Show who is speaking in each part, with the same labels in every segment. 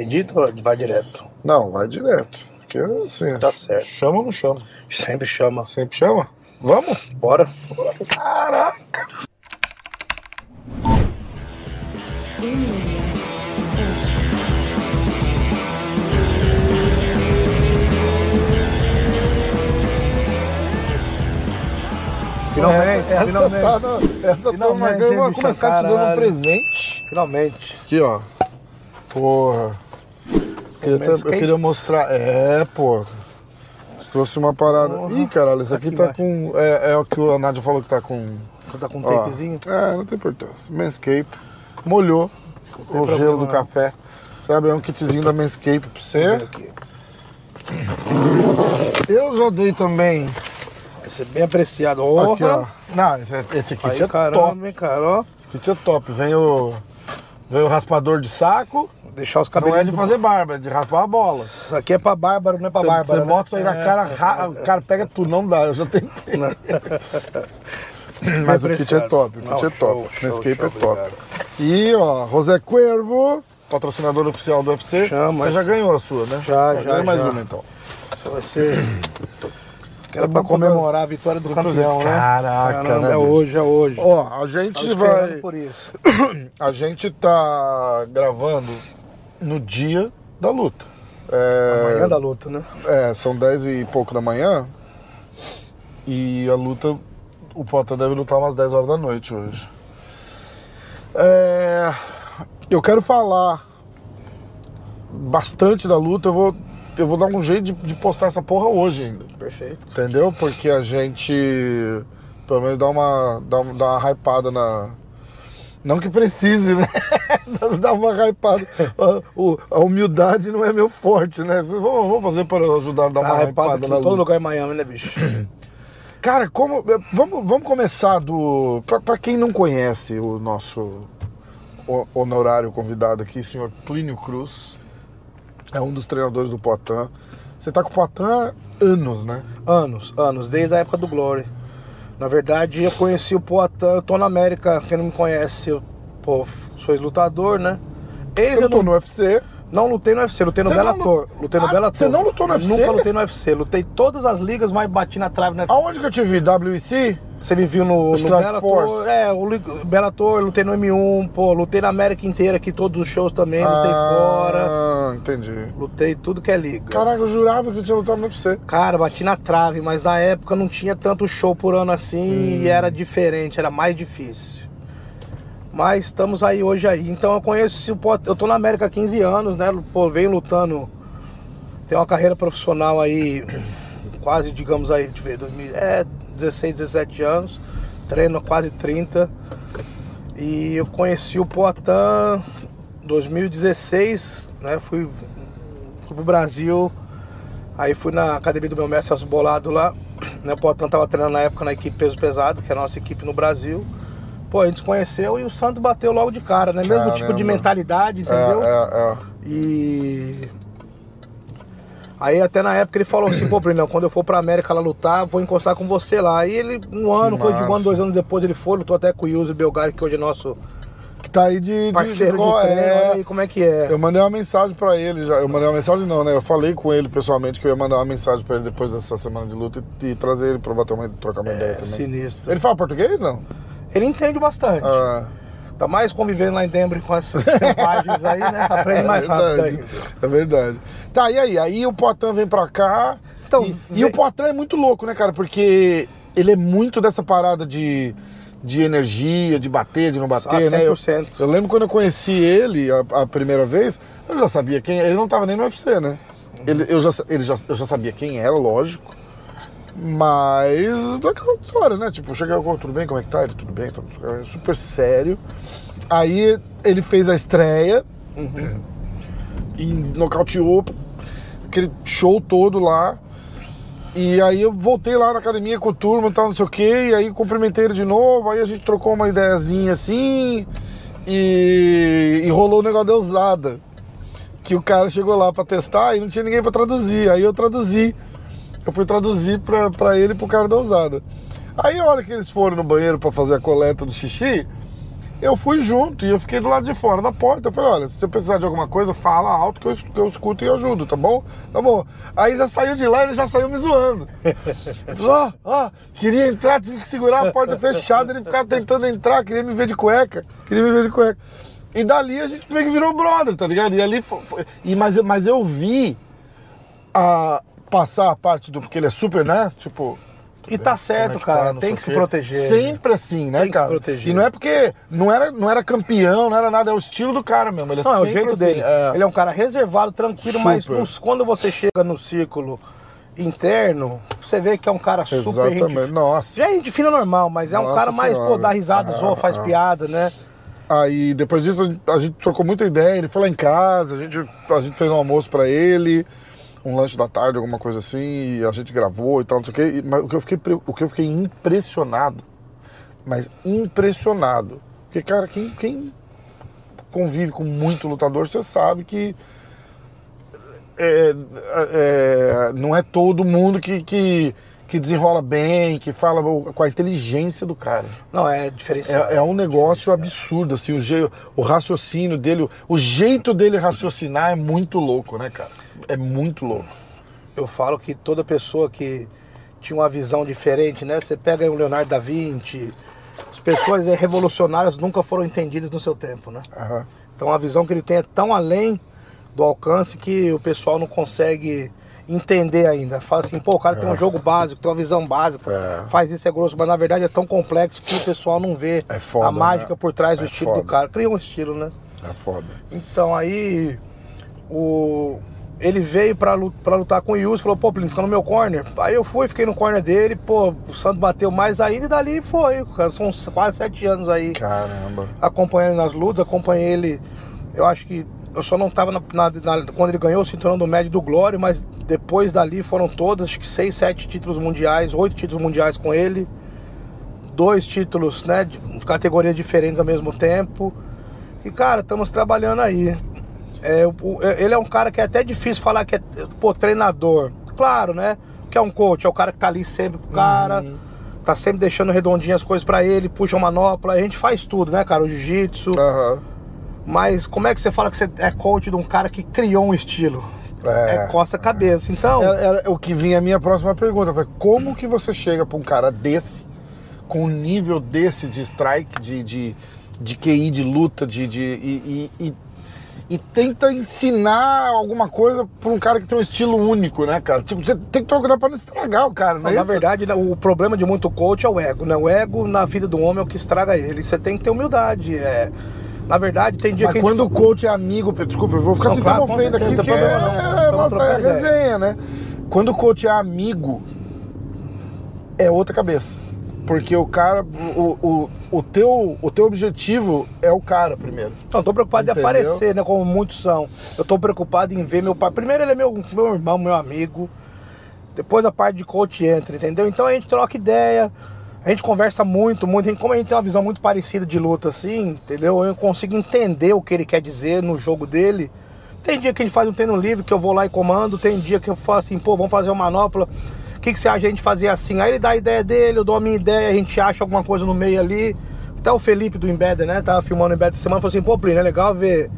Speaker 1: Edito ou vai direto?
Speaker 2: Não, vai direto. Porque assim.
Speaker 1: Tá certo.
Speaker 2: Chama ou não chama?
Speaker 1: Sempre chama.
Speaker 2: Sempre chama? Vamos?
Speaker 1: Bora.
Speaker 2: Caraca!
Speaker 1: Finalmente,
Speaker 2: essa
Speaker 1: finalmente.
Speaker 2: tá na, essa
Speaker 1: Finalmente,
Speaker 2: tá marcando. Eu vou começar te dando um
Speaker 1: caralho.
Speaker 2: presente.
Speaker 1: Finalmente.
Speaker 2: Aqui, ó. Porra. Eu
Speaker 1: Manscaped.
Speaker 2: queria mostrar. É, pô. Trouxe uma parada.
Speaker 1: Porra.
Speaker 2: Ih, caralho, isso aqui
Speaker 1: Aqui
Speaker 2: tá
Speaker 1: embaixo.
Speaker 2: com. É, é o que a Nádia falou que tá com.
Speaker 1: Tá com um tapezinho?
Speaker 2: É, não tem importância. Manscape. Molhou com o gelo do café. Sabe, é um kitzinho da Manscape pra você. Eu já dei também.
Speaker 1: Esse é bem apreciado. Orra.
Speaker 2: Aqui, ó. Não, esse, esse kit
Speaker 1: Aí,
Speaker 2: é
Speaker 1: caramba,
Speaker 2: top.
Speaker 1: hein, cara, ó.
Speaker 2: Esse kit é top. Vem o. Vem o raspador de saco.
Speaker 1: Deixar os
Speaker 2: Não
Speaker 1: cabelos.
Speaker 2: é de fazer barba, é de raspar a bola.
Speaker 1: Isso aqui é pra bárbaro, não é pra
Speaker 2: Você
Speaker 1: bárbara.
Speaker 2: você
Speaker 1: né?
Speaker 2: bota isso aí na
Speaker 1: É,
Speaker 2: cara,
Speaker 1: é,
Speaker 2: ra- o cara pega tudo, não dá, eu já tentei. Mas o kit é top, o kit
Speaker 1: Não,
Speaker 2: é top.
Speaker 1: show,
Speaker 2: Manscape
Speaker 1: show,
Speaker 2: é top.
Speaker 1: obrigado.
Speaker 2: E ó, José Cuervo, patrocinador oficial do UFC.
Speaker 1: Chama,
Speaker 2: Você já ganhou a sua, né?
Speaker 1: Já, já,
Speaker 2: ganhar mais
Speaker 1: já.
Speaker 2: uma então.
Speaker 1: Isso vai ser. Que era
Speaker 2: É
Speaker 1: pra comemorar a vitória do campeão, né?
Speaker 2: Caraca,
Speaker 1: Caramba,
Speaker 2: né,
Speaker 1: É hoje, é hoje.
Speaker 2: Ó, a gente
Speaker 1: esperando
Speaker 2: vai.
Speaker 1: por isso.
Speaker 2: A gente tá gravando no dia da luta. É,
Speaker 1: Amanhã da luta, né?
Speaker 2: É, são 10 e pouco da manhã. E a luta, o Potta deve lutar umas 10 horas da noite hoje. É, eu quero falar bastante da luta. Eu vou, eu vou dar um jeito de, de postar essa porra hoje ainda.
Speaker 1: Perfeito.
Speaker 2: Entendeu? Porque a gente, pelo menos, dá uma, dá, uma- dá uma hypada na. Não que precise, né? Dá uma hypada. A, a humildade não é meu forte, né? Vamos, vamos fazer para ajudar a dar
Speaker 1: Tá
Speaker 2: uma hypada
Speaker 1: aqui todo lugar em Miami, né, bicho?
Speaker 2: Cara, como. Vamos, vamos começar do. Pra quem não conhece o nosso ho- honorário convidado aqui, senhor Plínio Cruz. É um dos treinadores do Poitin. Você tá com o Poitin há anos, né?
Speaker 1: Anos, anos, desde a época do Glory. Na verdade, eu conheci o Poitin, eu tô na América, quem não me conhece, eu, pô, sou ex-lutador, né? Ex,
Speaker 2: Você
Speaker 1: eu
Speaker 2: lutou no UFC.
Speaker 1: não lutei no UFC, lutei no
Speaker 2: Você não
Speaker 1: Bellator. Lutei no
Speaker 2: Ah,
Speaker 1: Bellator.
Speaker 2: você não lutou no UFC?
Speaker 1: Nunca lutei no UFC. Lutei todas as ligas, mas bati na trave no UFC.
Speaker 2: Aonde que eu te vi? WEC?
Speaker 1: Você me viu no, no Bellator. É, o Bellator, lutei no M1, pô, lutei na América inteira aqui, todos os shows também, lutei fora.
Speaker 2: Ah, entendi.
Speaker 1: Lutei tudo que é liga.
Speaker 2: Caraca, eu jurava que você tinha lutado no UFC.
Speaker 1: Cara, bati na trave, mas na época não tinha tanto show por ano assim e era diferente, era mais difícil. Mas estamos aí hoje aí. Então eu conheço eu tô na América há 15 anos, né? Pô, venho lutando. Tem uma carreira profissional aí, quase, digamos aí, ver, 2000, é 16, 17 anos. Treino quase 30. E eu conheci o Poitin 2016, né? Fui, fui pro Brasil. Aí fui na academia do meu mestre Celso Bolado lá. Né? O Poitin tava treinando na época na equipe Peso Pesado, que é a nossa equipe no Brasil. Pô, a gente se conheceu e o Santos bateu logo de cara, né? Mesmo
Speaker 2: Caramba.
Speaker 1: tipo de mentalidade, entendeu?
Speaker 2: É, é, é.
Speaker 1: E. Aí até na época ele falou assim, pô, Brilhão, quando eu for pra América lá lutar, vou encostar com você lá. Aí ele, um ano, coisa de um ano, dois anos depois ele foi, lutou até com o Yuzo Belgari, que hoje é nosso
Speaker 2: Que tá aí de, de-
Speaker 1: parceiro de,
Speaker 2: qual
Speaker 1: treino.
Speaker 2: é.
Speaker 1: Aí como é que é.
Speaker 2: Eu mandei uma mensagem pra ele já. Eu mandei uma mensagem não, né? Eu falei com ele pessoalmente que eu ia mandar uma mensagem pra ele depois dessa semana de luta e, e trazer ele pra bater uma, trocar uma ideia
Speaker 1: É,
Speaker 2: também.
Speaker 1: sinistro.
Speaker 2: Ele fala português, não?
Speaker 1: Ele entende bastante.
Speaker 2: Ah,
Speaker 1: Tá mais convivendo lá em Denver com essas selvagens aí, né? Aprende mais rápido
Speaker 2: verdade.
Speaker 1: ainda.
Speaker 2: É verdade. Tá, e aí? Aí o Poitin vem pra cá.
Speaker 1: Então,
Speaker 2: e,
Speaker 1: vem-
Speaker 2: e o Poitin é muito louco, né, cara? Porque ele é muito dessa parada de, de energia, de bater, de não bater,
Speaker 1: Ah,
Speaker 2: né? Eu,
Speaker 1: 100%.
Speaker 2: eu lembro quando eu conheci ele a, a primeira vez, eu já sabia quem Ele não tava nem no UFC, né? Ele, eu, já, ele já, eu já sabia quem era, lógico. Mas daquela história, né? Tipo, cheguei, "Ô, tudo bem? Como é que tá? Ele, tudo bem, bem", super sério. Aí ele fez a estreia e nocauteou aquele show todo lá. E aí eu voltei lá na academia com o turma e tal, não sei o quê, e aí cumprimentei ele de novo, aí a gente trocou uma ideiazinha assim, e, e rolou o negócio da usada. Que o cara chegou lá pra testar e não tinha ninguém pra traduzir. Aí eu traduzi. Eu fui traduzir pra, pra ele e pro cara da usada. Aí a hora que eles foram no banheiro pra fazer a coleta do xixi, Eu fui junto e eu fiquei do lado de fora da porta. Eu falei, olha, se você precisar de alguma coisa, fala alto que eu, que eu escuto e ajudo, tá bom? Tá bom. Aí já saiu de lá e ele já saiu me zoando. Ó, ó, queria entrar, tive que segurar a porta fechada, ele ficava tentando entrar, queria me ver de cueca, queria me ver de cueca. E dali a gente meio que virou brother, tá ligado? E ali foi, foi- e, mas, mas eu vi a, passar a parte do. Porque ele é super, né? Tipo.
Speaker 1: E tá certo,
Speaker 2: como é
Speaker 1: cara.
Speaker 2: tá,
Speaker 1: tem que se proteger.
Speaker 2: Sempre assim, né,
Speaker 1: Tem que se
Speaker 2: cara?
Speaker 1: proteger.
Speaker 2: E não é porque não era, não era campeão, não era nada, é o estilo do cara mesmo. Ele é
Speaker 1: Não, é o jeito
Speaker 2: assim,
Speaker 1: dele.
Speaker 2: é.
Speaker 1: Ele é um cara reservado, tranquilo, mas
Speaker 2: Super.
Speaker 1: nos- quando você chega no círculo interno, você vê que é um cara super gente
Speaker 2: Exatamente. Nossa.
Speaker 1: Já é gente fina normal, mas é um cara mais,
Speaker 2: Senhora.
Speaker 1: pô, dá risada,
Speaker 2: Ah,
Speaker 1: zoa, faz
Speaker 2: ah.
Speaker 1: piada, né?
Speaker 2: Aí depois disso a gente- gente trocou muita ideia, ele foi lá em casa, a gente, a gente fez um almoço pra ele, um lanche da tarde, alguma coisa assim, e a gente gravou e tal, não sei o quê. Mas o que eu fiquei, o que eu fiquei impressionado, mas impressionado, porque, cara, quem, quem convive com muito lutador, você sabe que é, é, não é todo mundo que, que, que desenrola bem, que fala com a inteligência do cara.
Speaker 1: Não, é diferenciado.
Speaker 2: É, é um negócio absurdo, assim, o, je, o raciocínio dele, o, jeito dele raciocinar é muito louco, né, cara? É muito louco.
Speaker 1: Eu falo que toda pessoa que tinha uma visão diferente, né? Você pega o Leonardo da Vinci, as pessoas revolucionárias nunca foram entendidas no seu tempo, né?
Speaker 2: Aham.
Speaker 1: Então a visão que ele tem é tão além do alcance que o pessoal não consegue entender ainda. Fala assim, pô, o cara tem um jogo básico, tem uma visão básica,
Speaker 2: É.
Speaker 1: faz isso, é grosso, mas na verdade é tão complexo que o pessoal não vê
Speaker 2: É foda,
Speaker 1: a mágica
Speaker 2: né?
Speaker 1: por trás do
Speaker 2: É
Speaker 1: estilo do
Speaker 2: foda.
Speaker 1: cara. Cria um estilo, né?
Speaker 2: É foda.
Speaker 1: Então aí o ele veio pra, pra lutar com o Yus, falou, pô, Plínio, fica no meu corner. Aí eu fui, fiquei no corner dele, pô, o Santos bateu mais ainda e dali foi. Cara, são quase sete anos aí
Speaker 2: Caramba.
Speaker 1: acompanhando nas lutas, acompanhei ele. Eu acho que eu só não tava na, na- na- quando ele ganhou o cinturão do médio do Glória, mas depois dali foram todas, acho que seis, sete títulos mundiais, oito títulos mundiais com ele, dois títulos, né, de categorias diferentes ao mesmo tempo. E cara, estamos trabalhando aí. É, o- é, ele é um cara que é até difícil falar que é pô, treinador. Claro, né? Que é um coach, é o cara que tá ali sempre pro cara, tá sempre deixando redondinho as coisas pra ele, puxa uma manopla, a gente faz tudo, né, cara? O jiu-jitsu.
Speaker 2: Aham.
Speaker 1: Mas como é que você fala que você é coach de um cara que criou um estilo?
Speaker 2: É.
Speaker 1: É, costa a cabeça. Então,
Speaker 2: Era, era o que vinha a minha próxima pergunta. Foi como que você chega pra um cara desse, com um nível desse de strike, de, de, de QI, de luta, de. de e, e- e- e tenta ensinar alguma coisa pra um cara que tem um estilo único, né, cara? Tipo, você tem que tomar cuidado pra não estragar o cara, né?
Speaker 1: na verdade, o problema de muito coach é o ego, né? O ego na vida do homem é o que estraga ele. Você tem que ter humildade. É... Na verdade, tem dia
Speaker 2: Mas
Speaker 1: que a gente-
Speaker 2: quando o coach é amigo, desculpa, eu vou ficar
Speaker 1: Não,
Speaker 2: te
Speaker 1: claro,
Speaker 2: interrompendo aqui, porque
Speaker 1: problema
Speaker 2: é, nossa, é resenha, né? Quando o coach é amigo, é outra cabeça. Porque o cara, o, o, o, teu, o teu objetivo é o cara primeiro.
Speaker 1: Não, tô preocupado
Speaker 2: Entendeu?
Speaker 1: em aparecer, né? Como muitos são. Eu tô preocupado em ver meu pai. Primeiro ele é meu, meu irmão, meu amigo. Depois a parte de coach entra, entendeu? Então a gente troca ideia, a gente conversa muito, muito. A gente- Como a gente tem uma visão muito parecida de luta, assim, entendeu? Eu consigo entender o que ele quer dizer no jogo dele. Tem dia que a gente faz um treino livre, que eu vou lá e comando. Tem dia que eu falo assim, pô, vamos fazer uma manopla. O que, que você acha a gente fazer assim? Aí ele dá a ideia dele, eu dou a minha ideia, a gente acha alguma coisa no meio ali. Até o Felipe do Embed, né? Tava filmando o Embed essa semana, falou assim, pô, Plínio, é legal ver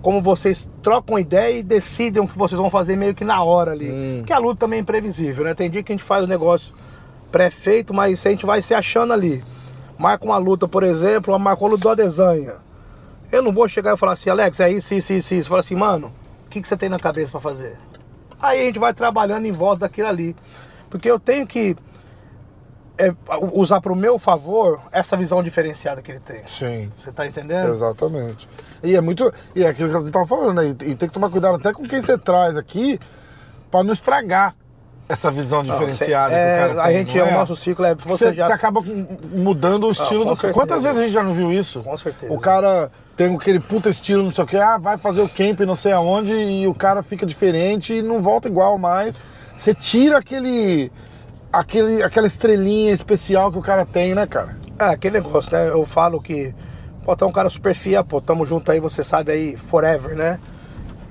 Speaker 1: como vocês trocam ideia e decidem o que vocês vão fazer meio que na hora ali.
Speaker 2: Hum.
Speaker 1: Porque a luta também é imprevisível, né? Tem dia que a gente faz o negócio pré-feito, mas a gente vai se achando ali. Marca uma luta, por exemplo, marcou a luta do Adesanha. Eu não vou chegar e falar assim, Alex, é isso, isso, isso, isso. Fala assim, mano, o que, que você tem na cabeça pra fazer? Aí a gente vai trabalhando em volta daquilo ali. Porque eu tenho que é, usar pro meu favor essa visão diferenciada que ele tem.
Speaker 2: Sim.
Speaker 1: Você tá entendendo?
Speaker 2: Exatamente. E é muito. E é aquilo que a gente tava falando, né? E, e tem que tomar cuidado até com quem você traz aqui pra não estragar essa visão
Speaker 1: Não,
Speaker 2: diferenciada
Speaker 1: cê-
Speaker 2: que o
Speaker 1: é, a gente
Speaker 2: não
Speaker 1: é o nosso ciclo é você
Speaker 2: Você,
Speaker 1: já
Speaker 2: você acaba mudando o estilo
Speaker 1: com
Speaker 2: do
Speaker 1: certeza.
Speaker 2: Quantas vezes a gente já não viu isso?
Speaker 1: Com certeza.
Speaker 2: O cara tem aquele puta estilo, não sei o que, ah, vai fazer o camp não sei aonde, e o cara fica diferente e não volta igual mais. Você tira aquele. aquele aquela estrelinha especial que o cara tem, né, cara?
Speaker 1: É, aquele negócio, né? Eu falo que, pô, tá um cara super fiel, pô, tamo junto aí, você sabe aí, forever, né?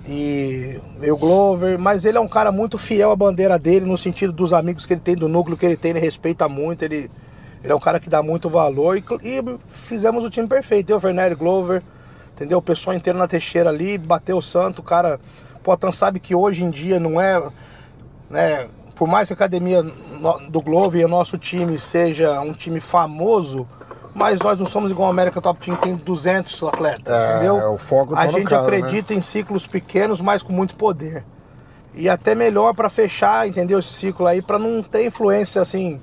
Speaker 1: E o Glover, mas ele é um cara muito fiel à bandeira dele, no sentido dos amigos que ele tem, do núcleo que ele tem, ele respeita muito, ele Ele é um cara que dá muito valor e, e fizemos o time perfeito. Eu, Fernando Glover, entendeu? O pessoal inteiro na Teixeira ali, bateu o santo, o cara. Potan sabe que hoje em dia não é. Né, por mais que a academia do Glover e o nosso time seja um time famoso, mas nós não somos igual a América Top Team, tem 200 atletas,
Speaker 2: É,
Speaker 1: entendeu?
Speaker 2: o foco tá
Speaker 1: A gente
Speaker 2: cara, né?
Speaker 1: acredita em ciclos pequenos, mas com muito poder. E até melhor para fechar, entendeu? Esse ciclo aí, para não ter influência assim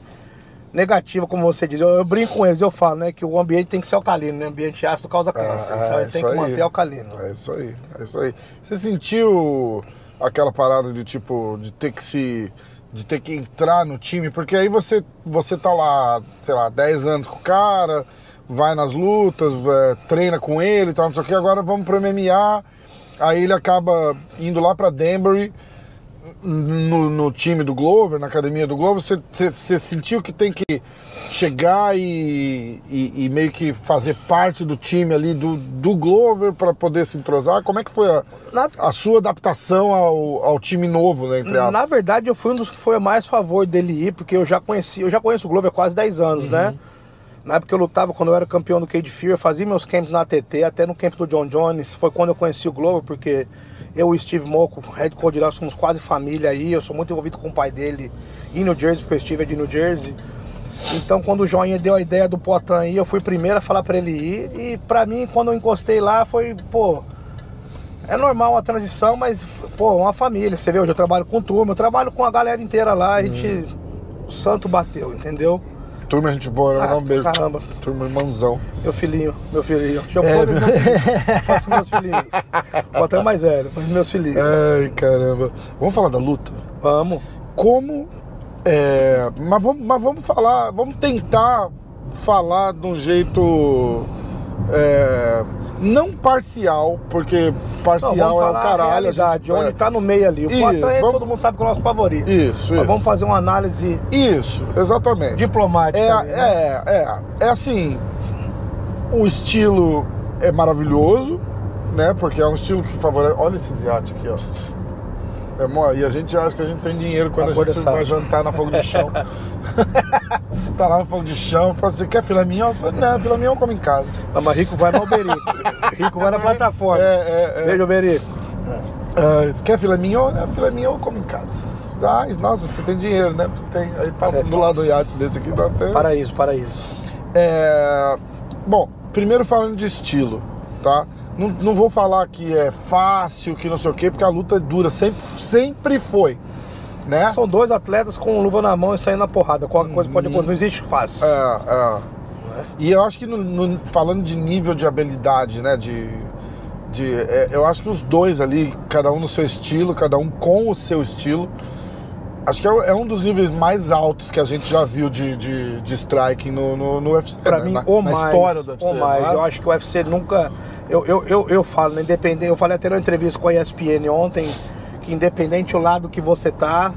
Speaker 1: negativa, como você diz. Eu, eu brinco com eles, eu falo, né, que o ambiente tem que ser alcalino, né? O ambiente ácido causa câncer.
Speaker 2: É,
Speaker 1: então
Speaker 2: é
Speaker 1: ele tem que
Speaker 2: aí.
Speaker 1: manter alcalino.
Speaker 2: É isso aí, é isso aí. Você sentiu aquela parada de tipo, de ter que se. De ter que entrar no time? Porque aí você, você tá lá, sei lá, 10 anos com o cara, vai nas lutas, é, treina com ele e tal, não sei o que, agora vamos pro MMA. Aí ele acaba indo lá pra Denver no, no time do Glover, na academia do Glover, você, sentiu que tem que chegar e, e- e meio que fazer parte do time ali do, do Glover para poder se entrosar? Como é que foi a,
Speaker 1: Na,
Speaker 2: a sua adaptação ao, ao time novo, né, entre
Speaker 1: na verdade, eu fui um dos que foi mais favor dele ir, porque eu já conheci, eu já conheço o Glover há quase 10 anos, né?
Speaker 2: Uhum.
Speaker 1: Na época eu lutava, quando eu era campeão do Cage Fear, eu fazia meus camps na ATT, até no camp do John Jones. Foi quando eu conheci o Glover, porque eu e o Steve Moco, head coach de lá, somos quase família aí. Eu sou muito envolvido com o pai dele em New Jersey, porque o Steve é de New Jersey. Então, quando o Joinha deu a ideia do Potan aí, eu fui primeiro a falar pra ele ir. E pra mim, quando eu encostei lá, foi, pô. É normal a transição, mas, pô, uma família. Você vê, hoje eu trabalho com turma, eu trabalho com a galera inteira lá, a gente. O santo bateu, entendeu?
Speaker 2: Turma, gente boa,
Speaker 1: Ah,
Speaker 2: dá um beijo.
Speaker 1: caramba.
Speaker 2: Turma, irmãozão.
Speaker 1: Meu filhinho, meu filhinho. Chama
Speaker 2: É.
Speaker 1: meus filhinhos. Faço meus filhinhos. O até mais velho, mas meus filhinhos.
Speaker 2: Ai, caramba. Vamos falar da luta?
Speaker 1: Vamos.
Speaker 2: como. é, mas, vamos, mas vamos falar, vamos tentar falar de um jeito. É, não parcial, porque
Speaker 1: Não,
Speaker 2: parcial
Speaker 1: vamos
Speaker 2: é o
Speaker 1: a
Speaker 2: caralho. a
Speaker 1: realidade,
Speaker 2: gente-
Speaker 1: onde
Speaker 2: é,
Speaker 1: tá no meio ali. O
Speaker 2: Isso,
Speaker 1: é,
Speaker 2: vamos-
Speaker 1: todo mundo sabe que é o nosso favorito.
Speaker 2: Isso,
Speaker 1: Mas
Speaker 2: isso.
Speaker 1: vamos fazer uma análise
Speaker 2: Isso, exatamente.
Speaker 1: diplomática.
Speaker 2: É,
Speaker 1: ali, né?
Speaker 2: é, é, é assim, o estilo é maravilhoso, né? Porque é um estilo que favorece. Olha esses iates aqui, ó. É, mó- e a gente acha que a gente tem dinheiro quando
Speaker 1: A
Speaker 2: gente vai jantar na fogo de chão. tá lá no fogo de chão, fala, você quer filé mignon? Eu falo, não, filé mignon eu como em casa.
Speaker 1: Não, mas Rico vai no Alberico. Rico vai na plataforma.
Speaker 2: É, é, é.
Speaker 1: Beijo, Alberico.
Speaker 2: Ah, quer filé mignon? Né? Filé mignon eu como em casa. Ah, nossa, você tem dinheiro, né? Tem. Aí passa
Speaker 1: É
Speaker 2: do lado do iate desse aqui, dá até...
Speaker 1: Paraíso, paraíso.
Speaker 2: É, Bom, primeiro falando de estilo, tá? Não, não vou falar que é fácil, que não sei o quê, porque a luta é dura, sempre, sempre foi, né?
Speaker 1: São dois atletas com luva na mão e saindo na porrada. Qualquer coisa pode acontecer. Não existe fácil.
Speaker 2: É, é. E eu acho que no- no- falando de nível de habilidade, né? De, de, é, eu acho que os dois ali, cada um no seu estilo, cada um com o seu estilo, acho que é, é um dos níveis mais altos que a gente já viu de, de, de striking no, no, no UFC.
Speaker 1: Pra
Speaker 2: né?
Speaker 1: mim,
Speaker 2: na,
Speaker 1: ou
Speaker 2: na
Speaker 1: mais.
Speaker 2: história do UFC.
Speaker 1: ou mais.
Speaker 2: né?
Speaker 1: Eu acho que o UFC nunca. Eu, eu, eu, eu falo, né, independente. Eu falei até na entrevista com a ESPN ontem que, independente do lado que você tá,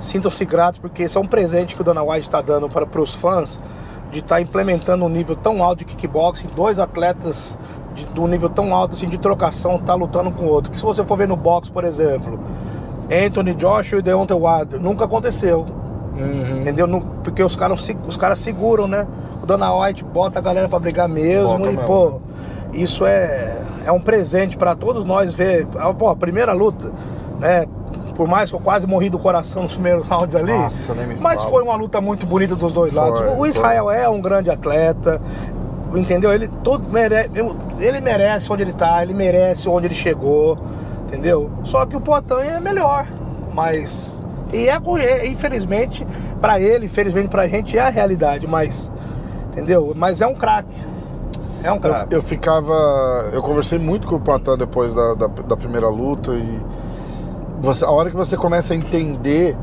Speaker 1: sintam-se gratos, porque esse é um presente que o Dana White está dando para os fãs de estar implementando um nível tão alto de kickboxing, dois atletas de, de um nível tão alto assim, de trocação, tá lutando com o outro. Que se você for ver no boxe, por exemplo, Anthony Joshua e Deontay Wilder, nunca aconteceu.
Speaker 2: Uhum.
Speaker 1: Entendeu? Não- porque os caras os caras seguram, né? O Dana White bota a galera pra brigar mesmo
Speaker 2: Bota
Speaker 1: e,
Speaker 2: mesmo.
Speaker 1: pô, isso é, é um presente pra todos nós ver. Ah, Pô, a primeira luta, né? Por mais que eu quase morri do coração nos primeiros rounds ali.
Speaker 2: Nossa, nem me
Speaker 1: mas
Speaker 2: fala.
Speaker 1: foi uma luta muito bonita dos dois
Speaker 2: Foi,
Speaker 1: lados. O
Speaker 2: foi.
Speaker 1: Israel é um grande atleta. Entendeu? Ele todo mere... ele merece onde ele tá, ele merece onde ele chegou, entendeu? Só que o Potan é melhor, mas e é, é infelizmente pra ele, infelizmente pra gente é a realidade, mas entendeu? Mas é um craque. É um
Speaker 2: Eu,
Speaker 1: craque.
Speaker 2: eu ficava. Eu conversei muito com o Patan depois da, da, da primeira luta e você, a hora que você começa a entender,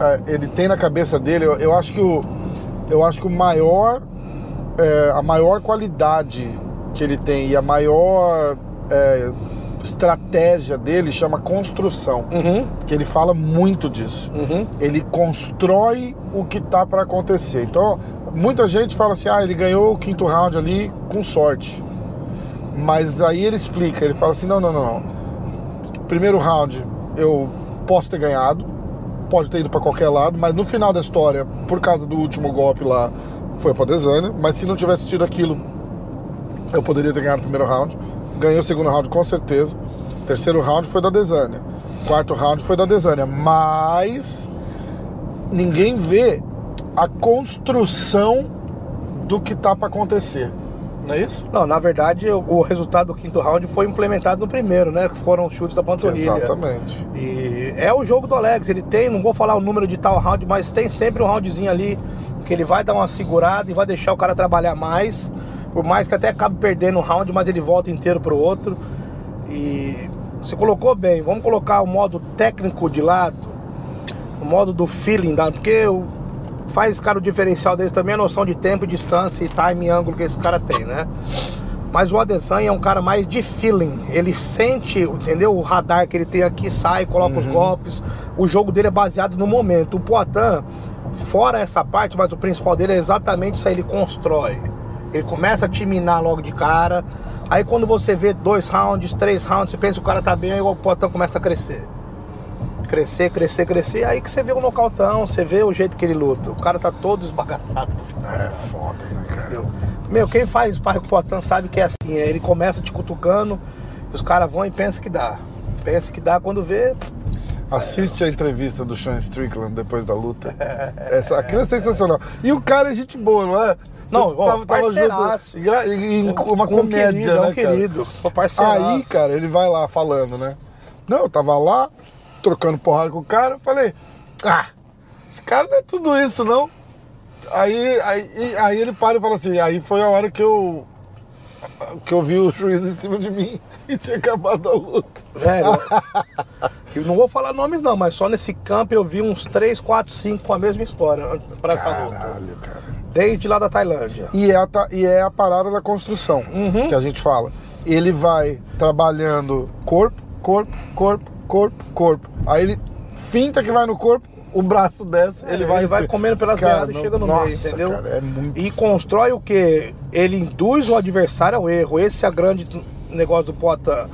Speaker 2: é, ele tem na cabeça dele, eu, eu acho que o. Eu acho que o maior. é, a maior qualidade que ele tem e a maior é, estratégia dele chama construção.
Speaker 1: Uhum,
Speaker 2: Que ele fala muito disso
Speaker 1: uhum.
Speaker 2: ele constrói o que tá para acontecer. Então, muita gente fala assim: "Ah, ele ganhou o quinto round ali com sorte". Mas aí ele explica, ele fala assim: "Não, não, não. não. Primeiro round eu posso ter ganhado, pode ter ido para qualquer lado, mas no final da história, por causa do último golpe lá foi pra Desânia, mas se não tivesse tido aquilo, eu poderia ter ganhado o primeiro round. Ganhei o segundo round com certeza. O terceiro round foi da Desânia. O quarto round foi da Desânia. Mas ninguém vê a construção do que tá para acontecer. Não é isso?
Speaker 1: Não, na verdade, o, o resultado do quinto round foi implementado no primeiro, né? Que foram os chutes da panturrilha.
Speaker 2: Exatamente.
Speaker 1: E é o jogo do Alex. Ele tem, não vou falar o número de tal round, mas tem sempre um roundzinho ali que ele vai dar uma segurada e vai deixar o cara trabalhar mais. Por mais que até acabe perdendo um round, mas ele volta inteiro pro outro. E você colocou bem, vamos colocar o modo técnico de lado, o modo do feeling, da, porque o, faz, cara, o diferencial deles também a noção de tempo, distância e time e ângulo que esse cara tem, né? Mas o Adesanya é um cara mais de feeling. Ele sente, entendeu? O radar que ele tem aqui, sai, coloca uhum. os golpes. O jogo dele é baseado no momento. O Poitin, fora essa parte, mas o principal dele é exatamente isso aí, ele constrói. Ele começa a te minar logo de cara. Aí quando você vê dois rounds, três rounds, você pensa que o cara tá bem, aí o Poitin começa a crescer crescer, crescer, crescer. Aí que você vê o nocautão, você vê o jeito que ele luta. O cara tá todo esbagaçado.
Speaker 2: É foda, né, cara?
Speaker 1: Meu, quem faz sparring com o Poitin sabe que é assim. É, ele começa te cutucando, os caras vão e pensa que dá. Pensa que dá quando vê.
Speaker 2: Assiste a entrevista do Sean Strickland depois da luta. Essa, aquilo é sensacional. E o cara é gente boa, não é?
Speaker 1: Não, tava, tava junto,
Speaker 2: em, uma comédia, querido, né,
Speaker 1: um querido,
Speaker 2: Aí, cara, ele vai lá falando, né? Não, eu tava lá, trocando porrada com o cara, falei, ah, esse cara não é tudo isso, não. Aí, aí, aí ele para e fala assim, aí foi a hora que eu que eu vi o juiz em cima de mim e tinha acabado a luta.
Speaker 1: Velho, eu não vou falar nomes não, mas só nesse campo eu vi uns 3, 4, 5 com a mesma história para essa luta.
Speaker 2: Caralho, cara.
Speaker 1: Desde lá da Tailândia.
Speaker 2: E é a, e é a parada da construção
Speaker 1: uhum.
Speaker 2: que a gente fala. Ele vai trabalhando corpo, corpo, corpo, corpo, corpo. Aí ele finta que vai no corpo, o braço desce, é, ele vai. Ele
Speaker 1: vai comendo pelas beiradas e chega no nossa, meio, entendeu?
Speaker 2: Cara, é muito...
Speaker 1: E constrói o que? Ele induz o adversário ao erro. Esse é o grande negócio do Potan.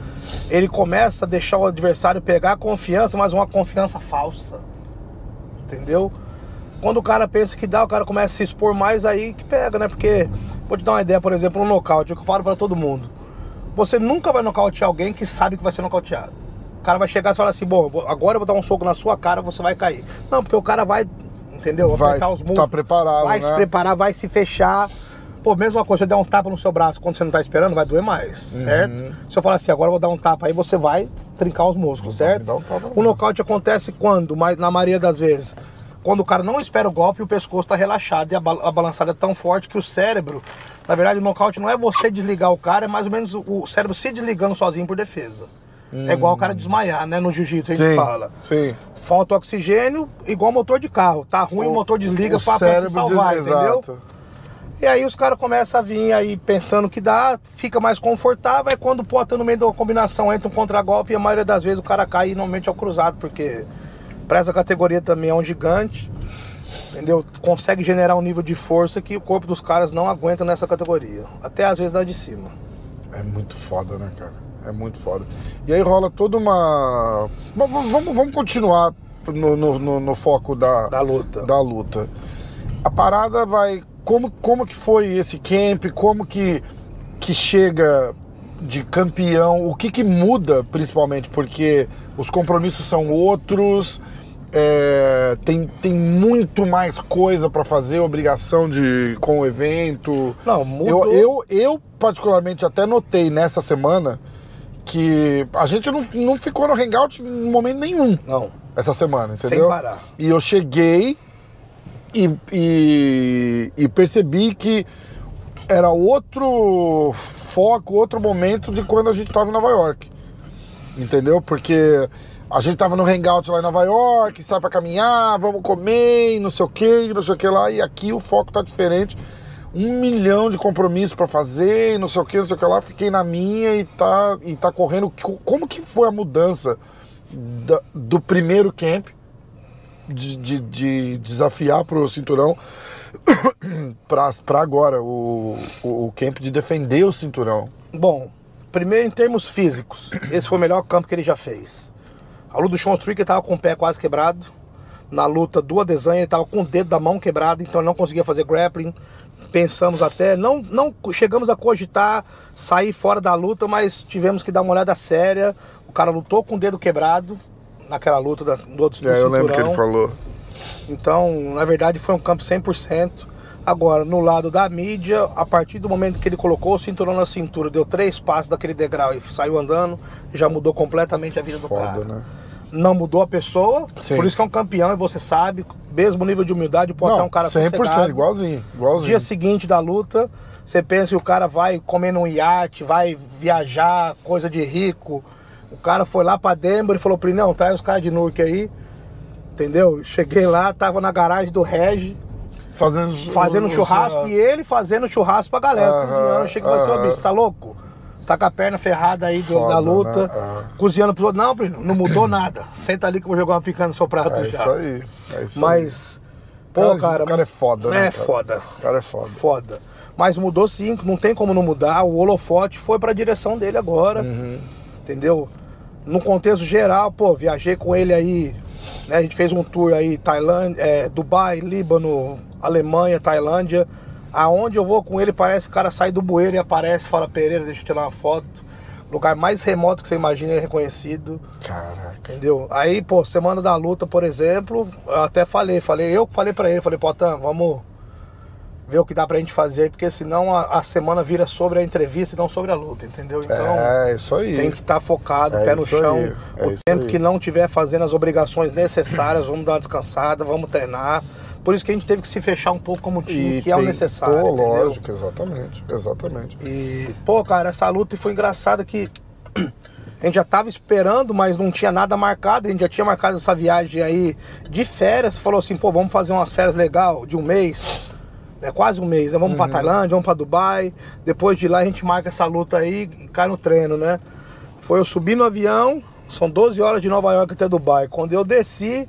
Speaker 1: Ele começa a deixar o adversário pegar a confiança, mas uma confiança falsa. Entendeu? Quando o cara pensa que dá, o cara começa a se expor mais aí que pega, né? Porque, vou te dar uma ideia, por exemplo, um nocaute, que eu falo para todo mundo. Você nunca vai nocautear alguém que sabe que vai ser nocauteado. O cara vai chegar e falar assim, bom, agora eu vou dar um soco na sua cara, você vai cair. Não, porque o cara vai, entendeu?
Speaker 2: Vai apertar os músculos. Tá preparado,
Speaker 1: vai
Speaker 2: né?
Speaker 1: se preparar, vai se fechar. Pô, mesma coisa, se eu der um tapa no seu braço quando você não tá esperando, vai doer mais, uhum. certo? Se eu falar assim, agora eu vou dar um tapa aí, você vai trincar os músculos, certo? Um o nocaute acontece quando? Mas na maioria das vezes, quando o cara não espera o golpe, o pescoço tá relaxado e a, balançada é tão forte que o cérebro, na verdade, o nocaute não é você desligar o cara, é mais ou menos o cérebro se desligando sozinho por defesa. Hum. É igual o cara desmaiar, né? No jiu-jitsu a gente
Speaker 2: sim,
Speaker 1: fala.
Speaker 2: Sim.
Speaker 1: Falta oxigênio, igual motor de carro. Tá ruim, o, o motor desliga para pra se salvar, diz, entendeu? Exato. E aí os caras começam a vir aí pensando que dá, fica mais confortável, é quando pô, no meio da combinação entra um contragolpe e a maioria das vezes o cara cai e normalmente é o cruzado, porque para essa categoria também é um gigante, entendeu? Consegue generar um nível de força que o corpo dos caras não aguenta nessa categoria, até às vezes na de cima.
Speaker 2: É muito foda, né, cara? É muito foda. E aí rola toda uma. Vamos, vamos continuar no, no, no, foco da,
Speaker 1: da luta.
Speaker 2: Da luta. A parada vai. Como, como que foi esse camp? Como que, que chega de campeão? O que, que muda, principalmente? Porque os compromissos são outros. É, tem, tem muito mais coisa para fazer, obrigação de com o evento.
Speaker 1: Não, mudou.
Speaker 2: Eu, eu, eu, particularmente, até notei nessa semana que a gente não, não ficou no hangout em momento nenhum.
Speaker 1: Não.
Speaker 2: Essa semana, entendeu?
Speaker 1: Sem parar.
Speaker 2: E eu cheguei e, e, e percebi que era outro foco, outro momento de quando a gente estava em Nova York. Entendeu? Porque a gente tava no hangout lá em Nova York, sai para caminhar, vamos comer, não sei o que, não sei o que lá, e aqui o foco tá diferente um milhão de compromissos para fazer, não sei o que, não sei o que lá, fiquei na minha e tá, e tá correndo. Como que foi a mudança da, do primeiro camp, de, de, de desafiar pro cinturão, para agora, o, o, o camp de defender o cinturão?
Speaker 1: Bom, primeiro em termos físicos, esse foi o melhor campo que ele já fez. A luta do Sean Strickler tava com o pé quase quebrado. Na luta do Adesanya ele tava com o dedo da mão quebrado, então ele não conseguia fazer grappling pensamos até, não, não chegamos a cogitar sair fora da luta, mas tivemos que dar uma olhada séria. O cara lutou com o dedo quebrado naquela luta da, do outro
Speaker 2: É, eu lembro que ele falou.
Speaker 1: Então, na verdade, foi um campo 100%. Agora, no lado da mídia, a partir do momento que ele colocou o cinturão na cintura, deu três passos daquele degrau e saiu andando, já mudou completamente a vida do
Speaker 2: Foda,
Speaker 1: cara.
Speaker 2: né?
Speaker 1: Não mudou a pessoa,
Speaker 2: Sim.
Speaker 1: por isso que é um campeão e você sabe, mesmo nível de humildade, pode estar
Speaker 2: Não,
Speaker 1: um cara
Speaker 2: 100%,
Speaker 1: sossegado.
Speaker 2: igualzinho, igualzinho.
Speaker 1: Dia seguinte da luta, você pensa que o cara vai comer num iate, vai viajar, coisa de rico. O cara foi lá pra Denver e falou pra ele, não, traz os caras de Nuke aí. Entendeu? Cheguei lá, tava na garagem do Regi,
Speaker 2: Fazendo,
Speaker 1: fazendo churrasco e ele fazendo churrasco pra galera,
Speaker 2: Aham,
Speaker 1: cozinhando. Cheguei e falei assim, bicho, você tá louco? Você tá com a perna ferrada aí do-
Speaker 2: Foda,
Speaker 1: da luta,
Speaker 2: né?
Speaker 1: Cozinhando pro outro. Não, Bruno, não mudou nada. Senta ali que eu vou jogar uma picanha no seu prato
Speaker 2: É
Speaker 1: já.
Speaker 2: isso aí. É isso aí.
Speaker 1: Mas, pô,
Speaker 2: Cara,
Speaker 1: cara.
Speaker 2: o cara é foda, né,
Speaker 1: É
Speaker 2: cara?
Speaker 1: foda.
Speaker 2: O cara é foda.
Speaker 1: Foda. Mas mudou sim, não tem como não mudar. O holofote foi pra direção dele agora.
Speaker 2: Uhum.
Speaker 1: Entendeu? No contexto geral, pô, viajei com ele aí. Né, a gente fez um tour aí, Tailândia, é, Dubai, Líbano, Alemanha, Tailândia. Aonde eu vou com ele, parece que o cara sai do bueiro e aparece, fala, Pereira, deixa eu tirar uma foto. Lugar mais remoto que você imagina, ele é reconhecido.
Speaker 2: Caraca.
Speaker 1: Entendeu? Aí, pô, semana da luta, por exemplo, eu até falei, falei, eu falei pra ele, falei, Potan, vamos ver o que dá pra gente fazer, porque senão a, a semana vira sobre a entrevista e não sobre a luta, entendeu? Então,
Speaker 2: é, isso aí.
Speaker 1: tem que estar focado,
Speaker 2: É
Speaker 1: pé no chão.
Speaker 2: é
Speaker 1: o tempo
Speaker 2: aí.
Speaker 1: que não tiver fazendo as obrigações necessárias, vamos dar uma descansada, vamos treinar. Por isso que a gente teve que se fechar um pouco como time, que é o necessário.
Speaker 2: Pô,
Speaker 1: entendeu?
Speaker 2: lógico, exatamente. Exatamente.
Speaker 1: E, pô, cara, essa luta foi engraçada que a gente já tava esperando, mas não tinha nada marcado. A gente já tinha marcado essa viagem aí de férias. Falou assim, pô, vamos fazer umas férias legal de um mês. É quase um mês, né? Vamos pra Tailândia, vamos pra Dubai. Depois de lá a gente marca essa luta aí e cai no treino, né? Foi eu subir no avião, são 12 horas de Nova York até Dubai. Quando eu desci,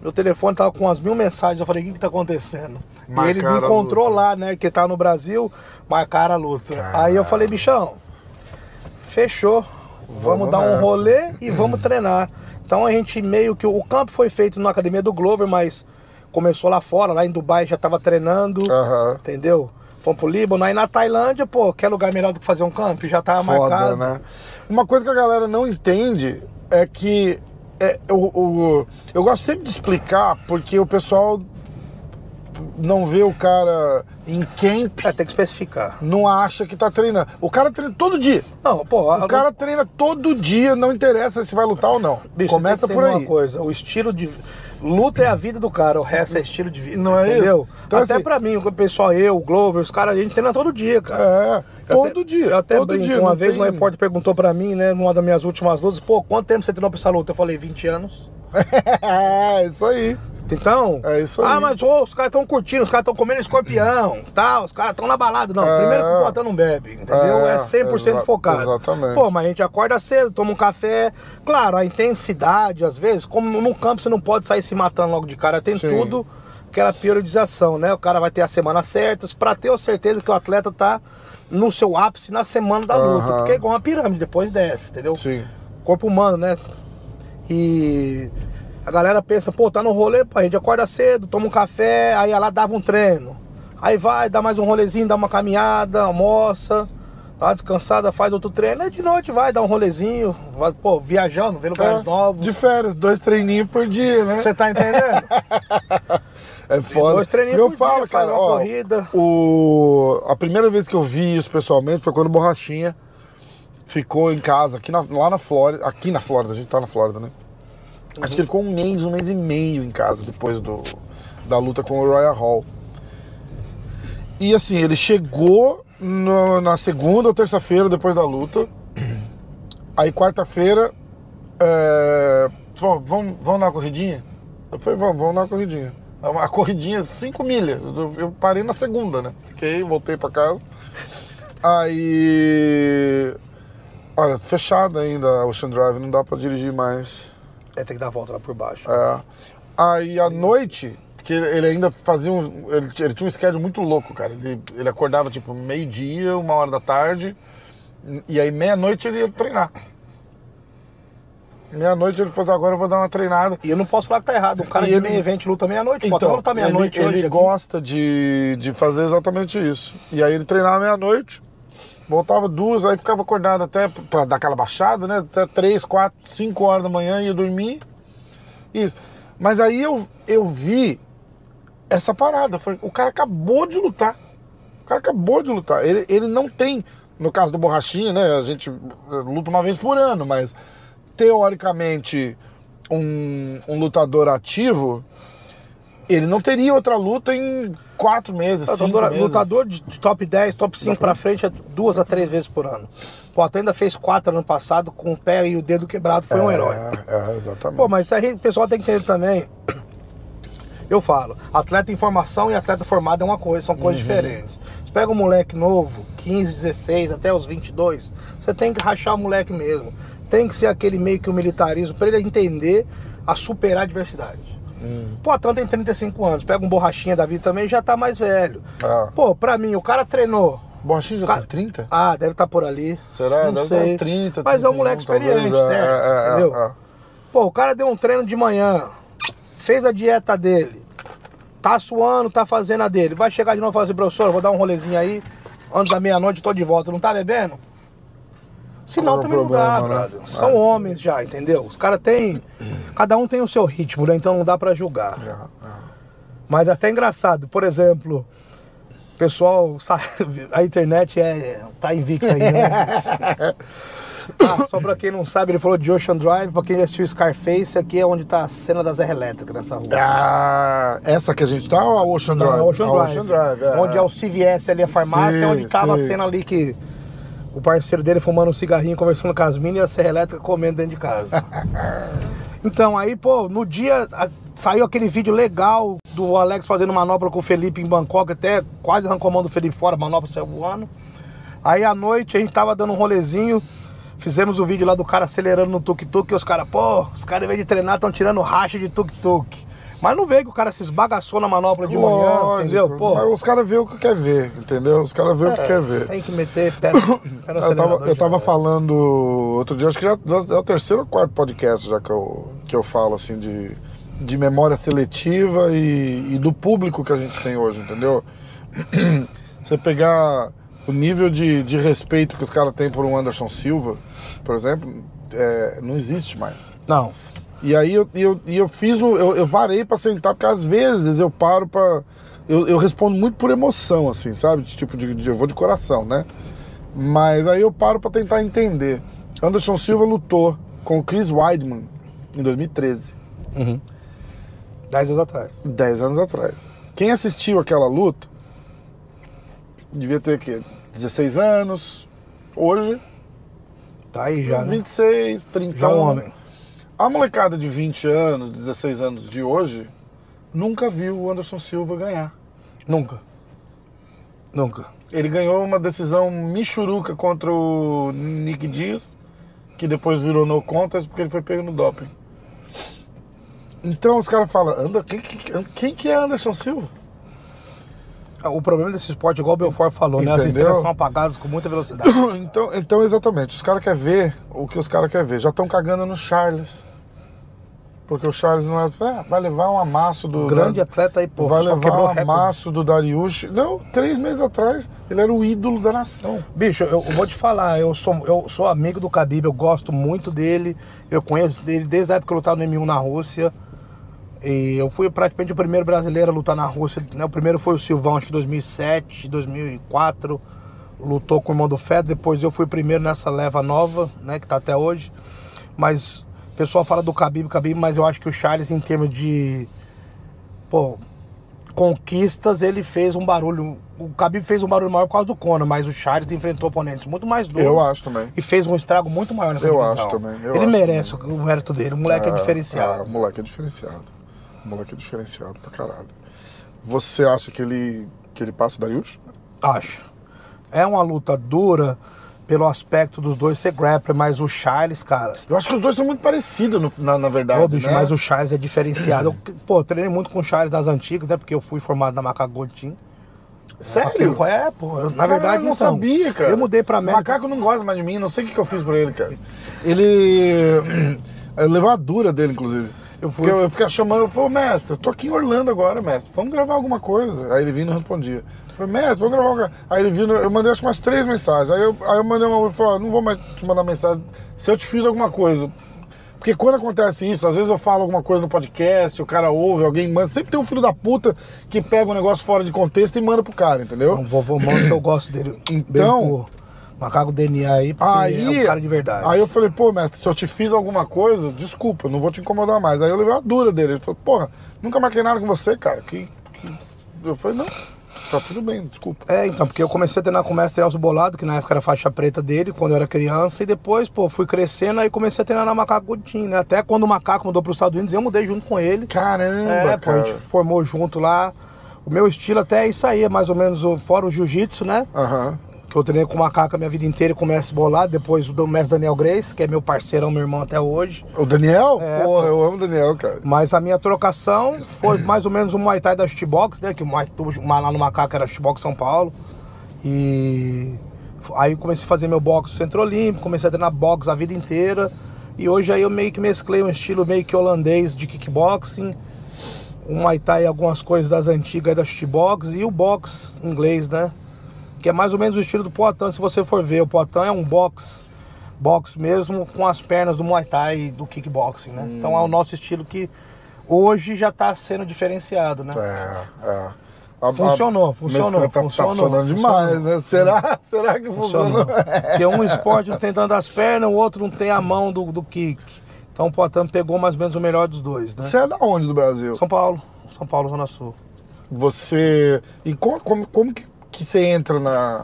Speaker 1: meu telefone tava com umas mil mensagens. Eu falei, o que que tá acontecendo? e ele me
Speaker 2: Marcaram
Speaker 1: encontrou lá, né? Que tava no Brasil, marcaram a luta. Aí eu falei, bichão, fechou. Vamos,
Speaker 2: Vamos
Speaker 1: dar um
Speaker 2: nessa.
Speaker 1: rolê e vamos treinar. Então a gente meio que. O campo foi feito na academia do Glover, mas começou lá fora, lá em Dubai já tava treinando.
Speaker 2: Aham.
Speaker 1: Entendeu? Fomos pro Líbano, aí na Tailândia, pô, quer lugar melhor do que fazer um camp? Já tava
Speaker 2: Foda,
Speaker 1: marcado.
Speaker 2: né? Uma coisa que a galera não entende é que é, o, o- eu gosto sempre de explicar porque o pessoal não vê o cara em camp,
Speaker 1: É, tem que especificar.
Speaker 2: não acha que tá treinando. O cara treina todo dia.
Speaker 1: Não, pô,
Speaker 2: O cara treina todo dia, não interessa se vai lutar ou não.
Speaker 1: Bicho,
Speaker 2: Começa por aí.
Speaker 1: uma coisa, o estilo de luta é a vida do cara, o resto é estilo de vida,
Speaker 2: Não é
Speaker 1: entendeu?
Speaker 2: isso? Então,
Speaker 1: até
Speaker 2: assim-
Speaker 1: pra mim, o pessoal, eu, o Glover, os caras, a gente treina todo dia, cara.
Speaker 2: É,
Speaker 1: Eu
Speaker 2: todo
Speaker 1: até-
Speaker 2: dia.
Speaker 1: Eu até
Speaker 2: todo
Speaker 1: brinco,
Speaker 2: dia.
Speaker 1: uma vez
Speaker 2: tem-
Speaker 1: um repórter perguntou pra mim, né, numa das minhas últimas lutas, pô, quanto tempo você treinou pra essa luta? Eu falei, 20 anos.
Speaker 2: é, isso aí.
Speaker 1: Então,
Speaker 2: É isso aí.
Speaker 1: ah, mas ô, os caras estão curtindo, os caras estão comendo escorpião, tal, os caras estão na balada. Não,
Speaker 2: É.
Speaker 1: primeiro que o Potan não bebe, entendeu? É,
Speaker 2: É,
Speaker 1: 100%
Speaker 2: exa-
Speaker 1: focado.
Speaker 2: exatamente.
Speaker 1: Pô, mas a gente acorda cedo, toma um café. Claro, a intensidade, às vezes, como no campo você não pode sair se matando logo de cara, tem
Speaker 2: Sim.
Speaker 1: tudo aquela periodização, né? O cara vai ter as semanas certas pra ter a certeza que o atleta tá no seu ápice na semana da luta.
Speaker 2: Aham.
Speaker 1: Porque é igual uma pirâmide, depois desce, entendeu?
Speaker 2: Sim.
Speaker 1: corpo humano, né? E a galera pensa, pô, tá no rolê, pô, a gente acorda cedo, toma um café, aí lá dava um treino. Aí vai, dá mais um rolezinho, dá uma caminhada, almoça, dá uma descansada, faz outro treino. Aí de noite vai, dá um rolezinho, vai, pô, viajando, vê lugares
Speaker 2: É,
Speaker 1: novos.
Speaker 2: De férias, dois treininhos por dia, né?
Speaker 1: Você tá entendendo?
Speaker 2: É foda.
Speaker 1: Dois treininhos
Speaker 2: eu
Speaker 1: por
Speaker 2: falo,
Speaker 1: dia,
Speaker 2: cara, ó,
Speaker 1: corrida.
Speaker 2: o a primeira vez que eu vi isso pessoalmente foi quando o Borrachinha ficou em casa, aqui na- lá na Flórida, aqui na Flórida, a gente tá na Flórida, né? Acho que ele ficou um mês, um mês e meio em casa depois do, da luta com o Royal Hall. E assim, ele chegou no- na segunda ou terça-feira depois da luta. Aí quarta-feira, é, vamos, vamos, vamos dar uma corridinha? Eu falei, vamos, vamos dar uma corridinha. Uma corridinha, 5 milhas. Eu, parei na segunda, né? Fiquei, voltei pra casa. Aí. Olha, fechada ainda a Ocean Drive, não dá pra dirigir mais.
Speaker 1: É, tem que dar a volta lá por baixo.
Speaker 2: É. Aí à noite, que ele ainda fazia um. Ele, ele tinha um schedule muito louco, cara. Ele, ele acordava tipo meio-dia, uma hora da tarde, e aí meia-noite ele ia treinar. Meia-noite ele falou, agora eu vou dar uma treinada.
Speaker 1: E eu não posso falar que tá errado. O cara
Speaker 2: E
Speaker 1: de
Speaker 2: ele-
Speaker 1: meio evento luta meia-noite. Então,
Speaker 2: Então,
Speaker 1: luta meia-noite
Speaker 2: ele,
Speaker 1: hoje.
Speaker 2: ele gosta de, de fazer exatamente isso. E aí ele treinava meia-noite, voltava duas, aí ficava acordado até pra dar aquela baixada, né? Até três, quatro, cinco horas da manhã, ia dormir. Isso. Mas aí eu, eu vi essa parada. Foi, o cara acabou de lutar. O cara acabou de lutar. Ele, ele não tem, no caso do Borrachinha, né? A gente eh, luta uma vez por ano, mas teoricamente um, um lutador ativo, ele não teria outra luta em quatro meses,
Speaker 1: Lutador,
Speaker 2: meses.
Speaker 1: lutador de top 10, top 5 pra frente é duas a três vezes por ano. Pô, até ainda fez quatro ano passado com o pé e o dedo quebrado, foi um herói.
Speaker 2: É, é, exatamente.
Speaker 1: Pô, mas isso aí o pessoal tem que entender também. Eu falo, atleta em formação e atleta formado é uma coisa, são
Speaker 2: Uhum.
Speaker 1: coisas diferentes. Você pega um moleque novo, 15, 16, até os 22, você tem que rachar o moleque mesmo. Tem que ser aquele meio que o militarismo para ele entender a superar a adversidade.
Speaker 2: Hum.
Speaker 1: Pô, Atan tem 35 anos, pega um borrachinha da vida também já tá mais velho.
Speaker 2: Ah.
Speaker 1: Pô, pra mim, o cara treinou.
Speaker 2: Borrachinha já
Speaker 1: Cara-
Speaker 2: tem 30?
Speaker 1: Ah, deve estar por ali.
Speaker 2: Será?
Speaker 1: Não
Speaker 2: Deve
Speaker 1: sei.
Speaker 2: dar 30,
Speaker 1: Mas é um
Speaker 2: 31,
Speaker 1: moleque experiente,
Speaker 2: talvez. É,
Speaker 1: certo?
Speaker 2: é, é,
Speaker 1: Entendeu?
Speaker 2: é.
Speaker 1: Pô, o cara deu um treino de manhã, fez a dieta dele, tá suando, tá fazendo a dele. Vai chegar de novo e falar assim, professor, vou dar um rolezinho aí, antes da meia-noite tô de volta. Não tá bebendo?
Speaker 2: Qual é
Speaker 1: também não dá,
Speaker 2: problema, né?
Speaker 1: brother. São
Speaker 2: Ah,
Speaker 1: homens já, entendeu? Os caras têm. Cada um tem o seu ritmo, né? Então não dá pra julgar.
Speaker 2: É, é.
Speaker 1: Mas é até engraçado, por exemplo, o pessoal, sabe, a internet é tá invicta aí, né? ah, só pra quem não sabe, ele falou de Ocean Drive, pra quem já assistiu Scarface, aqui é onde tá a cena da Serra Elétrica nessa rua.
Speaker 2: Ah, essa que a gente tá ou a Ocean Drive?
Speaker 1: Não, Ocean
Speaker 2: A
Speaker 1: Drive.
Speaker 2: Ocean Drive, é.
Speaker 1: Onde é o CVS ali, a farmácia,
Speaker 2: Sim,
Speaker 1: onde tava
Speaker 2: sim.
Speaker 1: a cena ali que o parceiro dele fumando um cigarrinho, conversando com as minas e a Serra Elétrica comendo dentro de casa. então, aí, pô, no dia a- saiu aquele vídeo legal do Alex fazendo manobra com o Felipe em Bangkok, até quase arrancou a mão do Felipe fora, a manobra saiu voando. Aí à noite a gente tava dando um rolezinho, fizemos o vídeo lá do cara acelerando no tuk-tuk e os caras, pô, os caras em vez de treinar estão tirando racha de tuk-tuk. Mas não veio que o cara se esbagaçou na manobra de manhã,
Speaker 2: Lógico,
Speaker 1: entendeu? Pô,
Speaker 2: Mas os caras veem o que quer ver, entendeu? Os caras veem o que quer ver.
Speaker 1: tem que meter pé,
Speaker 2: Eu tava, eu tava falando outro dia, acho que já já é o terceiro ou quarto podcast já que eu, que eu falo assim de, de memória seletiva e, e do público que a gente tem hoje, entendeu? Você pegar o nível de, de respeito que os caras têm por um Anderson Silva, por exemplo, é, não existe mais.
Speaker 1: Não.
Speaker 2: E aí eu, eu, eu fiz o. Eu, eu parei pra sentar, porque às vezes eu paro pra. Eu, eu respondo muito por emoção, assim, sabe? De Tipo, de, de- eu vou de coração, né? Mas aí eu paro pra tentar entender. Anderson Silva lutou com o Chris Weidman em 2013,
Speaker 1: Dez anos atrás.
Speaker 2: 10 anos atrás. Quem assistiu aquela luta devia ter o quê? 16 anos. Hoje,
Speaker 1: Tá aí já, né?
Speaker 2: 26, 30
Speaker 1: Já um homem.
Speaker 2: A molecada de 20 anos, 16 anos de hoje, nunca viu o Anderson Silva ganhar.
Speaker 1: Nunca. Nunca.
Speaker 2: Ele ganhou uma decisão michuruca contra o Nick Diaz, que depois virou no contest porque ele foi pego no doping. Então os caras falam, Ander, quem, que- quem que é Anderson Silva?
Speaker 1: O problema desse esporte, igual o Belfort falou, né? As
Speaker 2: Entendeu?
Speaker 1: estrelas são apagadas com muita velocidade.
Speaker 2: Então, então exatamente, os caras querem ver o que os caras querem ver. Já estão cagando no Charles. Porque o Charles não é. ah, vai levar um amasso do.
Speaker 1: Grande
Speaker 2: da-
Speaker 1: atleta aí, pô.
Speaker 2: vai levar um
Speaker 1: recorde.
Speaker 2: amasso do Dariush. Não, três meses atrás, ele era o ídolo da nação.
Speaker 1: Bicho, eu, eu vou te falar, eu sou, eu sou amigo do Khabib, eu gosto muito dele, eu conheço dele desde a época que eu lutava no M1 na Rússia. E eu fui praticamente o primeiro brasileiro a lutar na Rússia. Né? O primeiro foi o Silvão, acho que 2007, 2004. Lutou com o irmão do Fed. Depois eu fui primeiro nessa leva nova, né? Que tá até hoje. Mas pessoal fala do Khabib, Khabib, mas eu acho que o Charles, em termos de. Pô, conquistas, ele fez um barulho. O Khabib fez um barulho maior por causa do Conor, mas o Charles enfrentou oponentes muito mais duros.
Speaker 2: Eu acho também.
Speaker 1: E fez um estrago muito maior nessa
Speaker 2: Eu
Speaker 1: divisão.
Speaker 2: acho também, eu
Speaker 1: ele
Speaker 2: acho
Speaker 1: merece o mérito dele. O moleque é,
Speaker 2: Ah,
Speaker 1: diferenciado.
Speaker 2: ah, o moleque é diferenciado. O moleque é diferenciado pra caralho. Você acha que ele, que ele passa o Dariush?
Speaker 1: Acho. É uma luta dura pelo aspecto dos dois ser grappler, mas o Charles, cara.
Speaker 2: Eu acho que os dois são muito parecidos, no- na, na verdade.
Speaker 1: Ô, bicho,
Speaker 2: né?
Speaker 1: mas o Charles é diferenciado. Eu, pô, treinei muito com o Charles das antigas, né? Porque eu fui formado na Macaco Gotim.
Speaker 2: Sério?
Speaker 1: Aqui, É, pô. eu- Na
Speaker 2: Caralho,
Speaker 1: verdade,
Speaker 2: eu não
Speaker 1: então,
Speaker 2: sabia, cara.
Speaker 1: Eu mudei pra
Speaker 2: O
Speaker 1: América.
Speaker 2: macaco não gosta mais de mim, não sei o que, que eu fiz por ele, cara. Ele. Eu levei uma dura dele, inclusive.
Speaker 1: Eu fui-
Speaker 2: eu, eu ficava chamando, eu falei, "Ô, mestre, eu tô aqui em Orlando agora, mestre, vamos gravar alguma coisa. Aí ele vinha e não respondia. Eu falei, mestre, vamos gravar alguma Aí ele vindo, eu mandei acho que umas três mensagens. Aí eu, aí eu mandei uma, ele falou, "Ó, não vou mais te mandar mensagem se eu te fiz alguma coisa. Porque quando acontece isso, às vezes eu falo alguma coisa no podcast, o cara ouve, alguém manda. Sempre tem um filho da puta que pega um negócio fora de contexto e manda pro cara, entendeu?
Speaker 1: Um vovô mano que eu gosto dele.
Speaker 2: Então-
Speaker 1: Macaco DNA aí, porque
Speaker 2: Aí,
Speaker 1: é um cara de verdade.
Speaker 2: Aí eu falei, pô, mestre, se eu te fiz alguma coisa, desculpa, eu não vou te incomodar mais. Aí eu levei uma dura dele. Ele falou, porra, nunca marquei nada com você, cara. Que, que... Eu falei, não, tá tudo bem, desculpa.
Speaker 1: É, então, porque eu comecei a treinar com o mestre Elcio Bolado, que na época era faixa preta dele, quando eu era criança, e depois, pô, fui crescendo, aí comecei a treinar na Macaco Coutinho, né? Até quando o Macaco mudou para os Estados Unidos, eu mudei junto com ele.
Speaker 2: Caramba,
Speaker 1: É, pô, a
Speaker 2: cara.
Speaker 1: gente formou junto lá. O meu estilo até é isso aí, é mais ou menos fora o jiu-jitsu, né?
Speaker 2: Aham.
Speaker 1: Que eu treinei com o Macaco a minha vida inteira com o mestre Bolado, depois o do mestre Daniel Grace, que é meu parceirão, meu irmão até hoje.
Speaker 2: O Daniel?
Speaker 1: É,
Speaker 2: Porra, eu amo o Daniel, cara.
Speaker 1: Mas a minha trocação foi mais ou menos o Muay Thai da Shootbox, né? Que o Muay Thai lá no Macaco era Shootbox São Paulo. E aí comecei a fazer meu boxe no Centro Olímpico, comecei a treinar boxe a vida inteira. E hoje aí eu meio que mesclei um estilo meio que holandês de kickboxing, o Muay Thai algumas coisas das antigas da Shootbox e o boxe inglês, né? Que é mais ou menos o estilo do Poitin, se você for ver. O Poitin é um boxe, boxe mesmo com as pernas do Muay Thai e do kickboxing, né? Então é o nosso estilo que hoje já está sendo diferenciado, né?
Speaker 2: É, é. A-
Speaker 1: Funcionou,
Speaker 2: a-
Speaker 1: funcionou,
Speaker 2: Mas tá,
Speaker 1: funcionou,
Speaker 2: tá funcionando demais, né? Será, será que funcionou?
Speaker 1: Funcionou. Porque um esporte não tem tanto as pernas, o outro não tem a mão do, do kick. Então o Poitin pegou mais ou menos o melhor dos dois, né?
Speaker 2: Você é da onde do Brasil?
Speaker 1: São Paulo, São Paulo, Zona Sul.
Speaker 2: Você. E como, como, como que, que você entra na,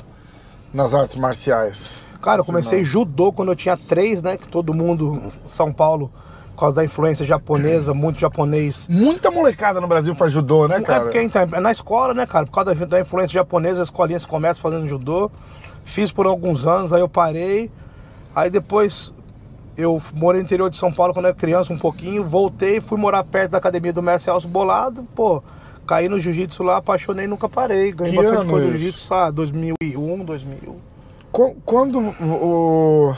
Speaker 2: nas artes marciais?
Speaker 1: Cara, eu comecei judô quando eu tinha três, né? Que todo mundo, São Paulo, por causa da influência japonesa, muito japonês.
Speaker 2: Muita molecada no Brasil faz judô, né,
Speaker 1: É
Speaker 2: cara?
Speaker 1: porque então, é na escola, né, cara? Por causa da, da influência japonesa, as escolinhas começam fazendo judô. Fiz por alguns anos, aí eu parei. Aí depois eu morei no interior de São Paulo quando eu era criança, um pouquinho. Voltei, fui morar perto da academia do Mestre Elcio Bolado. Pô, caí no jiu-jitsu lá, apaixonei nunca parei. Ganhei
Speaker 2: Que
Speaker 1: bastante coisa
Speaker 2: isso?
Speaker 1: jiu-jitsu, ah, 2001, 2000.
Speaker 2: Qu- Quando o.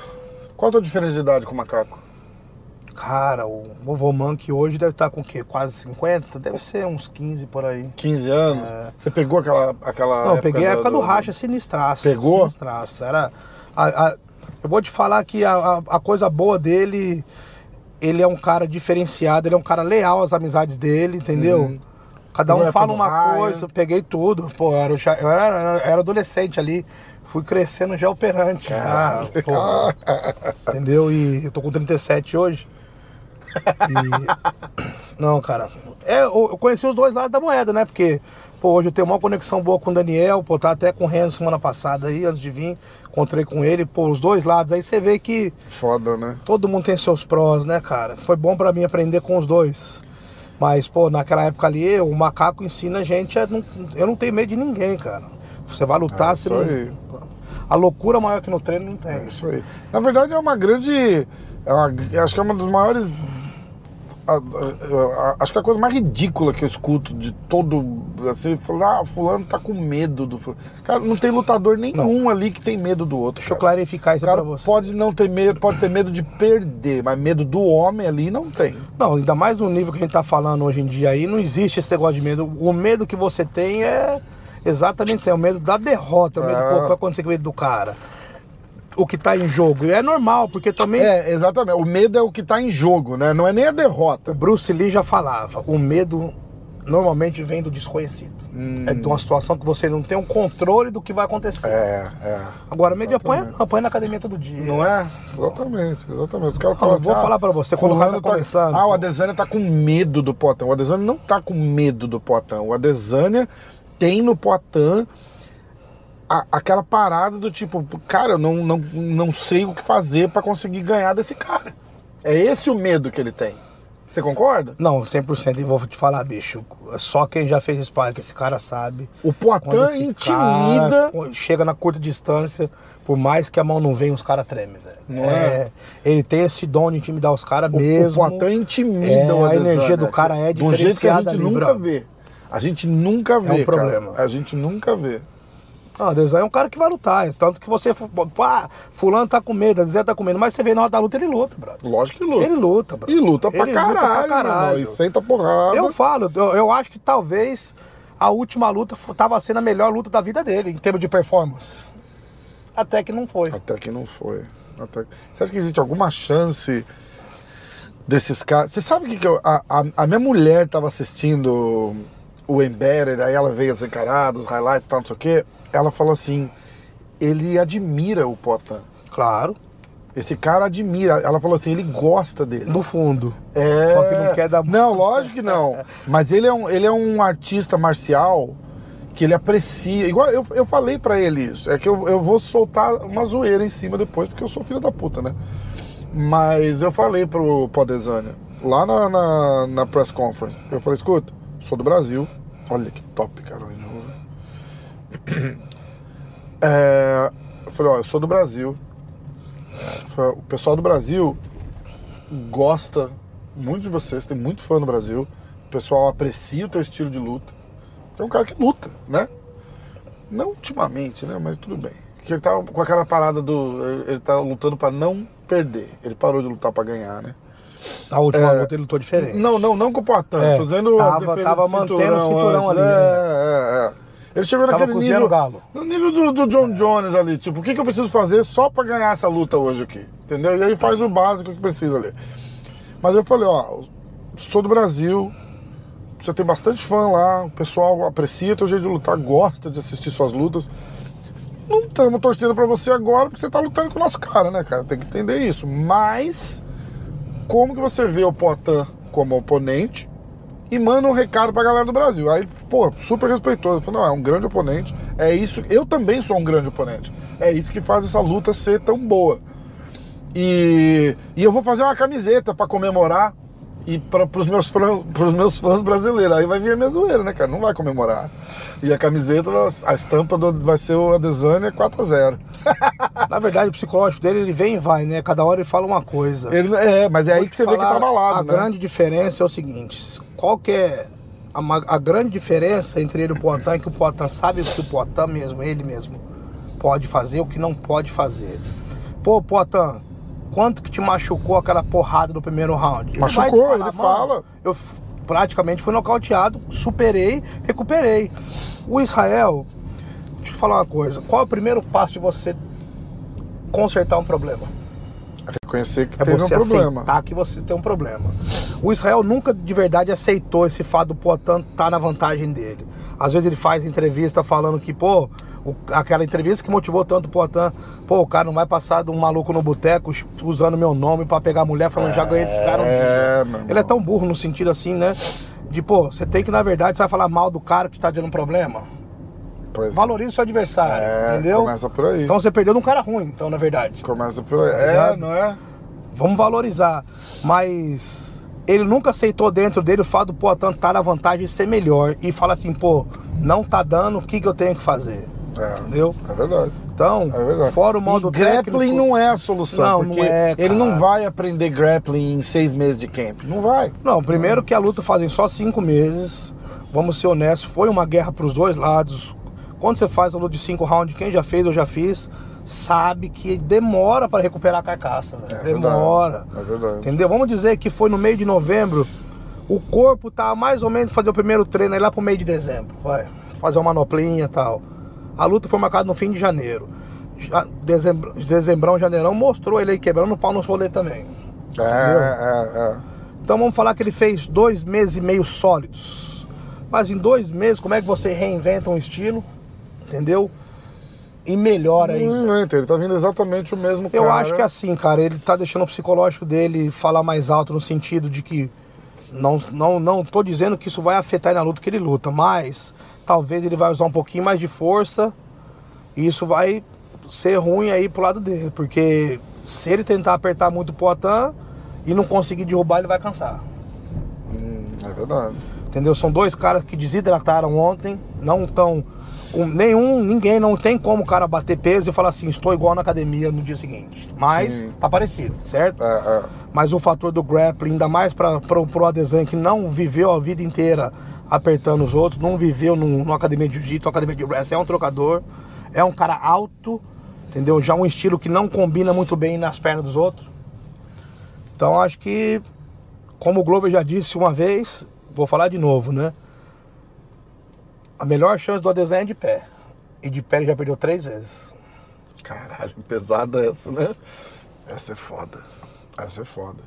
Speaker 2: Qual a tua diferença de idade com o macaco?
Speaker 1: Cara, o vovô Monk hoje deve estar com o quê? Quase 50? Deve ser uns 15 por aí.
Speaker 2: 15 anos? Você pegou aquela. aquela
Speaker 1: Não, peguei a época do racha sinistraço.
Speaker 2: Pegou?
Speaker 1: Sinistraço. Era. a- a- eu vou te falar que a, a- a coisa boa dele, ele é um cara diferenciado, ele é um cara leal às amizades dele, entendeu?
Speaker 2: Uhum.
Speaker 1: Cada um
Speaker 2: época
Speaker 1: fala uma
Speaker 2: raia.
Speaker 1: coisa, eu peguei tudo. Pô, eu cha- eu era, eu era adolescente ali, fui crescendo já operante. Ah, pô, entendeu? E eu tô com 37 hoje. E- Não, cara. É, eu conheci os dois lados da moeda, né? Porque, pô, hoje eu tenho uma conexão boa com o Daniel, pô, tá até com o Renzo semana passada aí, antes de vir. Encontrei com ele, pô, os dois lados. Aí você vê que
Speaker 2: Foda, né?
Speaker 1: todo mundo tem seus prós, né, cara? Foi bom pra mim aprender com os dois. Mas, pô, naquela época ali, o macaco ensina a gente a não, eu não tenho medo de ninguém, cara. Você vai lutar,
Speaker 2: É,
Speaker 1: você não.
Speaker 2: aí.
Speaker 1: A loucura maior que no treino não tem.
Speaker 2: É isso aí. Na verdade, é uma grande. É uma, acho que é uma das maiores. A- a- acho que a coisa mais ridícula que eu escuto de todo. Assim, falar, ah, fulano tá com medo do. fulano." Cara, não tem lutador nenhum ali que tem medo do outro.
Speaker 1: Deixa eu
Speaker 2: cara.
Speaker 1: clarificar
Speaker 2: O
Speaker 1: isso
Speaker 2: cara
Speaker 1: pra você.
Speaker 2: pode não ter medo, pode ter medo de perder, mas medo do homem ali não tem.
Speaker 1: Não, ainda mais no nível que a gente tá falando hoje em dia aí, não existe esse negócio de medo. O medo que você tem é exatamente isso, é o medo da derrota, o medo,
Speaker 2: É.
Speaker 1: pô, o que vai acontecer com o medo do cara. O que tá em jogo. E é normal, porque também
Speaker 2: É, exatamente. O medo é o que tá em jogo, né? Não é nem a derrota.
Speaker 1: o Bruce Lee já falava, o medo normalmente vem do desconhecido. É de uma situação que você não tem um controle do que vai acontecer.
Speaker 2: Hum. É, é.
Speaker 1: Agora, de
Speaker 2: Exatamente.
Speaker 1: não, apanha na academia todo dia.
Speaker 2: Não é? Exatamente, exatamente. Os caras falam
Speaker 1: eu vou
Speaker 2: assim,
Speaker 1: falar pra você, cara
Speaker 2: fulano
Speaker 1: tá começando-
Speaker 2: Ah, o Adesanya tá com medo do Poitin. O Adesanya não tá com medo do Poitin. O Adesanya tem no Poitin a- aquela parada do tipo, cara, eu não, não, não sei o que fazer pra conseguir ganhar desse cara. É esse o medo que ele tem. Você concorda?
Speaker 1: Não, 100%. E vou te falar, bicho, só quem já fez sparring, esse cara sabe.
Speaker 2: O Poitin intimida.
Speaker 1: cara chega na curta distância, por mais que a mão não venha, os caras tremem, velho.
Speaker 2: Não é?
Speaker 1: Ele tem esse dom de intimidar os caras mesmo.
Speaker 2: o Poitin intimida
Speaker 1: É,
Speaker 2: o
Speaker 1: a energia do cara é
Speaker 2: Do jeito que a
Speaker 1: diferenciada
Speaker 2: gente nunca vê. A gente nunca vê,
Speaker 1: um
Speaker 2: cara.
Speaker 1: problema.
Speaker 2: A gente nunca vê.
Speaker 1: Não, Adesanya é um cara que vai lutar. Tanto que você. Ah, fulano tá com medo, Adesanya tá com medo. Mas você vê na hora da luta, ele luta, brother.
Speaker 2: Lógico que luta.
Speaker 1: Ele luta, brother.
Speaker 2: E luta pra
Speaker 1: Ele luta
Speaker 2: caralho,
Speaker 1: pra
Speaker 2: meu
Speaker 1: caralho.
Speaker 2: E senta porrada.
Speaker 1: Eu falo, eu, eu acho que talvez a última luta tava sendo a melhor luta da vida dele, em termos de performance. Até que não foi.
Speaker 2: Até que não foi. Até... Você acha que existe alguma chance desses caras? Você sabe o que, que eu... a, a, a minha mulher tava assistindo o Embedded, aí ela veio desencarada, os highlights e tal, não sei o quê. Ela falou assim: ele admira o Potan.
Speaker 1: Claro.
Speaker 2: Esse cara admira. Ela falou assim: ele gosta dele.
Speaker 1: No fundo.
Speaker 2: É...
Speaker 1: Só que não quer dar-
Speaker 2: Não, lógico que não. Mas ele é um, ele é um artista marcial que ele aprecia. Igual eu, eu falei pra ele isso. É que eu, eu vou soltar uma zoeira em cima depois, porque eu sou filho da puta, né? Mas eu falei pro Podesânia, lá na, na, na press conference, eu falei, escuta, sou do Brasil. Olha que top, cara. É, eu falei, ó, eu sou do Brasil. Falei, O pessoal do Brasil gosta muito de vocês, tem muito fã no Brasil. O pessoal aprecia o teu estilo de luta. É um cara que luta, né? Não ultimamente, né? Mas tudo bem. Que ele tá com aquela parada do. Ele tá lutando pra não perder. Ele parou de lutar pra ganhar, né?
Speaker 1: A última
Speaker 2: É.
Speaker 1: luta ele lutou diferente.
Speaker 2: Não, não, não com o Poitin.
Speaker 1: É,
Speaker 2: tô dizendo
Speaker 1: tava- tava mantendo o cinturão
Speaker 2: antes.
Speaker 1: ali, né?
Speaker 2: É, é, é. Ele chegou
Speaker 1: Tava
Speaker 2: naquele nível.
Speaker 1: galo.
Speaker 2: No nível do, do John Jones ali. Tipo, o que, que eu preciso fazer só pra ganhar essa luta hoje aqui? Entendeu? E aí faz o básico que precisa ali. Mas eu falei, ó, sou do Brasil. Você tem bastante fã lá, o pessoal aprecia teu jeito de lutar, gosta de assistir suas lutas. Não estamos torcendo pra você agora, porque você tá lutando com o nosso cara, né, cara? Tem que entender isso. Mas, como que você vê o Poitin como oponente e manda um recado pra galera do Brasil? Aí, pô, super respeitoso. Falou, não, é um grande oponente. É isso. Eu também sou um grande oponente. É isso que faz essa luta ser tão boa. E, e eu vou fazer uma camiseta pra comemorar e para pros meus, fãs, pros meus fãs brasileiros. Aí vai vir a minha zoeira, né, cara? Não vai comemorar. E a camiseta, a estampa do- vai ser o Adesanya 4x0.
Speaker 1: Na verdade, o psicológico dele, ele vem e vai, né? Cada hora ele fala uma coisa.
Speaker 2: Ele, é, mas é aí que você vê que tá
Speaker 1: falar,
Speaker 2: abalado,
Speaker 1: A
Speaker 2: né?
Speaker 1: grande diferença é o seguinte: qual que é a, a grande diferença entre ele e o Poitin é que o Poitin sabe o que o Poitin mesmo, ele mesmo, pode fazer, o que não pode fazer. Pô, Poitin, quanto que te machucou aquela porrada do primeiro round? Ele
Speaker 2: Machucou,
Speaker 1: te
Speaker 2: ele
Speaker 1: "Mano,
Speaker 2: fala."
Speaker 1: Eu praticamente fui nocauteado, superei, recuperei. O Israel, deixa eu te falar uma coisa: qual é o primeiro passo de você consertar um problema?
Speaker 2: Reconhecer que
Speaker 1: É
Speaker 2: teve um
Speaker 1: você
Speaker 2: problema.
Speaker 1: aceitar que você tem um problema. O Israel nunca de verdade aceitou esse fato do Poitin estar na vantagem dele. Às vezes ele faz entrevista falando que, pô, o- aquela entrevista que motivou tanto o Poitin, pô, o cara não vai passar de um maluco no boteco usando meu nome pra pegar a mulher falando já ganhei desse cara um
Speaker 2: É,
Speaker 1: dia. Ele é tão burro no sentido assim, né? De, pô, você tem que, na verdade, você vai falar mal do cara que tá tendo um problema.
Speaker 2: Pois é.
Speaker 1: Valorize o seu adversário,
Speaker 2: É,
Speaker 1: entendeu?
Speaker 2: começa por aí.
Speaker 1: Então você perdeu de um cara ruim, então, na verdade.
Speaker 2: Começa por aí.
Speaker 1: Tá
Speaker 2: É, não é?
Speaker 1: Vamos valorizar. Mas ele nunca aceitou dentro dele o fato do Poitin estar na vantagem de ser melhor. E fala assim, pô, não tá dando, o que, que eu tenho que fazer?
Speaker 2: É.
Speaker 1: Entendeu?
Speaker 2: É verdade.
Speaker 1: Então,
Speaker 2: É verdade.
Speaker 1: fora o modo
Speaker 2: e grappling
Speaker 1: técnico-
Speaker 2: não é a solução,
Speaker 1: Não, não
Speaker 2: porque
Speaker 1: é,
Speaker 2: ele não vai aprender grappling em seis meses de camp. Não vai.
Speaker 1: Não, primeiro que a luta fazem só cinco meses. Vamos ser honestos, foi uma guerra pros dois lados. Quando você faz a luta de cinco rounds, quem já fez, eu já fiz, sabe que demora para recuperar a carcaça, velho.
Speaker 2: É
Speaker 1: demora.
Speaker 2: verdade, é verdade.
Speaker 1: Entendeu? Vamos dizer que foi no meio de novembro, o corpo tá mais ou menos fazer o primeiro treino aí lá pro meio de dezembro. Vai, fazer uma manoplinha e tal. A luta foi marcada no fim de janeiro. Dezembro, dezembrão, janeirão, mostrou ele aí quebrando o pau no rolê também.
Speaker 2: É, é, é.
Speaker 1: Então vamos falar que ele fez dois meses e meio sólidos. Mas em dois meses, como é que você reinventa um estilo? Entendeu? E melhora ainda.
Speaker 2: Não, ele tá vindo exatamente o mesmo
Speaker 1: Eu
Speaker 2: cara.
Speaker 1: acho que assim, cara, ele tá deixando o psicológico dele falar mais alto no sentido de que não, não, não tô dizendo que isso vai afetar na luta que ele luta, mas talvez ele vai usar um pouquinho mais de força e isso vai ser ruim aí pro lado dele, porque se ele tentar apertar muito o Poitin e não conseguir derrubar, ele vai cansar.
Speaker 2: Hum, é verdade.
Speaker 1: Entendeu? São dois caras que desidrataram ontem, não estão com nenhum, ninguém, não tem como o cara bater peso e falar assim, estou igual na academia no dia seguinte. Mas
Speaker 2: Sim.
Speaker 1: tá parecido, certo?
Speaker 2: É, é.
Speaker 1: Mas o fator do grappling, ainda mais para pro, pro Adesanya que não viveu a vida inteira apertando os outros, não viveu num- numa academia de jiu-jitsu, academia de wrestling, é um trocador. É um cara alto, entendeu? Já um estilo que não combina muito bem nas pernas dos outros. Então acho que, como o Globo já disse uma vez, vou falar de novo, né? A melhor chance do Adesanya é de pé. E de pé ele já perdeu três vezes.
Speaker 2: Caralho, pesada essa, né? Essa é foda. Essa é foda.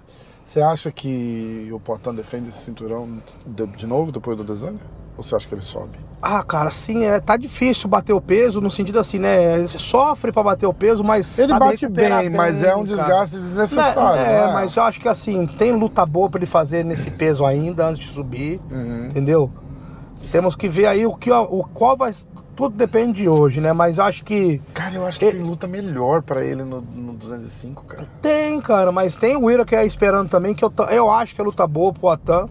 Speaker 2: Você acha que o Poitin defende esse cinturão de, de novo depois do Adesanya? Ou você acha que ele sobe?
Speaker 1: Ah, cara, sim, é, tá difícil bater o peso, no sentido assim, né? Sofre pra bater o peso, mas.
Speaker 2: Ele bate bem,
Speaker 1: recuperar
Speaker 2: mas é um
Speaker 1: cara.
Speaker 2: desgaste desnecessário.
Speaker 1: É,
Speaker 2: né?
Speaker 1: mas eu acho que assim, tem luta boa pra ele fazer nesse peso ainda, antes de subir,
Speaker 2: Uhum.
Speaker 1: entendeu? Temos que ver aí o que o qual vai. Tudo depende de hoje, né? Mas acho que.
Speaker 2: Cara, eu acho que
Speaker 1: E-
Speaker 2: tem luta melhor pra ele no, no 205, cara.
Speaker 1: Tem, cara, mas tem o Ira que é esperando também, que eu, eu acho que é luta boa pro Atan.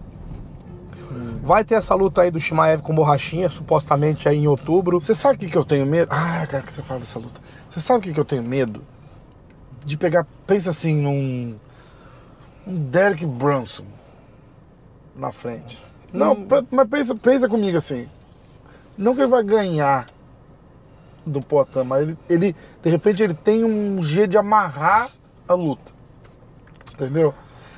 Speaker 1: Vai ter essa luta aí do Shimaev com borrachinha, supostamente aí em outubro.
Speaker 2: Você sabe o que, que eu tenho medo? Ah, quero que você fale dessa luta. Você sabe o que, que eu tenho medo? De pegar, pensa assim, num. Um Derek Brunson na frente. Não,
Speaker 1: Hum.
Speaker 2: mas pensa, pensa comigo assim. Não que ele vai ganhar do Poitin, mas ele, ele, de repente, ele tem um jeito de amarrar a luta. Entendeu?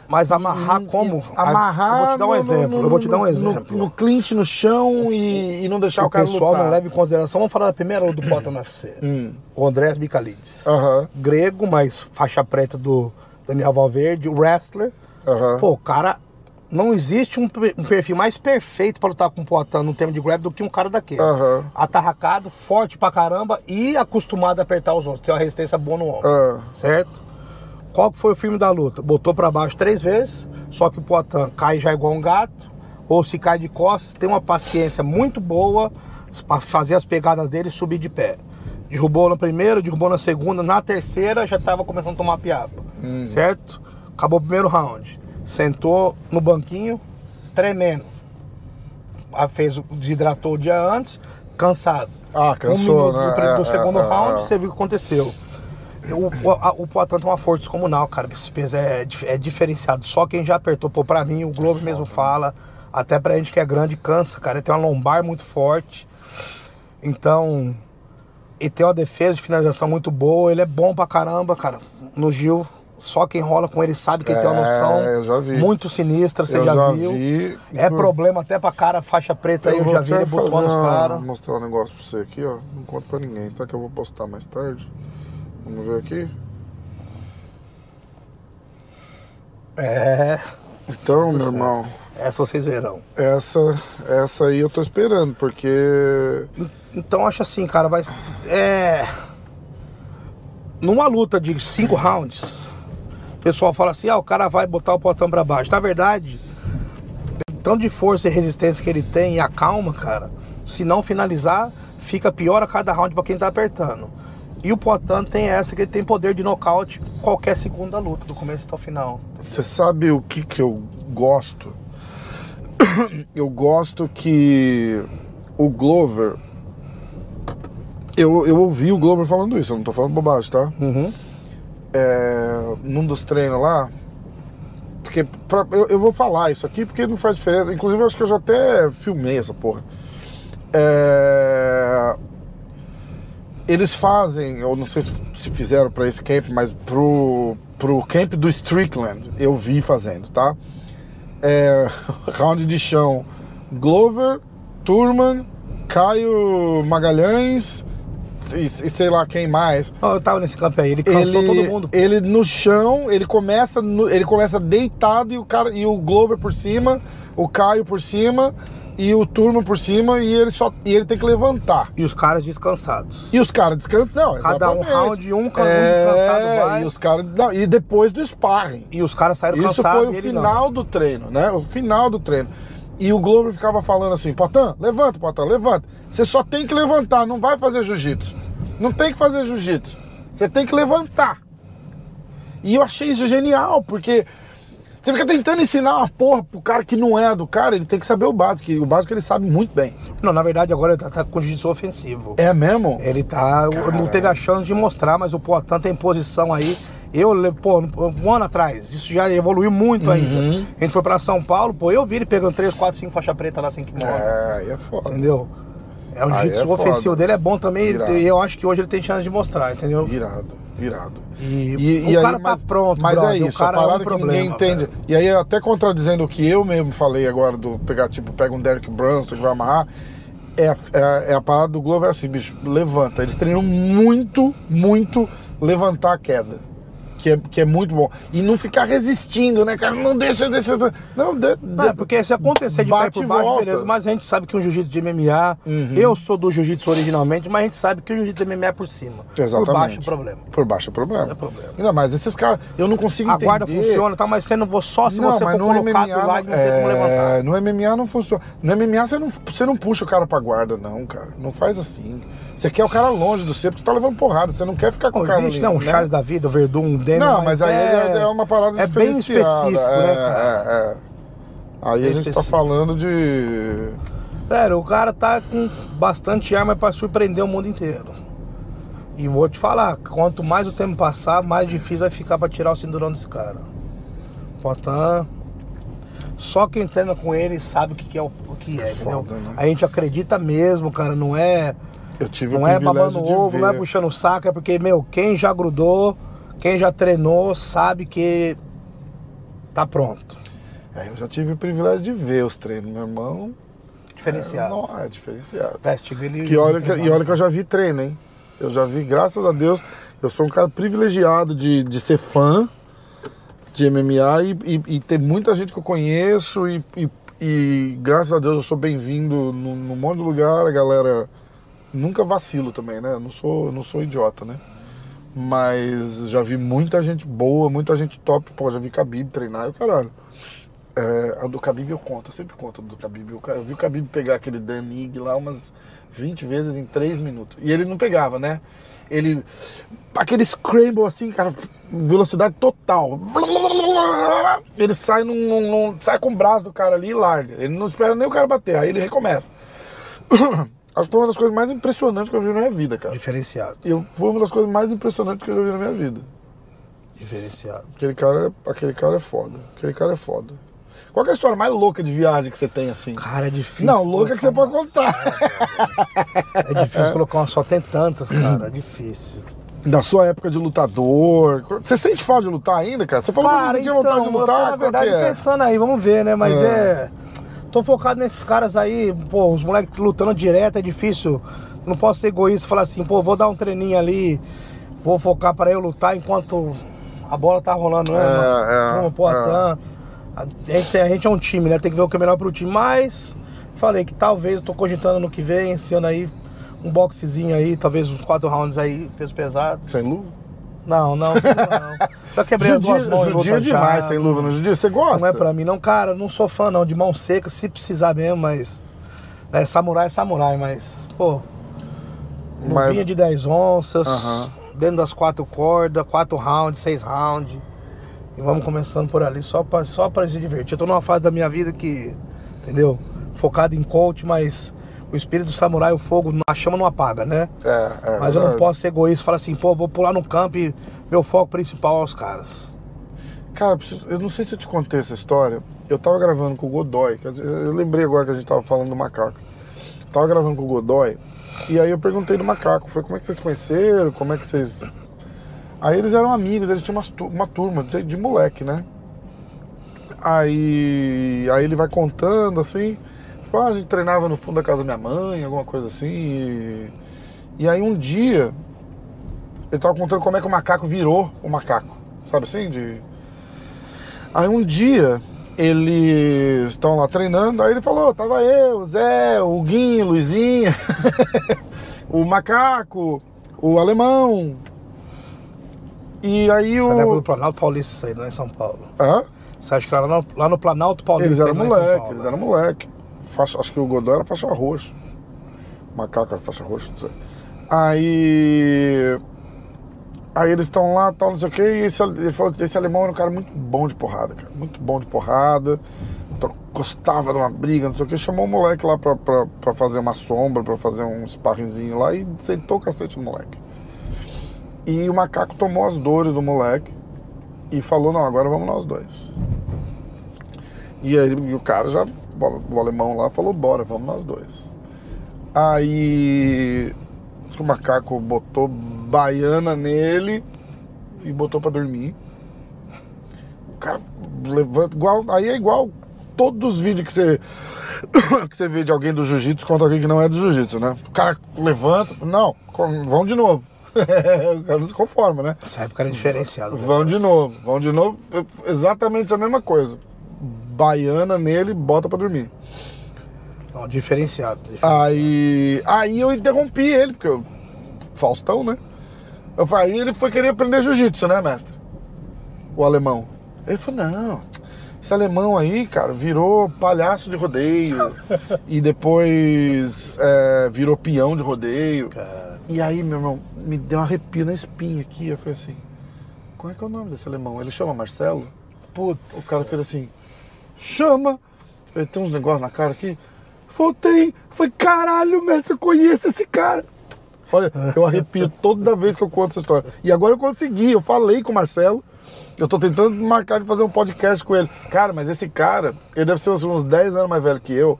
Speaker 1: Mas amarrar
Speaker 2: E-
Speaker 1: como?
Speaker 2: e Amarrar.
Speaker 1: Eu vou te dar um
Speaker 2: no-
Speaker 1: exemplo.
Speaker 2: no-
Speaker 1: eu vou te dar um exemplo.
Speaker 2: No, no clinch no chão e, e não deixar o,
Speaker 1: o
Speaker 2: cara
Speaker 1: pessoal
Speaker 2: lutar.
Speaker 1: não leva em consideração. Vamos falar da primeira luta do Poitin no UFC.
Speaker 2: Hum.
Speaker 1: O Andrés Bicalides.
Speaker 2: Aham,
Speaker 1: Grego, mas faixa preta do Daniel Valverde, o wrestler.
Speaker 2: aham.
Speaker 1: Pô, o cara. Não existe um, um perfil mais perfeito para lutar com o Poitin no termo de grab do que um cara daquele.
Speaker 2: Aham.
Speaker 1: Atarracado, forte pra caramba e acostumado a apertar os outros. Tem uma resistência boa no ombro.
Speaker 2: Ah.
Speaker 1: Certo? Qual que foi o filme da luta? Botou pra baixo três vezes, só que o Poitin cai já igual um gato, ou se cai de costas, tem uma paciência muito boa pra fazer as pegadas dele e subir de pé. Derrubou na primeira, derrubou na segunda, na terceira já tava começando a tomar piaba. Certo? Acabou o primeiro round. Sentou no banquinho, tremendo. Ah, Fez, o- desidratou o dia antes, cansado.
Speaker 2: Ah, cansou,
Speaker 1: um minuto
Speaker 2: né?
Speaker 1: do,
Speaker 2: É,
Speaker 1: do
Speaker 2: é,
Speaker 1: segundo
Speaker 2: é,
Speaker 1: round,
Speaker 2: é.
Speaker 1: você viu o que aconteceu. O, o, a- o Poitin tem uma força descomunal, cara. Esse peso é, é diferenciado. Só quem já apertou, pô, pra mim, o Globo mesmo fala. Até pra gente que é grande, cansa, cara. Ele tem uma lombar muito forte. Então, ele tem uma defesa de finalização muito boa. Ele é bom pra caramba, cara. No Gil, só quem rola com ele sabe que ele tem uma
Speaker 2: É,
Speaker 1: noção
Speaker 2: eu já vi.
Speaker 1: muito sinistra, você
Speaker 2: Eu
Speaker 1: já,
Speaker 2: já
Speaker 1: viu.
Speaker 2: vi.
Speaker 1: É problema até pra cara faixa preta aí, eu,
Speaker 2: vou
Speaker 1: já vi ele caras.
Speaker 2: mostrar um negócio pra você aqui, ó. Não conta pra ninguém, tá? Que eu vou postar mais tarde. Vamos ver aqui.
Speaker 1: É,
Speaker 2: Então, meu irmão,
Speaker 1: essa vocês verão.
Speaker 2: essa, essa aí eu tô esperando, porque.
Speaker 1: Então acho assim, cara, vai. É. Numa luta de cinco rounds, o pessoal fala assim, ah, o cara vai botar o potão pra baixo. Na verdade, tanto de força e resistência que ele tem e a calma, cara, se não finalizar, fica pior a cada round pra quem tá apertando. E o Poitin tem essa que ele tem poder de nocaute qualquer segundo da luta, do começo até o final.
Speaker 2: Você sabe o que, que eu gosto? Eu gosto que o Glover. Eu, eu ouvi o Glover falando isso, eu não tô falando bobagem, tá?
Speaker 1: Uhum.
Speaker 2: É, num dos treinos lá. Porque pra- eu, eu vou falar isso aqui porque não faz diferença. Inclusive, eu acho que eu já até filmei essa porra. É, eles fazem, eu não sei se, se fizeram pra esse camp, mas pro, pro camp do Strickland eu vi fazendo, tá? É, round de chão: Glover, Turman, Caio Magalhães e, e sei lá quem mais
Speaker 1: Eu tava nesse campo aí, ele cansou
Speaker 2: ele,
Speaker 1: todo mundo.
Speaker 2: Ele no chão, ele começa, no- ele começa deitado e o cara e o Glover por cima, o Caio por cima e o Turma por cima e ele só e ele tem que levantar.
Speaker 1: E os caras descansados.
Speaker 2: E os caras descansam, não,
Speaker 1: Cada um
Speaker 2: exatamente.
Speaker 1: round, um, cada um
Speaker 2: é,
Speaker 1: descansado vai.
Speaker 2: E os caras, não, e depois do sparring.
Speaker 1: E os caras saíram
Speaker 2: Isso
Speaker 1: cansados.
Speaker 2: foi o
Speaker 1: ele não.
Speaker 2: final do treino, né? O final do treino. E o Glover ficava falando assim: Potan, levanta, Potan, levanta. Você só tem que levantar, não vai fazer jiu-jitsu. Não tem que fazer jiu-jitsu. Você tem que levantar. E eu achei isso genial, porque você fica tentando ensinar uma porra pro cara que não é do cara, ele tem que saber o básico. E o básico ele sabe muito bem.
Speaker 1: Não, na verdade agora ele tá, tá com jiu-jitsu ofensivo.
Speaker 2: É mesmo?
Speaker 1: Ele tá. Não teve a chance de mostrar, mas o Poitin tem posição aí. Eu, pô, um ano atrás, isso já evoluiu muito
Speaker 2: Uhum.
Speaker 1: ainda. A gente foi pra São Paulo, pô, eu vi ele pegando 3, 4, 5 faixa preta lá sem kimono.
Speaker 2: É, aí é foda.
Speaker 1: Entendeu? É, o
Speaker 2: Aí
Speaker 1: jiu-jitsu
Speaker 2: é
Speaker 1: ofensivo
Speaker 2: foda.
Speaker 1: dele é bom também.
Speaker 2: Irado.
Speaker 1: E eu acho que hoje ele tem chance de mostrar, entendeu?
Speaker 2: Irado, irado.
Speaker 1: E, o cara tá pronto,
Speaker 2: Mas
Speaker 1: brother,
Speaker 2: é
Speaker 1: o
Speaker 2: isso,
Speaker 1: cara
Speaker 2: a
Speaker 1: é um
Speaker 2: parada que
Speaker 1: problema,
Speaker 2: ninguém entende.
Speaker 1: velho.
Speaker 2: E aí, até contradizendo o que eu mesmo falei agora, do pegar, tipo, pega um Derek Brunson que vai amarrar, é, a- é, é a parada do Glover assim, bicho, levanta. Eles treinam muito, muito levantar a queda. Que é, que é muito bom. E não ficar resistindo, né, cara? Não deixa, deixa. Não, de,
Speaker 1: Não, é porque se acontecer de
Speaker 2: Bate
Speaker 1: por baixo,
Speaker 2: volta.
Speaker 1: beleza. Mas a gente sabe que um jiu-jitsu de MMA,
Speaker 2: Uhum.
Speaker 1: eu sou do jiu-jitsu originalmente, mas a gente sabe que o jiu-jitsu de MMA é por cima.
Speaker 2: Exatamente.
Speaker 1: Por baixo é problema.
Speaker 2: Por baixo é problema.
Speaker 1: É problema.
Speaker 2: Ainda mais, esses caras, eu não consigo
Speaker 1: A
Speaker 2: entender.
Speaker 1: guarda funciona, tá? Mas você não vou só se você for lá e não tem como levantar.
Speaker 2: No MMA não funciona. No MMA você não, você não puxa o cara pra guarda, não, cara. Não faz assim. Você quer o cara longe do seu, porque você tá levando porrada. Você não quer ficar com
Speaker 1: Não
Speaker 2: o cara
Speaker 1: existe,
Speaker 2: ali,
Speaker 1: não, o
Speaker 2: né?
Speaker 1: Charles da vida, o Verdun, um Demian,
Speaker 2: Não, mas aí é, é uma parada
Speaker 1: é bem específico,
Speaker 2: é,
Speaker 1: né, cara?
Speaker 2: é, é. Aí
Speaker 1: Bem
Speaker 2: a gente tá
Speaker 1: específico.
Speaker 2: falando de.
Speaker 1: Velho, o cara tá com bastante arma pra surpreender o mundo inteiro. E vou te falar, quanto mais o tempo passar, mais difícil vai ficar pra tirar o cinturão desse cara. Potan, só quem treina com ele sabe o que, é o, o que é, entendeu?
Speaker 2: Foda, né?
Speaker 1: A gente acredita mesmo, cara, não é,
Speaker 2: Eu tive
Speaker 1: não é babando ovo,
Speaker 2: ver.
Speaker 1: não é puxando o saco, é porque, meu, quem já grudou, quem já treinou, sabe que tá pronto.
Speaker 2: É, eu já tive o privilégio de ver os treinos, meu irmão.
Speaker 1: Diferenciado.
Speaker 2: É, não, é diferenciado.
Speaker 1: Teste dele.
Speaker 2: Que olha que, e olha que eu já vi treino, hein? Eu já vi, graças a Deus, eu sou um cara privilegiado de, de ser fã de MMA e, e- e ter muita gente que eu conheço e, e- e graças a Deus eu sou bem-vindo num, num monte de lugar, a galera nunca vacilo também, né? Eu não sou, eu não sou idiota, né? Mas já vi muita gente boa, muita gente top, pô, já vi Khabib treinar e o caralho. É, a do Khabib eu conto, eu sempre conto do Khabib. Eu, eu vi o Khabib pegar aquele Danig lá umas 20 vezes em 3 minutos. E ele não pegava, né? Ele. Aquele scramble assim, cara, velocidade total. Ele sai, num- num- sai com o braço do cara ali e larga. Ele não espera nem o cara bater, aí ele recomeça. Acho que foi uma das coisas mais impressionantes que eu vi na minha vida, cara.
Speaker 1: Diferenciado.
Speaker 2: E eu- foi uma das coisas mais impressionantes que eu já vi na minha vida.
Speaker 1: Diferenciado.
Speaker 2: Aquele cara, é- aquele cara é foda. Aquele cara é foda. Qual que é a história mais louca de viagem que você tem assim?
Speaker 1: Cara, é difícil.
Speaker 2: Não, louca que você pode contar.
Speaker 1: É difícil colocar uma só, tem tantas, cara. É difícil.
Speaker 2: Da sua época de lutador. Você sente falta de lutar ainda, cara? Você falou que você tinha vontade de
Speaker 1: eu tô,
Speaker 2: lutar?
Speaker 1: na
Speaker 2: Qual
Speaker 1: verdade,
Speaker 2: é?
Speaker 1: pensando aí, vamos ver, né? Mas
Speaker 2: É.
Speaker 1: é. Tô focado nesses caras aí, pô, os moleques lutando direto, é difícil. Não posso ser egoísta e falar assim, pô, vou dar um treininho ali, vou focar pra eu lutar enquanto a bola tá rolando, né?
Speaker 2: É,
Speaker 1: mano?
Speaker 2: é,
Speaker 1: Como, pô,
Speaker 2: é.
Speaker 1: a, a gente, a gente é um time, né? Tem que ver o que é melhor pro time. Mas falei que talvez eu tô cogitando no que vem, esse ano aí, um boxezinho aí, talvez uns quatro rounds aí, peso pesado.
Speaker 2: Sem luva?
Speaker 1: Não, não, sem luva não. Já quebrei as duas
Speaker 2: Judia,
Speaker 1: mãos
Speaker 2: judia demais sem luva no judia. Você gosta?
Speaker 1: Não é pra mim, não, cara, não sou fã não, de mão seca, se precisar mesmo, mas. É, samurai é samurai, mas, pô.
Speaker 2: Mas-
Speaker 1: Luvinha de 10 onças,
Speaker 2: Aham.
Speaker 1: dentro das quatro cordas, quatro rounds, seis rounds. E vamos começando por ali, só pra, só pra se divertir. Eu tô numa fase da minha vida que, entendeu? Focado em coach, mas o espírito do samurai, o fogo, a chama não apaga, né?
Speaker 2: É, é.
Speaker 1: mas eu não posso ser egoísta e falar assim, pô, vou pular no campo e meu foco principal é os caras.
Speaker 2: Cara, eu não sei se eu te contei essa história. Eu tava gravando com o Godoy. Eu lembrei agora que a gente tava falando do macaco. Eu tava gravando com o Godoy. E aí eu perguntei do macaco. Foi como é que vocês conheceram? Como é que vocês. Aí eles eram amigos, eles tinham umas tu- uma, turma de, de moleque, né? Aí, aí ele vai contando assim. A gente treinava no fundo da casa da minha mãe, alguma coisa assim. E, e aí um dia ele tava contando como é que o macaco virou o macaco. Sabe assim? De... Aí um dia eles estão lá treinando, aí ele falou, tava eu, o Zé, o Guinho, o Luizinho, o macaco, o alemão. E aí
Speaker 1: Essa época do
Speaker 2: o.
Speaker 1: Planalto Paulista, isso aí, não é em São Paulo.
Speaker 2: Hã?
Speaker 1: Você acha que lá no, lá no Planalto Paulista?
Speaker 2: Eles eram moleque,
Speaker 1: Paulo,
Speaker 2: eles
Speaker 1: né?
Speaker 2: eram moleque. Faixa- acho que o Godoy era faixa roxa. Macaco era faixa roxa, não sei. Aí. Aí eles estão lá, tal, não sei o que, e esse, ele falou esse alemão era um cara muito bom de porrada, cara. Muito bom de porrada. Gostava de uma briga, não sei o que. Chamou o moleque lá pra, pra, pra fazer uma sombra, pra fazer um sparringzinho lá e sentou o cacete no moleque. E o macaco tomou as dores do moleque e falou, não, agora vamos nós dois. E aí e o cara já, o alemão lá falou, bora, vamos nós dois. Aí o macaco botou baiana nele e botou pra dormir. O cara levanta igual. Aí é igual todos os vídeos que você. que você vê de alguém do jiu-jitsu contra alguém que não é do jiu-jitsu, né? O cara levanta. Não, vão de novo. o cara não se conforma, né?
Speaker 1: Essa época era diferenciado.
Speaker 2: Vão de novo, vão de novo. Exatamente a mesma coisa. Baiana nele, bota pra dormir.
Speaker 1: Não, diferenciado, diferenciado.
Speaker 2: Aí, aí eu interrompi ele, porque eu. Faustão, né? Eu falei, ele foi querer aprender jiu-jitsu, né, mestre? O alemão. Ele falou, não, esse alemão aí, cara, virou palhaço de rodeio. e depois é, virou peão de rodeio.
Speaker 1: Cara.
Speaker 2: E aí, meu irmão, me deu um arrepio na espinha aqui. Eu falei assim, qual é que é o nome desse alemão? Ele chama Marcelo?
Speaker 1: Putz.
Speaker 2: O cara fez assim, chama. Falei, tem uns negócios na cara aqui. Voltei. Foi caralho, mestre, eu conheço esse cara. Olha, eu arrepio toda vez que eu conto essa história. E agora eu consegui, eu falei com o Marcelo. Eu tô tentando marcar de fazer um podcast com ele. Cara, mas esse cara, ele deve ser uns 10 anos mais velho que eu.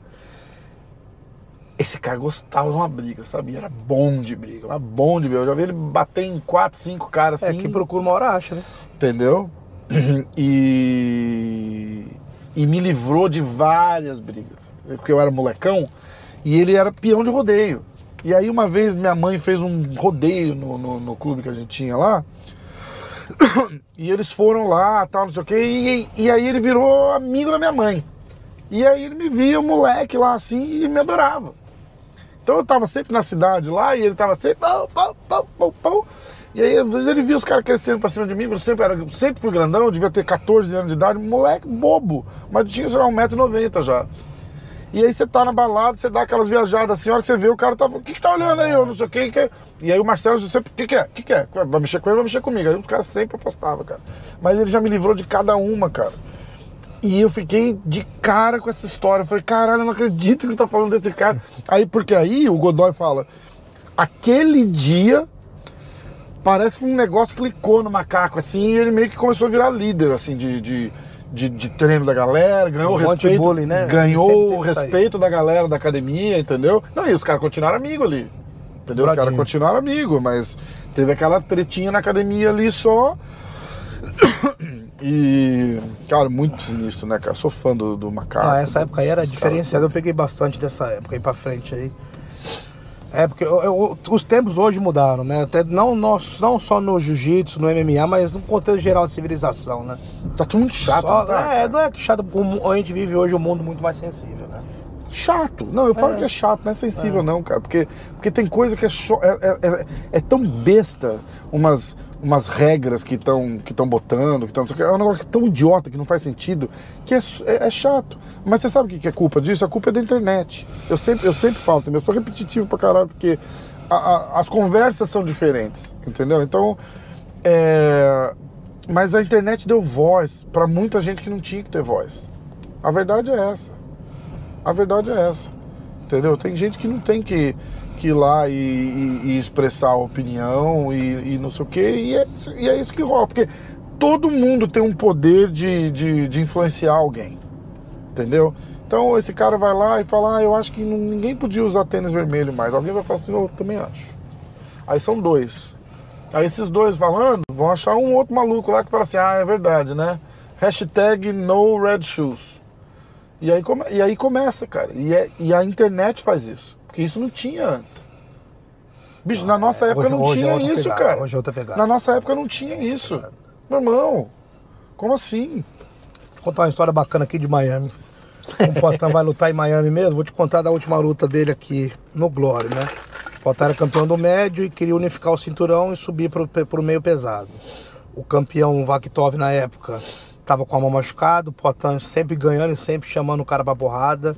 Speaker 2: Esse cara gostava de uma briga, sabe? Era bom de briga, era bom de briga. Eu já vi ele bater em 4, 5 caras assim.
Speaker 1: É, quem procura uma hora acha, né?
Speaker 2: Entendeu? E, e me livrou de várias brigas. Porque eu era molecão e ele era peão de rodeio. E aí uma vez minha mãe fez um rodeio no, no, no clube que a gente tinha lá. E eles foram lá, tal, não sei o quê. E, e aí ele virou amigo da minha mãe. E aí ele me via, moleque lá assim, e me adorava. Então eu tava sempre na cidade lá e ele tava sempre. Pau, pau, pau, pau, pau. E aí, às vezes, ele via os caras crescendo pra cima de mim, eu sempre, era, sempre fui grandão, devia ter 14 anos de idade, moleque bobo, mas tinha, sei lá, 1,90m já. E aí você tá na balada, você dá aquelas viajadas assim, a hora que você vê, o cara tá. O que, que tá olhando aí? Eu não sei o que. que... E aí o Marcelo sempre. O que, que é? O que, que é? Vai mexer com ele, vai mexer comigo. Aí os caras sempre apostavam, cara. Mas ele já me livrou de cada uma, cara. E eu fiquei de cara com essa história. Eu falei, caralho, eu não acredito que você tá falando desse cara. Aí, porque aí o Godoy fala, aquele dia parece que um negócio clicou no macaco, assim, e ele meio que começou a virar líder, assim, de, de, de, de treino da galera, ganhou o respeito,
Speaker 1: bullying, né?
Speaker 2: Ganhou
Speaker 1: teve
Speaker 2: o respeito da galera da academia, entendeu? Não, e os caras continuaram amigos ali. Entendeu? Os caras
Speaker 1: Bradinho.
Speaker 2: continuaram amigos, mas teve aquela tretinha na academia ali só. E, cara, muito sinistro, né, cara? Sou fã do, do macaco.
Speaker 1: Ah, essa época aí era diferenciada. Eu peguei bastante dessa época aí pra frente aí. É, porque eu- eu- os tempos hoje mudaram, né? Até não, nós- não só no jiu-jitsu, no MMA, mas no contexto geral da civilização, né?
Speaker 2: Tá tudo muito chato,
Speaker 1: Só-
Speaker 2: não tá,
Speaker 1: é, não é que chato, o mu- a gente vive hoje um mundo muito mais sensível, né?
Speaker 2: Chato. Não, eu falo
Speaker 1: É.
Speaker 2: que é chato, não é sensível não, cara. Porque, porque tem coisa que é, cho- é, é- é- é tão besta umas, umas regras que estão que tão botando, que tão, é um negócio é tão idiota, que não faz sentido, que é, é- é chato. Mas você sabe o que que é culpa disso? A culpa é da internet. Eu sempre, eu sempre falo também, eu sou repetitivo pra caralho, porque a- a- as conversas são diferentes, entendeu? Então, é, mas a internet deu voz pra muita gente que não tinha que ter voz. A verdade é essa. A verdade é essa. Entendeu? Tem gente que não tem que, que ir lá e, e- e expressar a opinião e, e não sei o quê, e é, e é isso que rola. Porque todo mundo tem um poder de, de, de influenciar alguém. Entendeu? Então esse cara vai lá e fala, ah, eu acho que ninguém podia usar tênis vermelho mais. Alguém vai falar assim, eu também acho. Aí são dois. Aí esses dois falando, vão achar um outro maluco lá que fala assim, ah, é verdade, né? Hashtag no red shoes. E aí, come- e aí começa, cara. E, é- e a internet faz isso. Porque isso não tinha antes. Bicho, na nossa época
Speaker 1: Hoje-
Speaker 2: não
Speaker 1: hoje é
Speaker 2: tinha isso,
Speaker 1: pegada,
Speaker 2: cara.
Speaker 1: hoje é outra pegada.
Speaker 2: Na nossa época não tinha isso. Meu irmão, como assim?
Speaker 1: Vou contar uma história bacana aqui de Miami. O Potan vai lutar em Miami mesmo. Vou te contar da última luta dele aqui no Glory, né? O Potan era campeão do médio e queria unificar o cinturão e subir pro, pro meio pesado. O campeão Vakitov na época tava com a mão machucada, o Potan sempre ganhando e sempre chamando o cara pra porrada.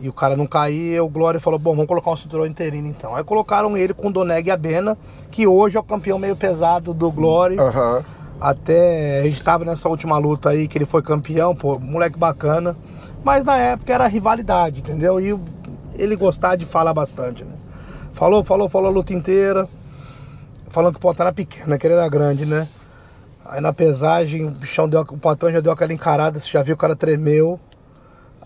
Speaker 1: E o cara não caía, o Glória falou, bom, vamos colocar um cinturão interino então. Aí colocaram ele com o Doneg Abena, que hoje é o campeão meio pesado do Glory.
Speaker 2: Aham.
Speaker 1: Até a gente tava nessa última luta aí que ele foi campeão, pô, moleque bacana. Mas na época era rivalidade, entendeu? E ele gostava de falar bastante, né? Falou, falou, falou a luta inteira. Falando que o Potan era pequeno, né? Que ele era grande, né? Aí na pesagem, o bichão deu, o Potan já deu aquela encarada, você já viu o cara tremeu.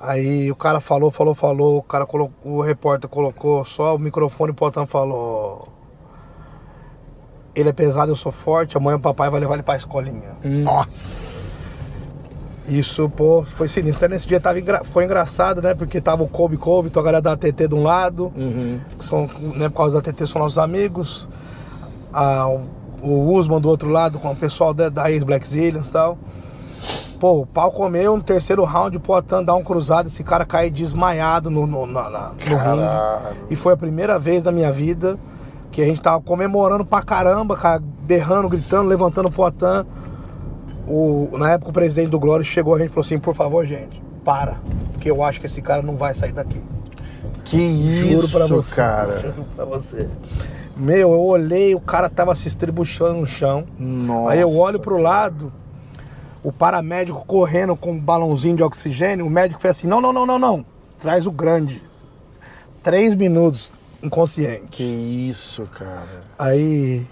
Speaker 1: Aí o cara falou, falou, falou, o cara colocou, o repórter colocou só o microfone e o Potan falou. Ele é pesado, eu sou forte, amanhã o papai vai levar ele pra escolinha.
Speaker 2: Nossa!
Speaker 1: Isso, pô, foi sinistro. Nesse dia tava engra- foi engraçado, né? Porque tava o Kobe Kobe, a galera da TT de um lado,
Speaker 2: Uhum.
Speaker 1: que são, né, por causa da TT são nossos amigos. A- o- o Usman do outro lado, com o pessoal da, da ex-Black Zillions e tal. Pô, o pau comeu no terceiro round, o Poatan dá um cruzado, esse cara cai desmaiado no, no, na- na- no ringue. E foi a primeira vez da minha vida que a gente tava comemorando pra caramba, cara, berrando, gritando, levantando o Poatan. O, na época o presidente do Glória chegou a gente e falou assim, por favor, gente, para. Porque eu acho que esse cara não vai sair daqui.
Speaker 2: Que isso,
Speaker 1: Juro pra você.
Speaker 2: cara.
Speaker 1: Juro pra você. Meu, eu olhei, o cara tava se estribuchando no chão.
Speaker 2: Nossa.
Speaker 1: Aí eu olho pro lado, o paramédico correndo com um balãozinho de oxigênio, o médico fez assim, não, não, não, não, não. Traz o grande. Três minutos inconsciente.
Speaker 2: Que isso, cara.
Speaker 1: Aí,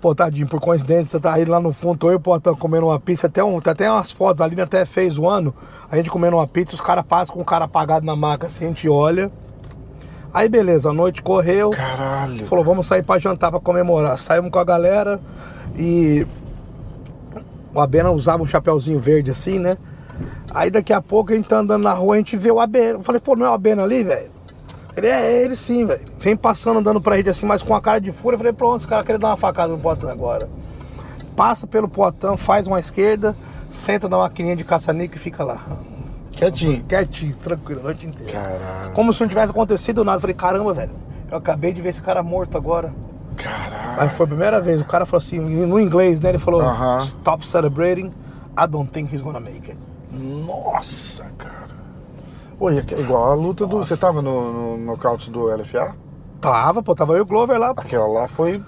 Speaker 1: pô, tadinho, por coincidência, você tá aí lá no fundo, tô eu e o Potão comendo uma pizza, até um, tem até umas fotos ali, até fez um ano, a gente comendo uma pizza, os caras passam com o cara apagado na maca, assim, a gente olha. Aí beleza, a noite correu.
Speaker 2: Caralho.
Speaker 1: Falou, vamos sair pra jantar pra comemorar. Saímos com a galera e o Abena usava um chapeuzinho verde assim, né? Aí daqui a pouco a gente tá andando na rua, a gente vê o Abena. Eu falei, pô, não é o Abena ali, velho? Ele é ele sim, velho. Vem passando, andando pra gente assim, mas com a cara de fúria. Eu falei, pronto, esse cara quer dar uma facada no Potan agora. Passa pelo Potan, faz uma esquerda, senta na maquininha de caça-níquel e fica lá.
Speaker 2: Quietinho.
Speaker 1: Quietinho, tranquilo, a noite inteira.
Speaker 2: Caralho.
Speaker 1: Como se não tivesse acontecido nada. Eu falei, caramba, velho. Eu acabei de ver esse cara morto agora.
Speaker 2: Caralho.
Speaker 1: Aí foi a primeira vez, o cara falou assim, no inglês, né? Ele falou,
Speaker 2: Aham.
Speaker 1: stop celebrating, I don't think he's gonna make it.
Speaker 2: Nossa, cara. Oi, é igual a luta do.
Speaker 1: Nossa.
Speaker 2: Você tava no, no nocaute do LFA?
Speaker 1: Tava, pô, tava eu e o Glover lá. pô.
Speaker 2: Aquela lá foi.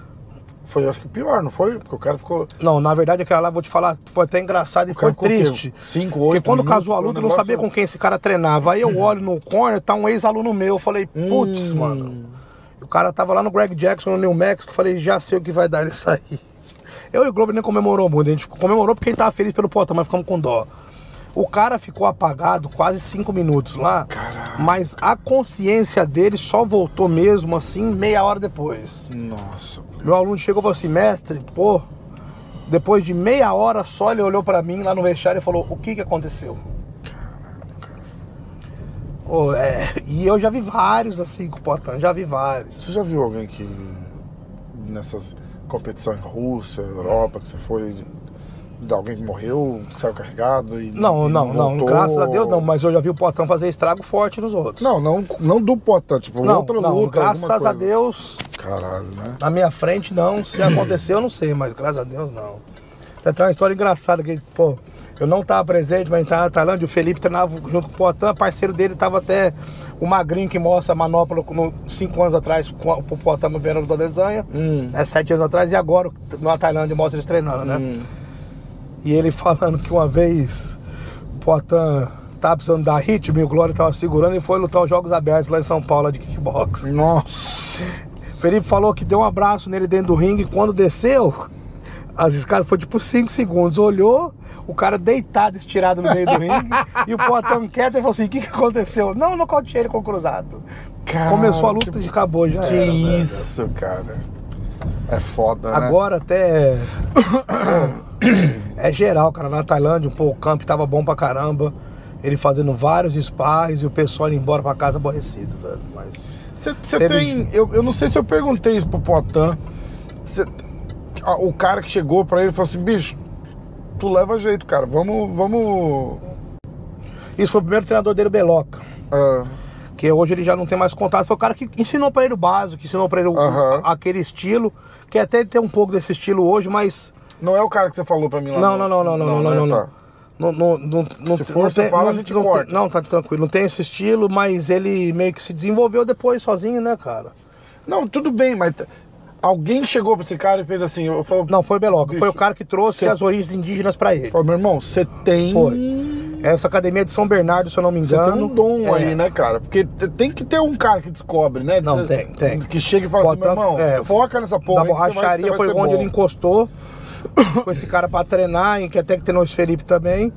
Speaker 2: Foi, acho que pior, não foi? Porque o cara ficou.
Speaker 1: Não, na verdade aquela lá, vou te falar, foi até engraçado e foi triste.
Speaker 2: Cinco,
Speaker 1: Porque
Speaker 2: oito
Speaker 1: quando
Speaker 2: minutos,
Speaker 1: casou a
Speaker 2: foi
Speaker 1: luta, eu não sabia com quem esse cara treinava. Aí eu olho no corner, tá um ex-aluno meu. Eu falei, putz,
Speaker 2: Hum.
Speaker 1: mano. O cara tava lá no Greg Jackson, no New Mexico. Falei, já sei o que vai dar nisso aí. Eu e o Glover nem comemorou muito. A gente comemorou porque ele tava feliz pelo Potan, mas ficamos com dó. O cara ficou apagado quase cinco minutos lá.
Speaker 2: Caralho.
Speaker 1: Mas a consciência dele só voltou mesmo assim meia hora depois.
Speaker 2: Nossa.
Speaker 1: Meu aluno chegou e falou assim, mestre, pô, depois de meia hora só ele olhou pra mim lá no vestiário e falou, o que que aconteceu? Pô, é, e eu já vi vários assim com o Potan, já vi vários.
Speaker 2: Você já viu alguém que. nessas competições Rússia, Europa, que você foi. De alguém que morreu, que saiu carregado e.
Speaker 1: Não,
Speaker 2: e
Speaker 1: não, não,
Speaker 2: voltou?
Speaker 1: graças a Deus não, mas eu já vi o Potan fazer estrago forte nos outros.
Speaker 2: Não, não, não do Potan, tipo,
Speaker 1: não,
Speaker 2: outra
Speaker 1: não,
Speaker 2: luta.
Speaker 1: graças a. Deus,
Speaker 2: Caralho, né?
Speaker 1: na minha frente não, se aconteceu eu não sei, mas graças a Deus não. Tem até uma história engraçada que, pô, eu não estava presente, mas estava na Tailândia, o Felipe treinava junto com o Potan, parceiro dele estava até o magrinho que mostra a manopla no, cinco anos atrás com o Potan no Verão da Desanha,
Speaker 2: Hum.
Speaker 1: é sete anos atrás, e agora na Tailândia mostra eles treinando, né?
Speaker 2: Hum.
Speaker 1: E ele falando que uma vez o Potan tava precisando dar ritmo e o Glória tava segurando e foi lutar os Jogos Abertos lá em São Paulo de kickbox.
Speaker 2: Nossa.
Speaker 1: Felipe falou que deu um abraço nele dentro do ringue e quando desceu, as escadas foi tipo 5 segundos. Olhou, o cara deitado, estirado no meio do ringue, e o Potan quieto e falou assim: o que, que aconteceu? Não, nocauteei ele com o cruzado.
Speaker 2: Cara,
Speaker 1: Começou a luta
Speaker 2: que-
Speaker 1: e acabou já.
Speaker 2: Que
Speaker 1: era, velho.
Speaker 2: isso, cara. É foda, né?
Speaker 1: Agora até. é geral, cara. Na Tailândia, pô, o camp tava bom pra caramba. Ele fazendo vários spas e o pessoal indo embora pra casa aborrecido, velho. Mas.
Speaker 2: Você
Speaker 1: Teve-
Speaker 2: tem. Eu, eu não sei se eu perguntei isso pro Potan. Cê- o cara que chegou pra ele falou assim: bicho, tu leva jeito, cara. Vamos. Vamos.
Speaker 1: Isso foi o primeiro treinador dele, o Beloca.
Speaker 2: ah,
Speaker 1: Que hoje ele já não tem mais contato. Foi o cara que ensinou pra ele o básico, que ensinou pra ele aquele estilo. Que até tem um pouco desse estilo hoje, mas.
Speaker 2: não é o cara que você falou pra mim lá
Speaker 1: Não,
Speaker 2: no-
Speaker 1: não, não, não, não, não,
Speaker 2: né?
Speaker 1: não, não.
Speaker 2: Tá.
Speaker 1: Não, não, não, não,
Speaker 2: Se for,
Speaker 1: não
Speaker 2: você fala, a gente
Speaker 1: não
Speaker 2: corta.
Speaker 1: tem- não, tá tranquilo. Não tem esse estilo, mas ele meio que se desenvolveu depois sozinho, né, cara?
Speaker 2: Não, tudo bem, mas alguém chegou pra esse cara e fez assim: eu falo,
Speaker 1: Não, foi o Beloca. Foi o cara que trouxe
Speaker 2: cê-
Speaker 1: as origens indígenas pra ele.
Speaker 2: falou, meu irmão, você tem.
Speaker 1: Foi. Essa academia de São Bernardo, se eu não me
Speaker 2: Você
Speaker 1: engano.
Speaker 2: tem um dom
Speaker 1: é.
Speaker 2: aí, né, cara? Porque tem que ter um cara que descobre, né?
Speaker 1: Não, tem, tem.
Speaker 2: Que chega e fala assim, meu
Speaker 1: Portanto,
Speaker 2: irmão,
Speaker 1: é,
Speaker 2: foca nessa porra. vai-
Speaker 1: borracharia foi onde
Speaker 2: bom.
Speaker 1: ele encostou com esse cara pra treinar, e que até que treinou esse Felipe também.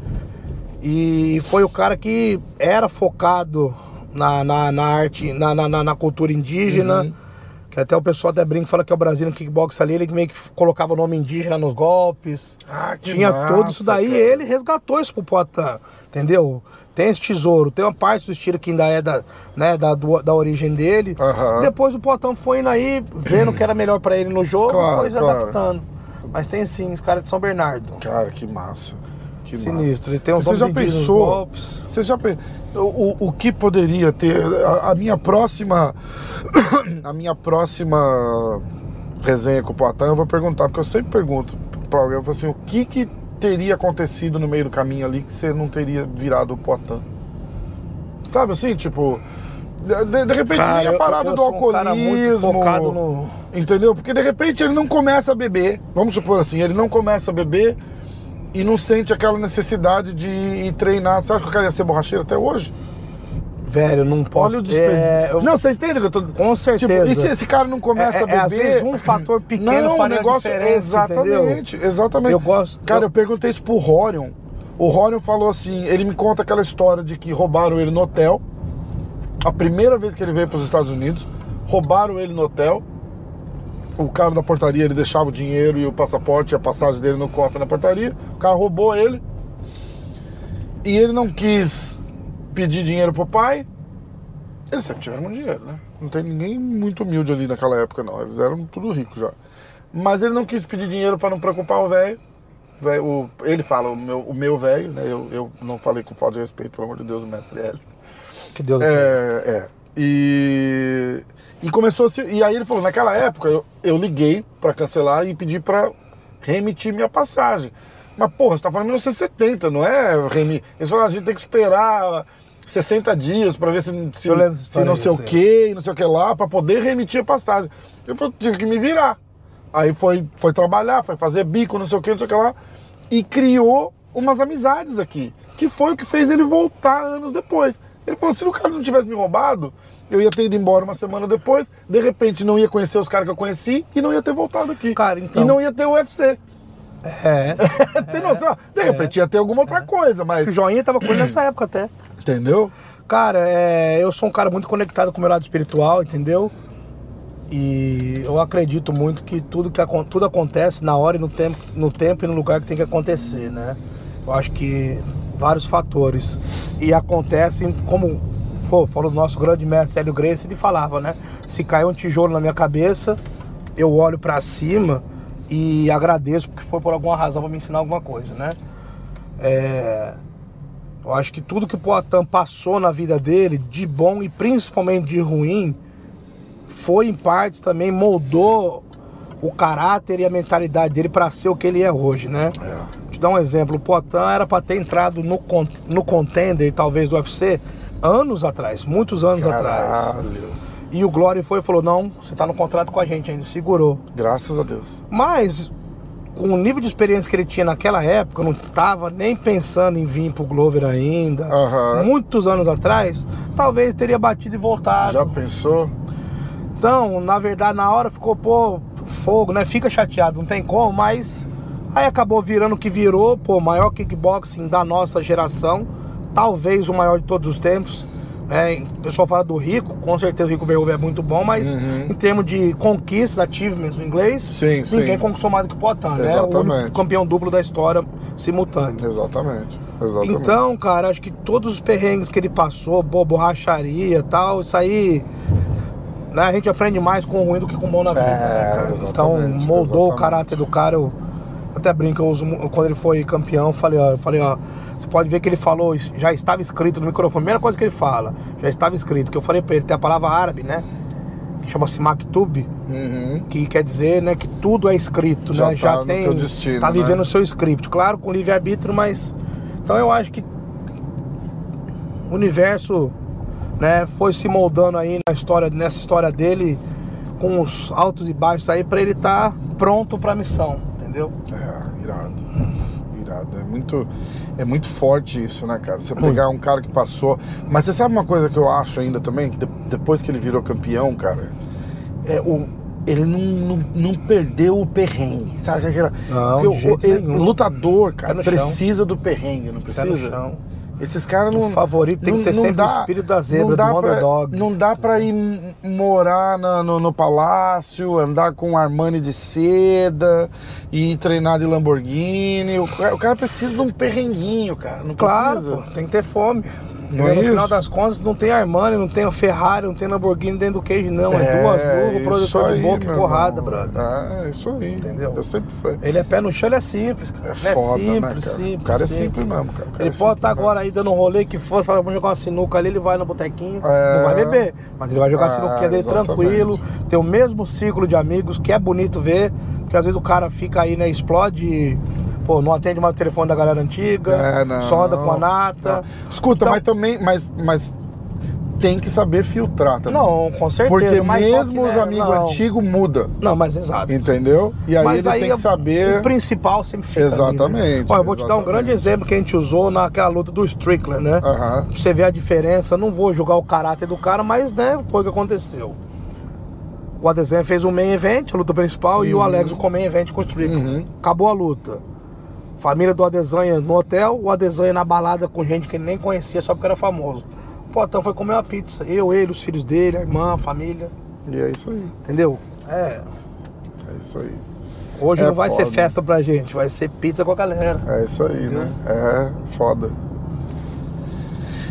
Speaker 1: E foi o cara que era focado na, na, na arte, na, na, na- na cultura indígena.
Speaker 2: Uhum.
Speaker 1: Que até o pessoal até brinca, fala que é o Brasil no kickbox ali, ele meio que colocava o nome indígena nos golpes.
Speaker 2: Ah, que
Speaker 1: Tinha
Speaker 2: massa,
Speaker 1: tudo isso daí,
Speaker 2: cara.
Speaker 1: ele resgatou isso pro Poitin, entendeu? Tem esse tesouro, tem uma parte do estilo que ainda é da, né, da, do- da origem dele.
Speaker 2: Aham.
Speaker 1: Depois o Poitin foi indo aí, vendo que era melhor pra ele no jogo,
Speaker 2: Claro,
Speaker 1: foi
Speaker 2: claro.
Speaker 1: adaptando. Mas tem sim, os caras de São Bernardo.
Speaker 2: Cara, que massa. Que
Speaker 1: Sinistro.
Speaker 2: massa.
Speaker 1: Ele tem uns
Speaker 2: Você já pensou?
Speaker 1: golpes.
Speaker 2: Você já pensou? O, o que poderia ter. A, a minha próxima. A minha próxima resenha com o Poitin, eu vou perguntar, porque eu sempre pergunto pra alguém, eu falo assim, o que que teria acontecido no meio do caminho ali que você não teria virado o Poitin? Sabe assim, tipo. De, de- repente
Speaker 1: Cara,
Speaker 2: nem a
Speaker 1: eu-
Speaker 2: parada
Speaker 1: eu
Speaker 2: do
Speaker 1: um cara muito
Speaker 2: alcoolismo.
Speaker 1: focado no-
Speaker 2: Entendeu? Porque de repente ele não começa a beber. Vamos supor assim, ele não começa a beber e não sente aquela necessidade de ir treinar. Você acha que o cara ia ser borracheiro até hoje?
Speaker 1: Velho, não posso.
Speaker 2: Olha o desperdício.
Speaker 1: é, eu-
Speaker 2: Não, você entende que eu tô.
Speaker 1: Com certeza.
Speaker 2: Tipo, e se esse cara não começa
Speaker 1: É- é- é,
Speaker 2: a
Speaker 1: às
Speaker 2: beber.
Speaker 1: vezes um fator pequeno
Speaker 2: não, o
Speaker 1: faria
Speaker 2: negócio
Speaker 1: diferença,
Speaker 2: Exatamente, exatamente.
Speaker 1: Eu gosto-
Speaker 2: Cara,
Speaker 1: eu-
Speaker 2: eu perguntei isso pro Rorion. O Rorion falou assim: ele me conta aquela história de que roubaram ele no hotel. A primeira vez que ele veio para os Estados Unidos, roubaram ele no hotel. O cara da portaria ele deixava o dinheiro e o passaporte e a passagem dele no cofre na portaria. O cara roubou ele. E ele não quis pedir dinheiro pro pai. Eles sempre tiveram muito dinheiro, né? Não tem ninguém muito humilde ali naquela época, não. Eles eram tudo ricos já. Mas ele não quis pedir dinheiro para não preocupar o velho. Ele fala, o meu o meu velho, né? Eu, eu não falei com falta de respeito, pelo amor de Deus, o mestre Hélio.
Speaker 1: Que Deus
Speaker 2: É, é. E, e começou a se, E aí ele falou, naquela época eu, eu liguei pra cancelar e pedi pra remitir minha passagem. Mas, porra, você tá falando 1970, não é remi... Eles falaram, a gente tem que esperar 60 dias pra ver se, se, se não sei o que, não sei o que lá, pra poder remitir a passagem. Eu falei, tive que me virar. Aí foi, foi trabalhar, foi fazer bico, não sei o que, não sei o que lá. E criou umas amizades aqui. Que foi o que fez ele voltar anos depois. Ele falou, se o cara não tivesse me roubado, eu ia ter ido embora uma semana depois, de repente não ia conhecer os caras que eu conheci e não ia ter voltado aqui.
Speaker 1: Cara, então-
Speaker 2: E não ia ter o UFC.
Speaker 1: É.
Speaker 2: Tem noção? De repente ia ter alguma outra coisa, mas.
Speaker 1: O Joinha tava com ele nessa época até.
Speaker 2: Entendeu?
Speaker 1: Cara, é, eu sou um cara muito conectado com o meu lado espiritual, entendeu? E eu acredito muito que tudo, que tudo acontece na hora e no tempo, no tempo e no lugar que tem que acontecer, né? Eu acho que vários fatores. E acontecem como, pô, falou do nosso grande mestre Hélio Gracie, ele falava, né? Se cair um tijolo na minha cabeça, eu olho pra cima e agradeço porque foi por alguma razão pra me ensinar alguma coisa, né? É, eu acho que tudo que o Poitin passou na vida dele, de bom e principalmente de ruim, foi em partes também moldou o caráter e a mentalidade dele para ser o que ele é hoje, né?
Speaker 2: É.
Speaker 1: Vou te dar um exemplo, o Poitin era para ter entrado no, no contender, talvez do UFC, anos atrás, muitos anos atrás.
Speaker 2: Caralho.
Speaker 1: E o Glória foi e falou: "Não, você tá no contrato com a gente ainda", segurou.
Speaker 2: Graças a Deus.
Speaker 1: Mas com o nível de experiência que ele tinha naquela época, não estava nem pensando em vir pro Glover ainda.
Speaker 2: Aham.
Speaker 1: Muitos anos atrás, talvez teria batido e voltado.
Speaker 2: Já pensou?
Speaker 1: Então, na verdade, na hora ficou, pô, fogo, né? Fica chateado, não tem como, mas aí acabou virando o que virou, pô, maior kickboxing da nossa geração, talvez o maior de todos os tempos. Né? O pessoal fala do Rico, com certeza o Rico Verhoeven é muito bom, mas
Speaker 2: Uhum.
Speaker 1: em termos de conquistas, achievements no inglês,
Speaker 2: Sim, sim.
Speaker 1: ninguém conquistou mais do que o Poitin, né? O campeão duplo da história simultâneo.
Speaker 2: Exatamente. Exatamente.
Speaker 1: Então, cara, acho que todos os perrengues que ele passou, borracharia e tal, isso aí. Né, a gente aprende mais com o ruim do que com o bom na vida.
Speaker 2: É,
Speaker 1: né, Então, moldou o
Speaker 2: exatamente.
Speaker 1: caráter do cara. Eu até brinco, eu uso, quando ele foi campeão, eu falei, ó, eu falei, ó, você pode ver que ele falou, já estava escrito no microfone, primeira coisa que ele fala, já estava escrito, que eu falei pra ele, tem a palavra árabe, né? Chama-se maktub,
Speaker 2: Uhum.
Speaker 1: que quer dizer, né, que tudo é escrito,
Speaker 2: Já
Speaker 1: né?
Speaker 2: tá
Speaker 1: Já
Speaker 2: no
Speaker 1: tem,
Speaker 2: teu destino,
Speaker 1: tá
Speaker 2: né?
Speaker 1: vivendo o seu script, claro, com livre arbítrio, mas então eu acho que o universo, né, foi se moldando aí na história, nessa história dele, com os altos e baixos aí pra ele estar pronto pra missão, entendeu?
Speaker 2: É, irado. Irado. É muito, é muito forte isso, né, cara? Você pegar um cara que passou. Mas você sabe uma coisa que eu acho ainda também? Que de- depois que ele virou campeão, cara, é o, ele não, não, não perdeu o perrengue, sabe? Aquela,
Speaker 1: Não, jeito
Speaker 2: ele- lutador, cara, precisa do perrengue, não precisa? Esses caras não.
Speaker 1: O favorito tem que ter sempre o espírito da zebra,
Speaker 2: não dá
Speaker 1: do underdog.
Speaker 2: Não dá pra ir morar na- no, no palácio, andar com Armani de seda e treinar de Lamborghini. O cara, o cara precisa de um perrenguinho, cara. Não
Speaker 1: Claro,
Speaker 2: precisa.
Speaker 1: pô, tem que ter fome.
Speaker 2: Não é
Speaker 1: no final
Speaker 2: isso?
Speaker 1: das contas, não tem Armani, não tem Ferrari, não tem Lamborghini dentro do queijo, não. É, duas luvas,
Speaker 2: isso
Speaker 1: protetor de
Speaker 2: aí,
Speaker 1: boca e porrada,
Speaker 2: irmão.
Speaker 1: brother.
Speaker 2: É, isso aí.
Speaker 1: Entendeu?
Speaker 2: Eu sempre fui.
Speaker 1: Ele é pé no chão, ele é simples, cara.
Speaker 2: É
Speaker 1: Ele
Speaker 2: foda,
Speaker 1: é
Speaker 2: né,
Speaker 1: simples,
Speaker 2: cara?
Speaker 1: simples.
Speaker 2: O cara é simples mesmo, cara. O
Speaker 1: Ele
Speaker 2: é
Speaker 1: pode estar
Speaker 2: mesmo.
Speaker 1: agora aí dando um rolê que fosse, vamos jogar uma sinuca ali, ele vai no botequinho,
Speaker 2: É.
Speaker 1: não vai beber, mas ele vai jogar a
Speaker 2: É,
Speaker 1: sinuquinha dele
Speaker 2: exatamente.
Speaker 1: tranquilo, ter o mesmo ciclo de amigos, que é bonito ver, porque às vezes o cara fica aí, né, explode pô, não atende mais o telefone da galera antiga,
Speaker 2: É, não,
Speaker 1: só anda com a nata.
Speaker 2: não. Escuta,
Speaker 1: Então-
Speaker 2: mas também. Mas, mas tem que saber filtrar também.
Speaker 1: Não, com certeza.
Speaker 2: Porque mesmo
Speaker 1: que,
Speaker 2: os
Speaker 1: né,
Speaker 2: amigos antigos mudam.
Speaker 1: Não, mas exato.
Speaker 2: Entendeu? E aí
Speaker 1: Mas
Speaker 2: ele tem
Speaker 1: é
Speaker 2: que saber.
Speaker 1: O principal sempre fica. ali, né?
Speaker 2: Exatamente,
Speaker 1: Olha, eu vou te dar um
Speaker 2: exatamente.
Speaker 1: grande exemplo que a gente usou naquela luta do Strickland, né? Você ver a diferença, não vou julgar o caráter do cara, mas né, foi o que aconteceu. O Adesanya fez o main event, a luta principal, e o Alex o main event com o Strickland.
Speaker 2: Uhum.
Speaker 1: Acabou a luta. Família do Adesanya no hotel, o Adesanya na balada com gente que ele nem conhecia só porque era famoso. O Potão foi comer uma pizza. Eu, ele, os filhos dele, a irmã, a família.
Speaker 2: E é isso aí.
Speaker 1: Entendeu? É.
Speaker 2: É isso aí.
Speaker 1: Hoje
Speaker 2: É
Speaker 1: não vai ser
Speaker 2: foda.
Speaker 1: festa pra gente, vai ser pizza com a galera.
Speaker 2: É isso aí, né? É foda.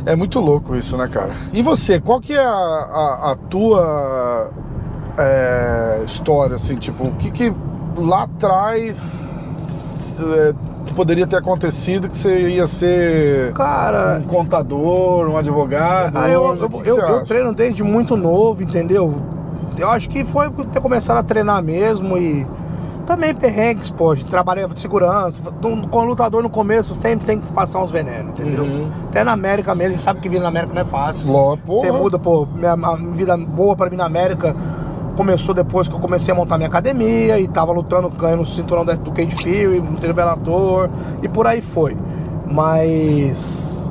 Speaker 2: É muito louco isso, né, cara? E você, qual que é a, a- a tua é, história, assim, tipo, o que que lá atrás é, poderia ter acontecido que você ia ser
Speaker 1: Cara,
Speaker 2: um contador, um advogado?
Speaker 1: Ah, eu,
Speaker 2: hoje?
Speaker 1: eu,
Speaker 2: que que
Speaker 1: eu- eu treino desde muito novo, entendeu? Eu acho que foi por ter começado a treinar mesmo e também perrengues, pô. Trabalhei de segurança. Com lutador no começo sempre tem que passar uns venenos, entendeu?
Speaker 2: Uhum.
Speaker 1: Até na América mesmo, a gente sabe que vir na América não é fácil.
Speaker 2: Ló.
Speaker 1: Você muda, pô, minha, a vida boa pra mim na América começou depois que eu comecei a montar minha academia e tava lutando, ganhando o cinturão do Cage Fury, no Tribelator e por aí foi. Mas,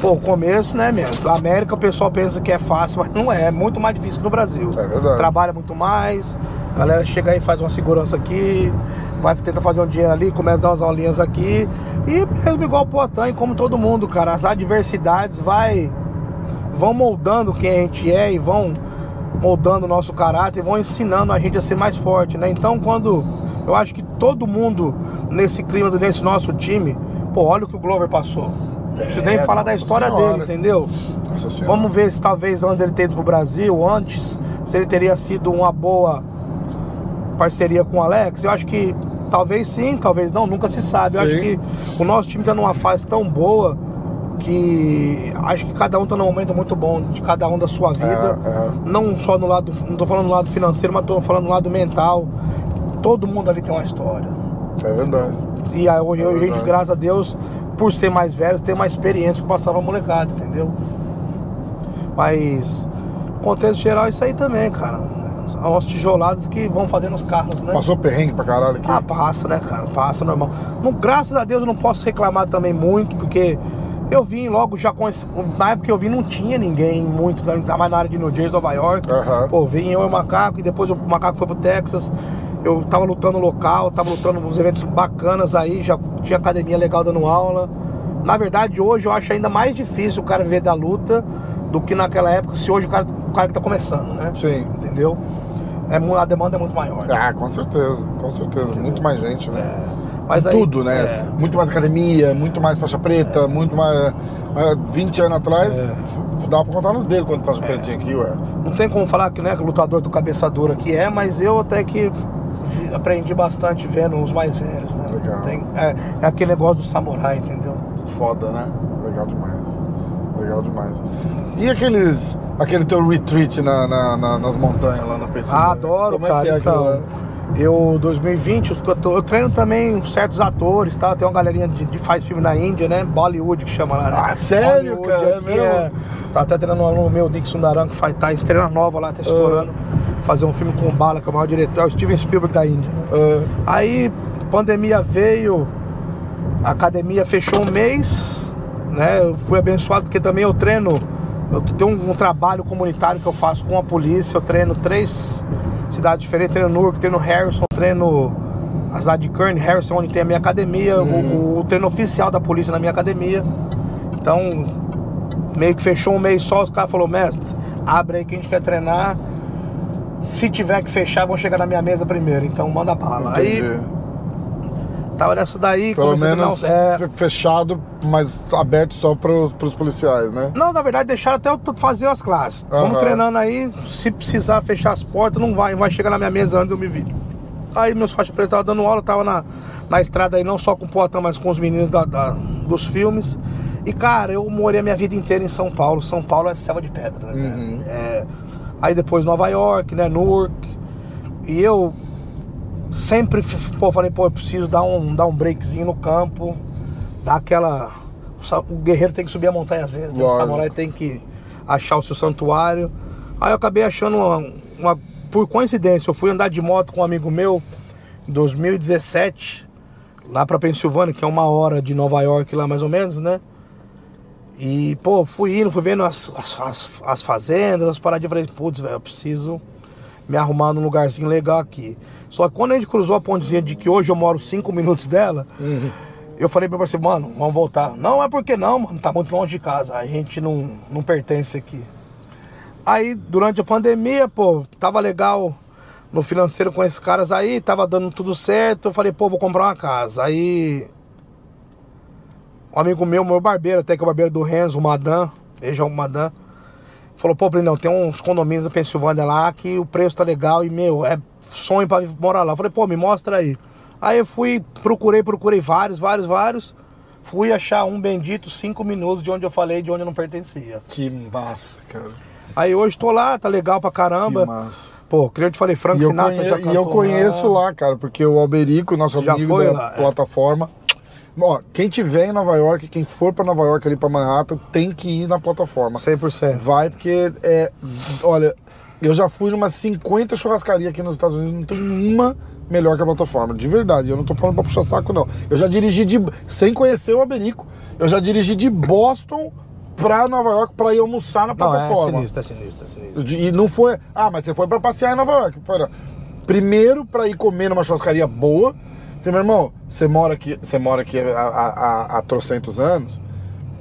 Speaker 1: pô, o começo, né, mesmo? Na América o pessoal pensa que é fácil, mas não é, é muito mais difícil que no Brasil.
Speaker 2: É verdade.
Speaker 1: Trabalha muito mais, a galera chega aí, faz uma segurança aqui, vai tentar fazer um dinheiro ali, começa a dar umas aulinhas aqui. E mesmo igual o Poitin, como todo mundo, cara, as adversidades vai vão moldando quem a gente é e vão moldando o nosso caráter e vão ensinando a gente a ser mais forte, né? Então, quando eu acho que todo mundo nesse clima, nesse nosso time, pô, olha o que o Glover passou. Não preciso nem
Speaker 2: É,
Speaker 1: falar da história
Speaker 2: senhora.
Speaker 1: dele, entendeu? Vamos ver se talvez antes ele ter ido pro Brasil, antes, se ele teria sido uma boa parceria com o Alex. Eu acho que talvez sim, talvez não, nunca se sabe. Eu
Speaker 2: Sim.
Speaker 1: acho que o nosso time tá numa fase tão boa que acho que cada um tá num momento muito bom de cada um da sua vida.
Speaker 2: É, é.
Speaker 1: Não só no lado, não tô falando no lado financeiro, mas tô falando no lado mental. Todo mundo ali tem uma história.
Speaker 2: É verdade.
Speaker 1: E aí, hoje,
Speaker 2: É
Speaker 1: hoje gente, graças a Deus, por ser mais velhos, tem mais experiência pra passar pra molecada, entendeu? Mas, contexto geral, é isso aí também, cara. São as tijoladas que vão fazendo os carros, né?
Speaker 2: Passou perrengue pra caralho aqui?
Speaker 1: Ah, passa, né, cara? Passa normal. Não, graças a Deus eu não posso reclamar também muito, porque eu vim logo já com esse. Na época que eu vim não tinha ninguém muito, né, ainda mais na área de New Jersey, Nova York.
Speaker 2: Aham.
Speaker 1: Pô, vim eu e o Macaco, e depois o Macaco foi pro Texas. Eu tava lutando local, tava lutando nos eventos bacanas aí, já tinha academia legal dando aula. Na verdade, hoje eu acho ainda mais difícil o cara viver da luta do que naquela época, se hoje o cara, o cara que tá começando, né?
Speaker 2: Sim.
Speaker 1: Entendeu? É, a demanda é muito maior.
Speaker 2: Ah, com certeza, com certeza. Muito mais gente, né?
Speaker 1: É. Mas aí-
Speaker 2: Tudo, né?
Speaker 1: é.
Speaker 2: Muito mais academia, muito mais faixa preta, muito mais. é, 20 anos atrás,
Speaker 1: É.
Speaker 2: dá pra contar nos dedos quando faz o pretinho aqui, ué.
Speaker 1: Não tem como falar que, né, que o lutador do cabeça dura que é, mas eu até que aprendi bastante vendo os mais velhos, né?
Speaker 2: Legal.
Speaker 1: Tem- é, é aquele negócio do samurai, entendeu?
Speaker 2: Foda, né? Legal demais. Legal demais. E aqueles. Aquele teu retreat na, na- na- nas montanhas lá na PC?
Speaker 1: Ah, adoro,
Speaker 2: Como é
Speaker 1: cara.
Speaker 2: que é aquilo
Speaker 1: então,
Speaker 2: lá?
Speaker 1: Eu, 2020, eu, treino também certos atores, tá? Tem uma galerinha de, de faz filme na Índia, né? Bollywood que chama lá, né?
Speaker 2: Ah, sério,
Speaker 1: Bollywood
Speaker 2: cara? É
Speaker 1: aqui
Speaker 2: mesmo?
Speaker 1: Tá até treinando um aluno meu, Nick Sundaram, que faz, tá estrela nova lá, tá estourando. Fazer um filme com o Bala, que é o maior diretor, é o Steven Spielberg da Índia, né?
Speaker 2: Ah,
Speaker 1: Aí, pandemia veio, a academia fechou um mês, né? Eu fui abençoado porque também eu treino Eu tenho um, um trabalho comunitário que eu faço com a polícia. Eu treino três cidades diferentes. Treino Newark, treino Harrison, treino a cidade de Kearney, Harrison, onde tem a minha academia. O, o treino oficial da polícia na minha academia. Então, meio que fechou um mês só. Os caras falaram, mestre, abre aí que a gente quer treinar. Se tiver que fechar, vão chegar na minha mesa primeiro. Então, manda bala. Aí,
Speaker 2: Entendi.
Speaker 1: tava nessa daí.
Speaker 2: Pelo menos
Speaker 1: treinar, é,
Speaker 2: fe- fechado, mas aberto só pros, pros policiais, né?
Speaker 1: Não, na verdade, deixaram até eu fazer as classes. Vamos
Speaker 2: Aham.
Speaker 1: treinando aí. Se precisar fechar as portas, não vai, vai chegar na minha mesa antes eu me vi. Aí meus faixas pretas estavam dando aula, tava na, na estrada aí, não só com o Poatã, mas com os meninos da, da- dos filmes. E, cara, eu morei a minha vida inteira em São Paulo. São Paulo é selva de pedra, né?
Speaker 2: Uhum.
Speaker 1: É, aí depois Nova York, né? Newark. E eu sempre pô, falei, pô, eu preciso dar um, dar um breakzinho no campo, dar aquela. o guerreiro tem que subir a montanha às vezes, né? o samurai tem que achar o seu santuário. Aí eu acabei achando uma, uma- Por coincidência, eu fui andar de moto com um amigo meu em 2017, lá pra Pensilvânia, que é uma hora de Nova York lá mais ou menos, né? E, pô, fui indo, fui vendo as, as, as, as fazendas, as paradinhas, falei, putz, velho, eu preciso me arrumar num lugarzinho legal aqui. Só que quando a gente cruzou a pontezinha de que hoje eu moro cinco minutos dela, eu falei pra você, mano, vamos voltar. Não, é porque não, mano, tá muito longe de casa, a gente não, não pertence aqui. Aí, durante a pandemia, pô, tava legal no financeiro com esses caras aí, tava dando tudo certo. Eu falei, pô, vou comprar uma casa. Aí, um amigo meu, meu barbeiro, até que é o barbeiro do Renzo, o Madan, beijão, Madan, falou, pô, Brinão, tem uns condomínios na Pensilvânia lá que o preço tá legal e, meu, é sonho pra morar lá. Eu falei, pô, me mostra aí. Aí eu fui, procurei, procurei vários, vários, vários. Fui achar um bendito cinco minutos de onde eu falei, de onde eu não pertencia.
Speaker 2: Que massa, cara.
Speaker 1: Aí hoje tô lá, tá legal pra caramba.
Speaker 2: Que massa.
Speaker 1: Pô, que eu te falei, Frank
Speaker 2: E
Speaker 1: Sinatra
Speaker 2: conhe-
Speaker 1: já
Speaker 2: e eu conheço lá, cara, porque o Alberico, nosso
Speaker 1: já
Speaker 2: amigo da
Speaker 1: lá, é.
Speaker 2: plataforma. Ó, quem tiver em Nova York, quem for pra Nova York ali pra Manhattan, tem que ir na plataforma.
Speaker 1: 100%.
Speaker 2: Vai, porque é. Olha, eu já fui numa 50 churrascaria aqui nos Estados Unidos, não tem uma melhor que a plataforma, de verdade. Eu não tô falando pra puxar saco, não. Eu já dirigi de. Sem conhecer o Alberico, eu já dirigi de Boston pra Nova York pra ir almoçar na
Speaker 1: Não, é
Speaker 2: plataforma.
Speaker 1: sinistro, é sinistro, é sinistro.
Speaker 2: E não foi. Ah, mas você foi pra passear em Nova York. Foi. Primeiro pra ir comer numa churrascaria boa. Porque, meu irmão, você mora aqui, você mora aqui há, há, há, há trocentos anos.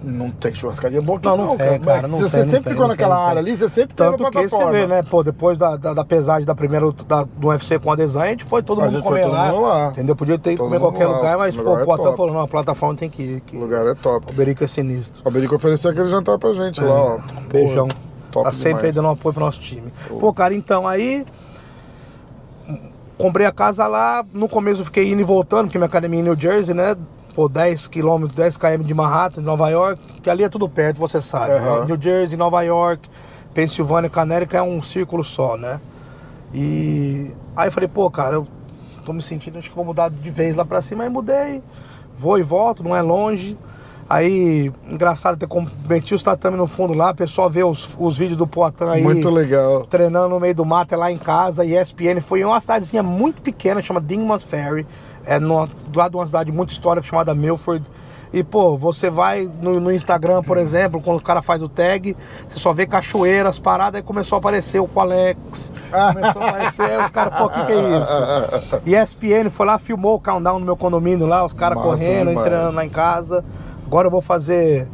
Speaker 2: Não tem churrascaria boa aqui,
Speaker 1: Não, não tem, cara, não
Speaker 2: Se
Speaker 1: tem,
Speaker 2: você
Speaker 1: não
Speaker 2: sempre
Speaker 1: tem,
Speaker 2: ficou
Speaker 1: não
Speaker 2: naquela
Speaker 1: tem, não
Speaker 2: área
Speaker 1: tem.
Speaker 2: ali, você sempre
Speaker 1: Tanto
Speaker 2: a
Speaker 1: que você vê, né, pô, depois da, da, da pesagem da primeira da, do UFC com a Design, a gente foi todo
Speaker 2: A
Speaker 1: mundo comer lá,
Speaker 2: lá.
Speaker 1: Entendeu? Podia ter
Speaker 2: Todo
Speaker 1: comer qualquer
Speaker 2: lá,
Speaker 1: lugar, mas,
Speaker 2: o
Speaker 1: pô,
Speaker 2: lugar é
Speaker 1: o
Speaker 2: top.
Speaker 1: falou, não, a plataforma tem que ir. Que...
Speaker 2: O lugar é top.
Speaker 1: O Berico é sinistro.
Speaker 2: O Alberico ofereceu aquele jantar pra gente lá, ó.
Speaker 1: Beijão.
Speaker 2: Pô, top
Speaker 1: tá sempre
Speaker 2: demais.
Speaker 1: dando um apoio pro nosso time. Pô, cara, então aí. Comprei a casa lá. No começo eu fiquei indo e voltando, porque minha academia é em New Jersey, né? Pô, 10 km, 10 km de Manhattan, de Nova York, que ali é tudo perto, você sabe.
Speaker 2: Aham.
Speaker 1: né? New Jersey, Nova York, Pensilvânia, Canérica é um círculo só, né? E aí eu falei, pô, cara, eu tô me sentindo, acho que vou mudar de vez lá pra cima. Aí mudei, vou e volto, não é longe. Aí, engraçado ter meti os tatame no fundo lá, o pessoal vê os, os vídeos do Poatan aí.
Speaker 2: Muito legal.
Speaker 1: Treinando no meio do mato, é lá em casa, e ESPN foi em uma cidadezinha muito pequena, chama Dingman's Ferry, é no, do lado de uma cidade muito histórica chamada Milford. E, pô, você vai no, no Instagram, por exemplo, quando o cara faz o tag, você só vê cachoeiras, paradas, aí começou a aparecer o Alex, começou a aparecer, os caras, pô, o que, que é isso? E ESPN foi lá, filmou o countdown no meu condomínio lá, os caras correndo,
Speaker 2: demais.
Speaker 1: entrando lá em casa. Agora eu vou fazer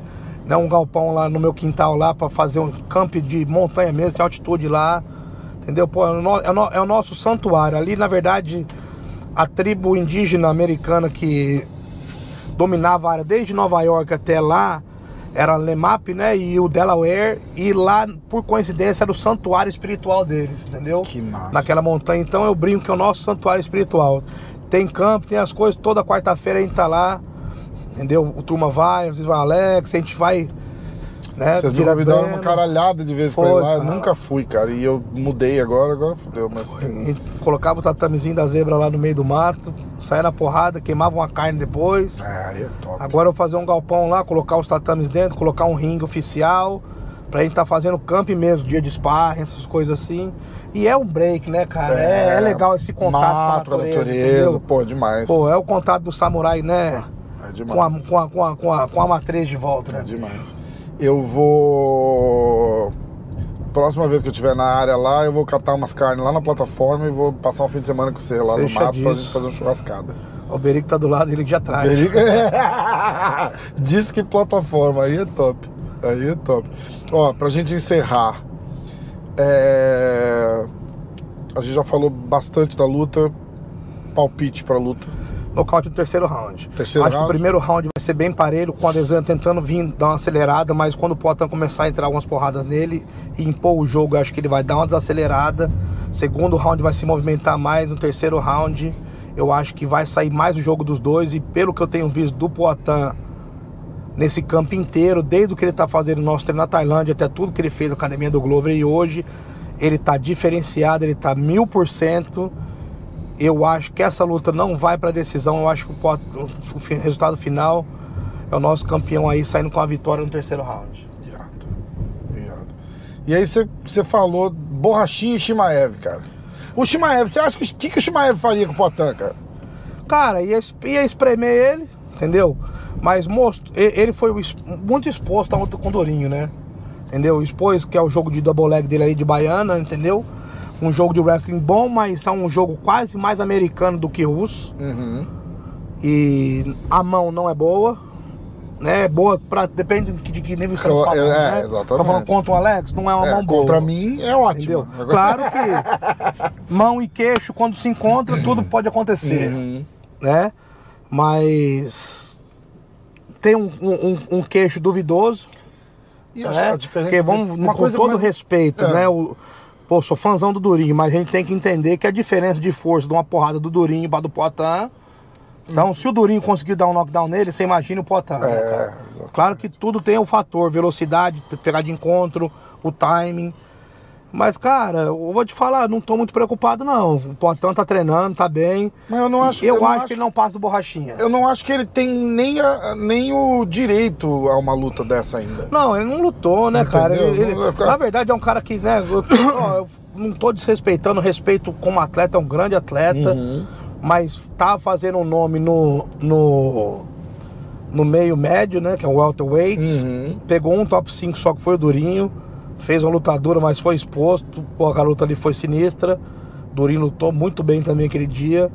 Speaker 1: né, um galpão lá no meu quintal lá para fazer um camp de montanha mesmo, sem altitude lá. Entendeu? Pô, é é o no- é o nosso santuário. Ali, na verdade, a tribo indígena americana que dominava a área desde Nova York até lá era Lemap, né? E o Delaware. E lá, por coincidência, era o santuário espiritual deles, entendeu?
Speaker 2: Que massa.
Speaker 1: Naquela montanha. Então eu brinco que é o nosso santuário espiritual. Tem campo, tem as coisas. Toda quarta-feira a gente tá lá. Entendeu? O turma vai, às vezes vai o Alex, a gente vai. Né,
Speaker 2: Vocês me convidaram uma caralhada de vezes pra ir
Speaker 1: Foi,
Speaker 2: lá. Eu
Speaker 1: cara.
Speaker 2: nunca fui, cara. E eu mudei agora, agora fudeu, mas.
Speaker 1: Gente colocava o tatamezinho da zebra lá no meio do mato, saía na porrada, queimava uma carne depois.
Speaker 2: Ah, aí é top.
Speaker 1: Agora eu vou fazer um galpão lá, colocar os tatames dentro, colocar um ringue oficial, pra gente tá fazendo camp mesmo, dia de sparring, essas coisas assim. E é um break, né, cara? É, é legal esse contato
Speaker 2: mato,
Speaker 1: com a natureza,
Speaker 2: natureza pô, demais.
Speaker 1: Pô, é o contato do samurai, né?
Speaker 2: é demais.
Speaker 1: Com a, com, a, com, a, com, a, com a matriz de volta,
Speaker 2: É
Speaker 1: né?
Speaker 2: demais. Eu vou. Próxima vez que eu estiver na área lá, eu vou catar umas carnes lá na plataforma e vou passar um fim de semana com você lá no mato pra
Speaker 1: Fechadíssimo.
Speaker 2: gente fazer uma churrascada.
Speaker 1: O Berico tá do lado, ele já traz.
Speaker 2: Diz que plataforma, aí é top. Aí é top. Ó, pra gente encerrar. é, A gente já falou bastante da luta. Palpite pra luta.
Speaker 1: Nocaute no terceiro round.
Speaker 2: Terceiro
Speaker 1: Acho
Speaker 2: round?
Speaker 1: que o primeiro round vai ser bem parelho, com o Adesanya tentando vir dar uma acelerada, mas quando o Potan começar a entrar algumas porradas nele e impor o jogo, eu acho que ele vai dar uma desacelerada. Segundo round vai se movimentar mais. No terceiro round, eu acho que vai sair mais o jogo dos dois. E pelo que eu tenho visto do Poatan nesse campo inteiro, desde o que ele tá fazendo no nosso treino na Tailândia, até tudo que ele fez na academia do Glover e hoje, ele tá diferenciado, ele tá mil por cento. Eu acho que essa luta não vai para decisão. Eu acho que o, resultado final é o nosso campeão aí saindo com a vitória no terceiro round.
Speaker 2: Irado. Irado. E aí você- falou borrachinha e Shimaev, cara. O Shimaev, você acha que o que, que o Shimaev faria com o Potan, cara?
Speaker 1: Cara, ia, ia espremer ele, entendeu? Mas moço, e- ele foi muito exposto a luta com o Dorinho, né? Entendeu? Expôs que é o jogo de double leg dele ali de Baiana, entendeu? Um jogo de wrestling bom, mas é um jogo quase mais americano do que russo.
Speaker 2: Uhum.
Speaker 1: E a mão não é boa. Né? É boa pra. Depende de que, nível estamos
Speaker 2: É,
Speaker 1: falando.
Speaker 2: é,
Speaker 1: né?
Speaker 2: exatamente.
Speaker 1: Tá falando contra o Alex, não é uma
Speaker 2: É,
Speaker 1: mão boa.
Speaker 2: contra mim é ótimo.
Speaker 1: Entendeu? Claro que mão e queixo, quando se encontram, tudo pode acontecer.
Speaker 2: Uhum.
Speaker 1: Né? Mas tem um, um- um queixo duvidoso.
Speaker 2: E
Speaker 1: né?
Speaker 2: a diferença
Speaker 1: Porque vamos,
Speaker 2: uma
Speaker 1: com
Speaker 2: coisa
Speaker 1: todo
Speaker 2: mais-
Speaker 1: respeito,
Speaker 2: É.
Speaker 1: né? O, pô, sou fãzão do Durinho, mas a gente tem que entender que a diferença de força de uma porrada do Durinho para do Potan. Então, se o Durinho conseguir dar um knockdown nele, você imagina o Potan. né,
Speaker 2: É, exatamente.
Speaker 1: Claro que tudo tem o fator, velocidade, pegar de encontro, o timing. Mas, cara, eu vou te falar, não tô muito preocupado, não. O Potan tá treinando, tá bem.
Speaker 2: Mas eu não acho
Speaker 1: eu,
Speaker 2: não
Speaker 1: acho que ele não passa do borrachinha.
Speaker 2: Eu não acho que ele tem nem, a- nem o direito a uma luta dessa ainda.
Speaker 1: Não, ele não lutou, né, cara? Ele- ele-
Speaker 2: Não, cara.
Speaker 1: na verdade, é um cara que, né, eu, ó, eu não tô desrespeitando, respeito como atleta, é um grande atleta,
Speaker 2: Uhum.
Speaker 1: mas tá fazendo um nome no, no, no meio médio, né, que é o welterweight.
Speaker 2: Uhum.
Speaker 1: Pegou um top 5 só que foi o Durinho, fez uma lutadora, mas foi exposto, pô, a luta ali foi sinistra. Durinho lutou muito bem também aquele dia.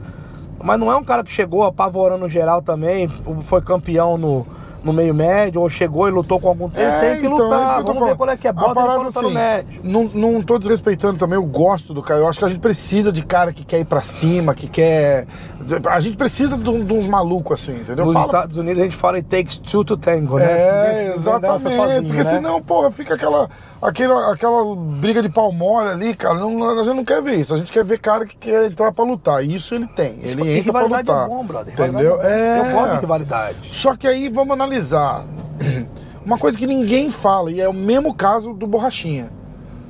Speaker 1: Mas não é um cara que chegou apavorando geral também, foi campeão no, no meio médio, ou chegou e lutou com algum tempo.
Speaker 2: É,
Speaker 1: tem que
Speaker 2: então, é
Speaker 1: lutar,
Speaker 2: que eu tô
Speaker 1: vamos ver
Speaker 2: falando.
Speaker 1: qual é que é.
Speaker 2: A
Speaker 1: Bota ele
Speaker 2: parada,
Speaker 1: pra lutar no
Speaker 2: assim,
Speaker 1: médio.
Speaker 2: Não, não tô desrespeitando também, eu gosto do cara. Eu acho que a gente precisa de cara que quer ir pra cima, que quer. A gente precisa de, de uns malucos assim, entendeu?
Speaker 1: Nos
Speaker 2: Fala-
Speaker 1: Estados Unidos a gente fala it takes two to tango, né?
Speaker 2: É, exatamente.
Speaker 1: sozinho,
Speaker 2: porque
Speaker 1: né?
Speaker 2: senão, porra, fica aquela, aquela, aquela briga de pau mole ali, cara. Não, a gente não quer ver isso. A gente quer ver cara que quer entrar pra lutar. E Isso ele tem. Ele
Speaker 1: E
Speaker 2: entra pra
Speaker 1: rivalidade
Speaker 2: lutar.
Speaker 1: é bom, brother.
Speaker 2: Entendeu?
Speaker 1: É.
Speaker 2: É.
Speaker 1: Eu gosto de rivalidade.
Speaker 2: Só que aí vamos analisar. Uma coisa que ninguém fala, e é o mesmo caso do Borrachinha.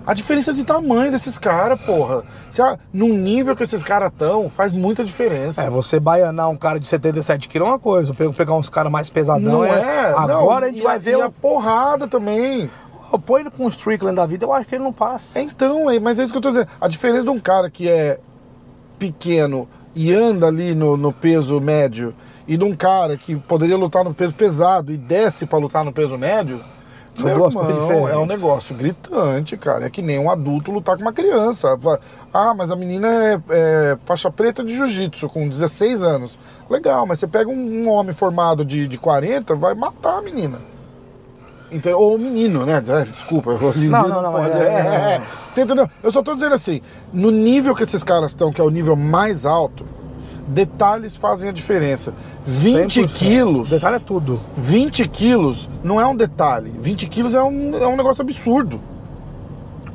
Speaker 2: A diferença de tamanho desses caras, porra. Se a, num nível que esses caras estão, faz muita diferença.
Speaker 1: É, você baianar um cara de 77 quilos é uma coisa, pe- pegar uns caras mais pesadão
Speaker 2: não
Speaker 1: é.
Speaker 2: é?
Speaker 1: Agora
Speaker 2: Não,
Speaker 1: a gente vai ver
Speaker 2: e a
Speaker 1: o.
Speaker 2: porrada também.
Speaker 1: Põe ele com o Strickland da vida, eu acho que ele não passa.
Speaker 2: É, Então, é, mas é isso que eu tô dizendo. A diferença de um cara que é pequeno e anda ali no, no peso médio e de um cara que poderia lutar no peso pesado e desce pra lutar no peso médio, meu irmão, é um negócio gritante, cara. É que nem um adulto lutar com uma criança. Ah, mas a menina é, é faixa preta de jiu-jitsu com 16 anos. Legal, mas você pega um, um homem formado de, de 40, vai matar a menina. Entendeu? Ou o menino, né? É, Desculpa. em
Speaker 1: Não, não, não,
Speaker 2: pode.
Speaker 1: é, é, é.
Speaker 2: Você entendeu? Eu só tô dizendo assim, no nível que esses caras estão, que é o nível mais alto, detalhes fazem a diferença. 20
Speaker 1: 100%.
Speaker 2: quilos.
Speaker 1: Detalhe é tudo.
Speaker 2: 20 quilos não é um detalhe. 20 quilos é um, é um negócio absurdo.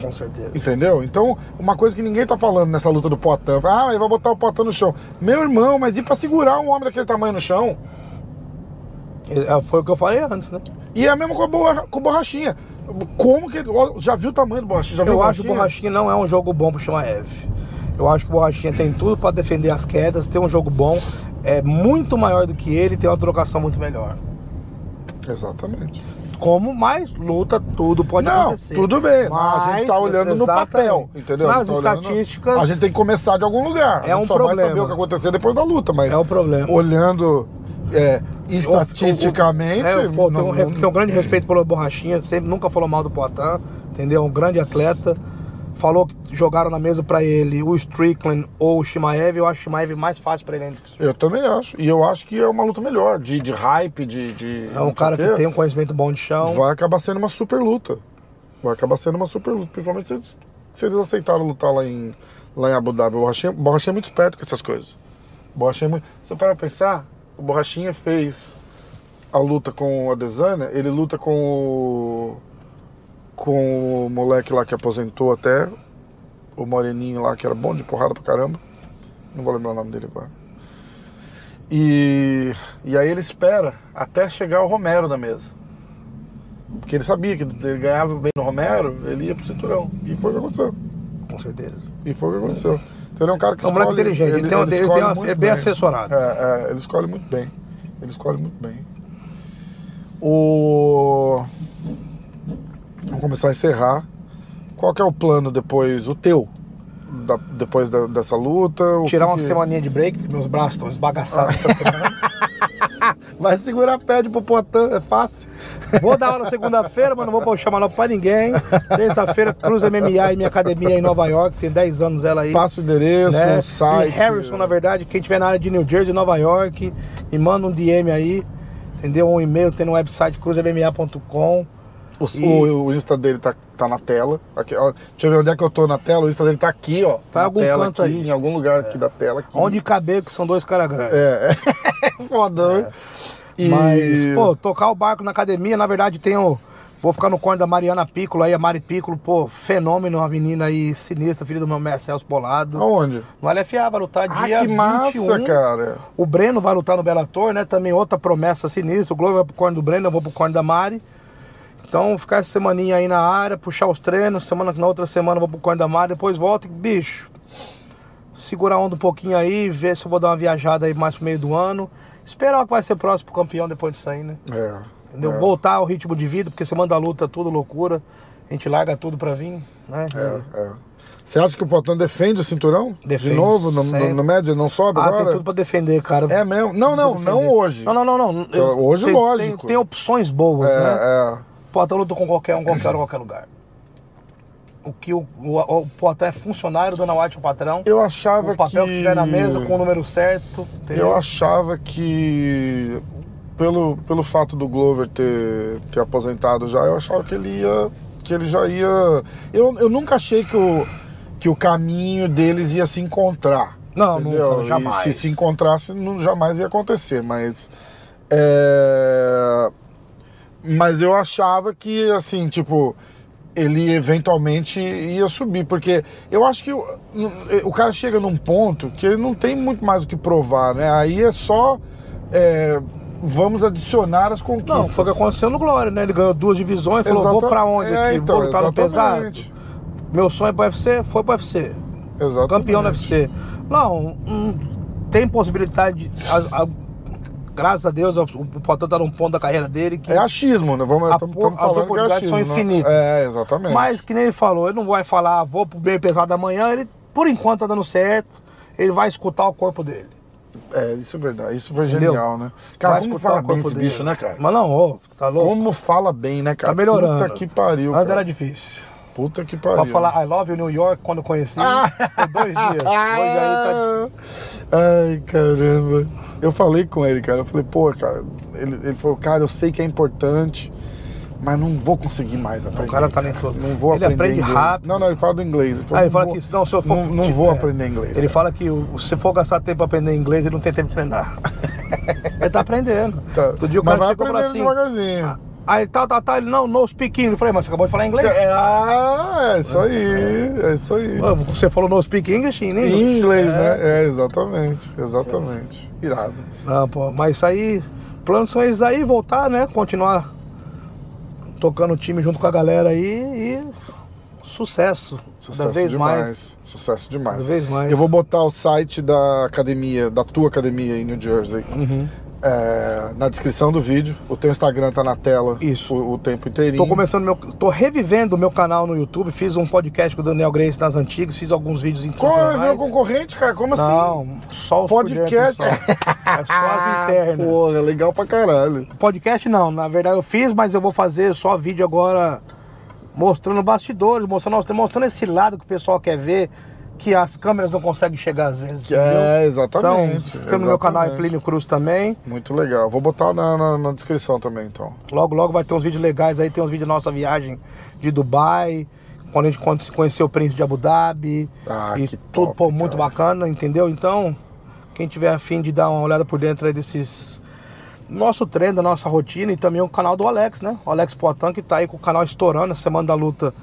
Speaker 1: Com certeza.
Speaker 2: Entendeu? Então, uma coisa que ninguém tá falando nessa luta do Potan, ah, ele vai botar o Potan no chão. Meu irmão, mas e pra segurar um homem daquele tamanho no chão?
Speaker 1: É, Foi o que eu falei antes, né?
Speaker 2: E é a mesma com a borra- com borrachinha. Como que. Já viu o tamanho do borrachinha? Já
Speaker 1: Eu
Speaker 2: o
Speaker 1: acho que o
Speaker 2: borrachinha?
Speaker 1: Borrachinha não é um jogo bom pro Shimaev. Eu acho que o Borrachinha tem tudo pra defender as quedas, tem um jogo bom, é muito maior do que ele, tem uma trocação muito melhor.
Speaker 2: Exatamente.
Speaker 1: Como mais luta, tudo pode
Speaker 2: Não,
Speaker 1: acontecer.
Speaker 2: tudo bem, mas, a gente tá olhando no papel, entendeu?
Speaker 1: Nas
Speaker 2: tá
Speaker 1: estatísticas.
Speaker 2: A gente tem que começar de algum lugar.
Speaker 1: É um
Speaker 2: só vai
Speaker 1: problema.
Speaker 2: saber o que acontecer depois da luta, mas
Speaker 1: É o problema.
Speaker 2: olhando é, estatisticamente.
Speaker 1: É, pô,
Speaker 2: não-
Speaker 1: um, re-
Speaker 2: não-
Speaker 1: um grande respeito pelo Borrachinha, sempre nunca falou mal do Poitin, entendeu? Um grande atleta. Falou que jogaram na mesa pra ele o Strickland ou o Shimaev. Eu acho o Shimaev mais fácil pra ele ainda.
Speaker 2: Eu também acho. E eu acho que é uma luta melhor, de, de hype, de. de
Speaker 1: É um cara que tem um conhecimento bom de chão.
Speaker 2: Vai acabar sendo uma super luta. Vai acabar sendo uma super luta. Principalmente se eles, se eles aceitaram lutar lá em, lá em Abu Dhabi. O Borrachinha, Borrachinha é muito esperto com essas coisas. O Borrachinha é muito. Você para pensar, o Borrachinha fez a luta com o Adesanya, ele luta com o. com o moleque lá que aposentou até, o Moreninho lá, que era bom de porrada pra caramba. Não vou lembrar o nome dele agora. E, e aí ele espera até chegar o Romero na mesa. Porque ele sabia que ele ganhava bem no Romero, ele ia pro cinturão. E foi o que aconteceu.
Speaker 1: Com certeza.
Speaker 2: E foi o que aconteceu. Então ele é um cara que
Speaker 1: É um
Speaker 2: escolhe-
Speaker 1: inteligente, ele tem ele tem
Speaker 2: escolhe
Speaker 1: uma-
Speaker 2: muito
Speaker 1: é bem assessorado.
Speaker 2: É, é, ele escolhe muito bem. Ele escolhe muito bem. O... Vamos começar a encerrar. Qual que é o plano depois, o teu? Da- depois da- dessa luta?
Speaker 1: Tirar
Speaker 2: que
Speaker 1: uma
Speaker 2: que-
Speaker 1: semaninha de break, porque meus braços estão esbagaçados essa semana.
Speaker 2: Vai segurar pede pro Poitin, é fácil.
Speaker 1: Vou dar aula segunda-feira, mas não vou chamar não pra ninguém. Terça-feira, Cruz MMA e minha academia em Nova York, tem 10 anos ela aí.
Speaker 2: Passa o endereço,
Speaker 1: né?
Speaker 2: o site.
Speaker 1: E Harrison, na verdade, quem tiver na área de New Jersey, Nova York, me manda um DM aí, entendeu? Um e-mail, tem no website cruzmma.com.
Speaker 2: O,
Speaker 1: E-
Speaker 2: o, o Insta dele tá, tá na tela. Aqui, ó, deixa eu ver onde é que eu tô na tela. O Insta dele tá aqui, ó.
Speaker 1: Tá em
Speaker 2: na
Speaker 1: algum
Speaker 2: tela
Speaker 1: canto
Speaker 2: aqui,
Speaker 1: aí.
Speaker 2: Em algum lugar aqui da tela. Aqui.
Speaker 1: Onde caber, que são dois caras grandes.
Speaker 2: É, é foda, né? E-
Speaker 1: Mas, pô, tocar o barco na academia, na verdade tem o. Vou ficar no corner da Mariana Piccolo aí, a Mari Piccolo, pô, fenômeno, uma menina aí sinistra, filha do meu mestre Celso Polado.
Speaker 2: Aonde?
Speaker 1: No LFA vai lutar
Speaker 2: Ah,
Speaker 1: dia
Speaker 2: que massa,
Speaker 1: 21.
Speaker 2: cara.
Speaker 1: O Breno vai lutar no Bellator, né? Também outra promessa sinistra. O Glover vai pro corner do Breno, eu vou pro corner da Mari. Então, ficar essa semaninha aí na área, puxar os treinos. Semana, na outra semana vou pro corner da Mari, depois volto e, bicho, segurar a onda um pouquinho aí, ver se eu vou dar uma viajada aí mais pro meio do ano. Esperar o que vai ser próximo campeão depois disso aí, né?
Speaker 2: É.
Speaker 1: Entendeu?
Speaker 2: é,
Speaker 1: Voltar ao ritmo de vida, porque semana da luta é tudo loucura. A gente larga tudo pra vir, né?
Speaker 2: É, é. Você acha que o Poitin defende o cinturão?
Speaker 1: Defende,
Speaker 2: De novo, no, no, no médio? Não sobe
Speaker 1: Ah,
Speaker 2: agora?
Speaker 1: tem tudo pra defender, cara.
Speaker 2: É mesmo? Não, não, não hoje.
Speaker 1: Não, não, não, não. Eu-
Speaker 2: Hoje,
Speaker 1: tem,
Speaker 2: lógico.
Speaker 1: Tem, tem opções boas,
Speaker 2: É,
Speaker 1: né?
Speaker 2: é.
Speaker 1: Poitin luta com qualquer um, qualquer hora, qualquer lugar. O que o, o, o Poitin é funcionário, Dona White é o patrão.
Speaker 2: Eu achava
Speaker 1: O papel que...
Speaker 2: que...
Speaker 1: tiver na mesa com o número certo. entendeu?
Speaker 2: Eu achava que, pelo, pelo fato do Glover ter, ter aposentado já, eu achava que ele ia. que ele já ia. Eu, eu nunca achei que o, que o caminho deles ia se encontrar.
Speaker 1: Não,
Speaker 2: entendeu?
Speaker 1: nunca,
Speaker 2: E
Speaker 1: jamais.
Speaker 2: se se encontrasse, não, jamais ia acontecer, mas. é, Mas eu achava que, assim, tipo, ele eventualmente ia subir, porque eu acho que o, o cara chega num ponto que ele não tem muito mais o que provar, né? Aí é só. é, vamos adicionar as conquistas.
Speaker 1: Não, foi o que aconteceu no Glória, né? Ele ganhou duas divisões, falou, vou pra onde
Speaker 2: É,
Speaker 1: aqui?
Speaker 2: então,
Speaker 1: vou lutar no pesado. Meu sonho é pro UFC, foi pro UFC.
Speaker 2: Exatamente.
Speaker 1: Campeão do UFC. Não, hum, tem possibilidade, de- a- a- graças a Deus, o, o Poitin tá num ponto da carreira dele que
Speaker 2: É achismo, né? Vamos,
Speaker 1: A
Speaker 2: estamos
Speaker 1: por- as
Speaker 2: é
Speaker 1: oportunidades são
Speaker 2: achismo. né?
Speaker 1: infinitas.
Speaker 2: É, exatamente.
Speaker 1: Mas que nem ele falou, ele não vai falar, "Ah, vou pro meio pesado amanhã, ele por enquanto tá dando certo, ele vai escutar o corpo dele.
Speaker 2: É, isso é verdade. Isso foi
Speaker 1: Entendeu?
Speaker 2: genial, né? Cara,
Speaker 1: vai
Speaker 2: como
Speaker 1: escutar
Speaker 2: fala
Speaker 1: o
Speaker 2: bem
Speaker 1: corpo
Speaker 2: esse
Speaker 1: dele.
Speaker 2: bicho, né, cara?
Speaker 1: Mas não, ô, tá louco?
Speaker 2: Como fala bem, né, cara?
Speaker 1: Tá melhorando.
Speaker 2: Puta que pariu.
Speaker 1: Antes
Speaker 2: cara.
Speaker 1: era difícil.
Speaker 2: Puta que pariu.
Speaker 1: Pra falar I love you New York quando conheci, foi dois dias. Hoje aí tá
Speaker 2: Ai, caramba. Eu falei com ele, cara. Eu falei, pô, cara. Ele, ele falou, cara, eu sei que é importante, mas não vou conseguir mais aprender.
Speaker 1: cara é talentoso.
Speaker 2: Não vou
Speaker 1: Ele
Speaker 2: aprender
Speaker 1: aprende
Speaker 2: inglês.
Speaker 1: rápido.
Speaker 2: Não, não, ele fala do inglês. Ele
Speaker 1: Ah, ele fala
Speaker 2: não
Speaker 1: que
Speaker 2: vou-
Speaker 1: se não, se eu for.
Speaker 2: Não, não vou
Speaker 1: é,
Speaker 2: aprender inglês.
Speaker 1: Ele
Speaker 2: cara.
Speaker 1: fala que o- se for gastar tempo pra aprender inglês, ele não tem tempo de treinar. ele tá aprendendo.
Speaker 2: Tá.
Speaker 1: Outro dia o
Speaker 2: Mas
Speaker 1: cara
Speaker 2: vai
Speaker 1: chegou
Speaker 2: aprendendo
Speaker 1: assim.
Speaker 2: devagarzinho.
Speaker 1: Aí tá, tá, tá, ele não, no speak English. Eu falei, mas você acabou de falar inglês?
Speaker 2: É, ah, é isso aí. É isso aí.
Speaker 1: Você falou no speak English em inglês?
Speaker 2: Em inglês, né? É, exatamente. Exatamente. Irado.
Speaker 1: Não, pô, mas isso aí, planos são esses aí, voltar, né? Continuar tocando o time junto com a galera aí e sucesso.
Speaker 2: Sucesso
Speaker 1: cada vez
Speaker 2: demais.
Speaker 1: mais.
Speaker 2: Sucesso demais.
Speaker 1: Cada vez mais.
Speaker 2: Eu vou botar o site da academia, da tua academia em New Jersey.
Speaker 1: Uhum.
Speaker 2: É, na descrição do vídeo. O teu Instagram tá na tela
Speaker 1: Isso.
Speaker 2: O, o tempo inteirinho.
Speaker 1: Tô começando meu. tô revivendo o meu canal no YouTube, fiz um podcast com o Daniel Grace nas antigas, fiz alguns vídeos
Speaker 2: Qual é o
Speaker 1: institucionais.
Speaker 2: concorrente, cara? Como assim?
Speaker 1: Não, só os
Speaker 2: Podcast.
Speaker 1: só. É só as internas.
Speaker 2: Porra, legal pra caralho.
Speaker 1: Podcast não, na verdade eu fiz, mas eu vou fazer só vídeo agora mostrando bastidores, mostrando, mostrando esse lado que o pessoal quer ver, que as câmeras não conseguem chegar às vezes.
Speaker 2: Que é,
Speaker 1: Então,
Speaker 2: exatamente.
Speaker 1: inscreva no meu canal é. Plínio Cruz também.
Speaker 2: Muito legal. Vou botar na, na- na descrição também, então.
Speaker 1: Logo, logo vai ter uns vídeos legais aí, tem uns vídeos da nossa viagem de Dubai, quando a gente con- conheceu o príncipe de Abu Dhabi.
Speaker 2: Ah,
Speaker 1: e
Speaker 2: que
Speaker 1: tudo,
Speaker 2: top,
Speaker 1: pô, muito
Speaker 2: cara.
Speaker 1: bacana, entendeu? Então, quem tiver afim de dar uma olhada por dentro aí desses. Nosso treino, da nossa rotina e também o canal do Alex, né? O Alex Poitin, que tá aí com o canal estourando, a Semana da Luta,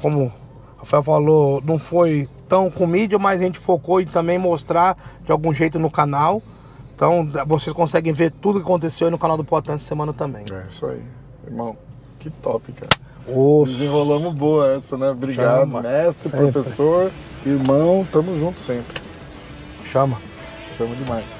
Speaker 1: como o Rafael falou, não foi tão com mídia, mas a gente focou em também mostrar de algum jeito no canal. Então, vocês conseguem ver tudo que aconteceu aí no canal do essa semana também.
Speaker 2: É isso aí. Irmão, que top, cara.
Speaker 1: Ô,
Speaker 2: Desenrolamos boa essa, né? Obrigado,
Speaker 1: Chama.
Speaker 2: mestre,
Speaker 1: Sempre.
Speaker 2: professor, irmão, tamo junto sempre.
Speaker 1: chama.
Speaker 2: Chama demais.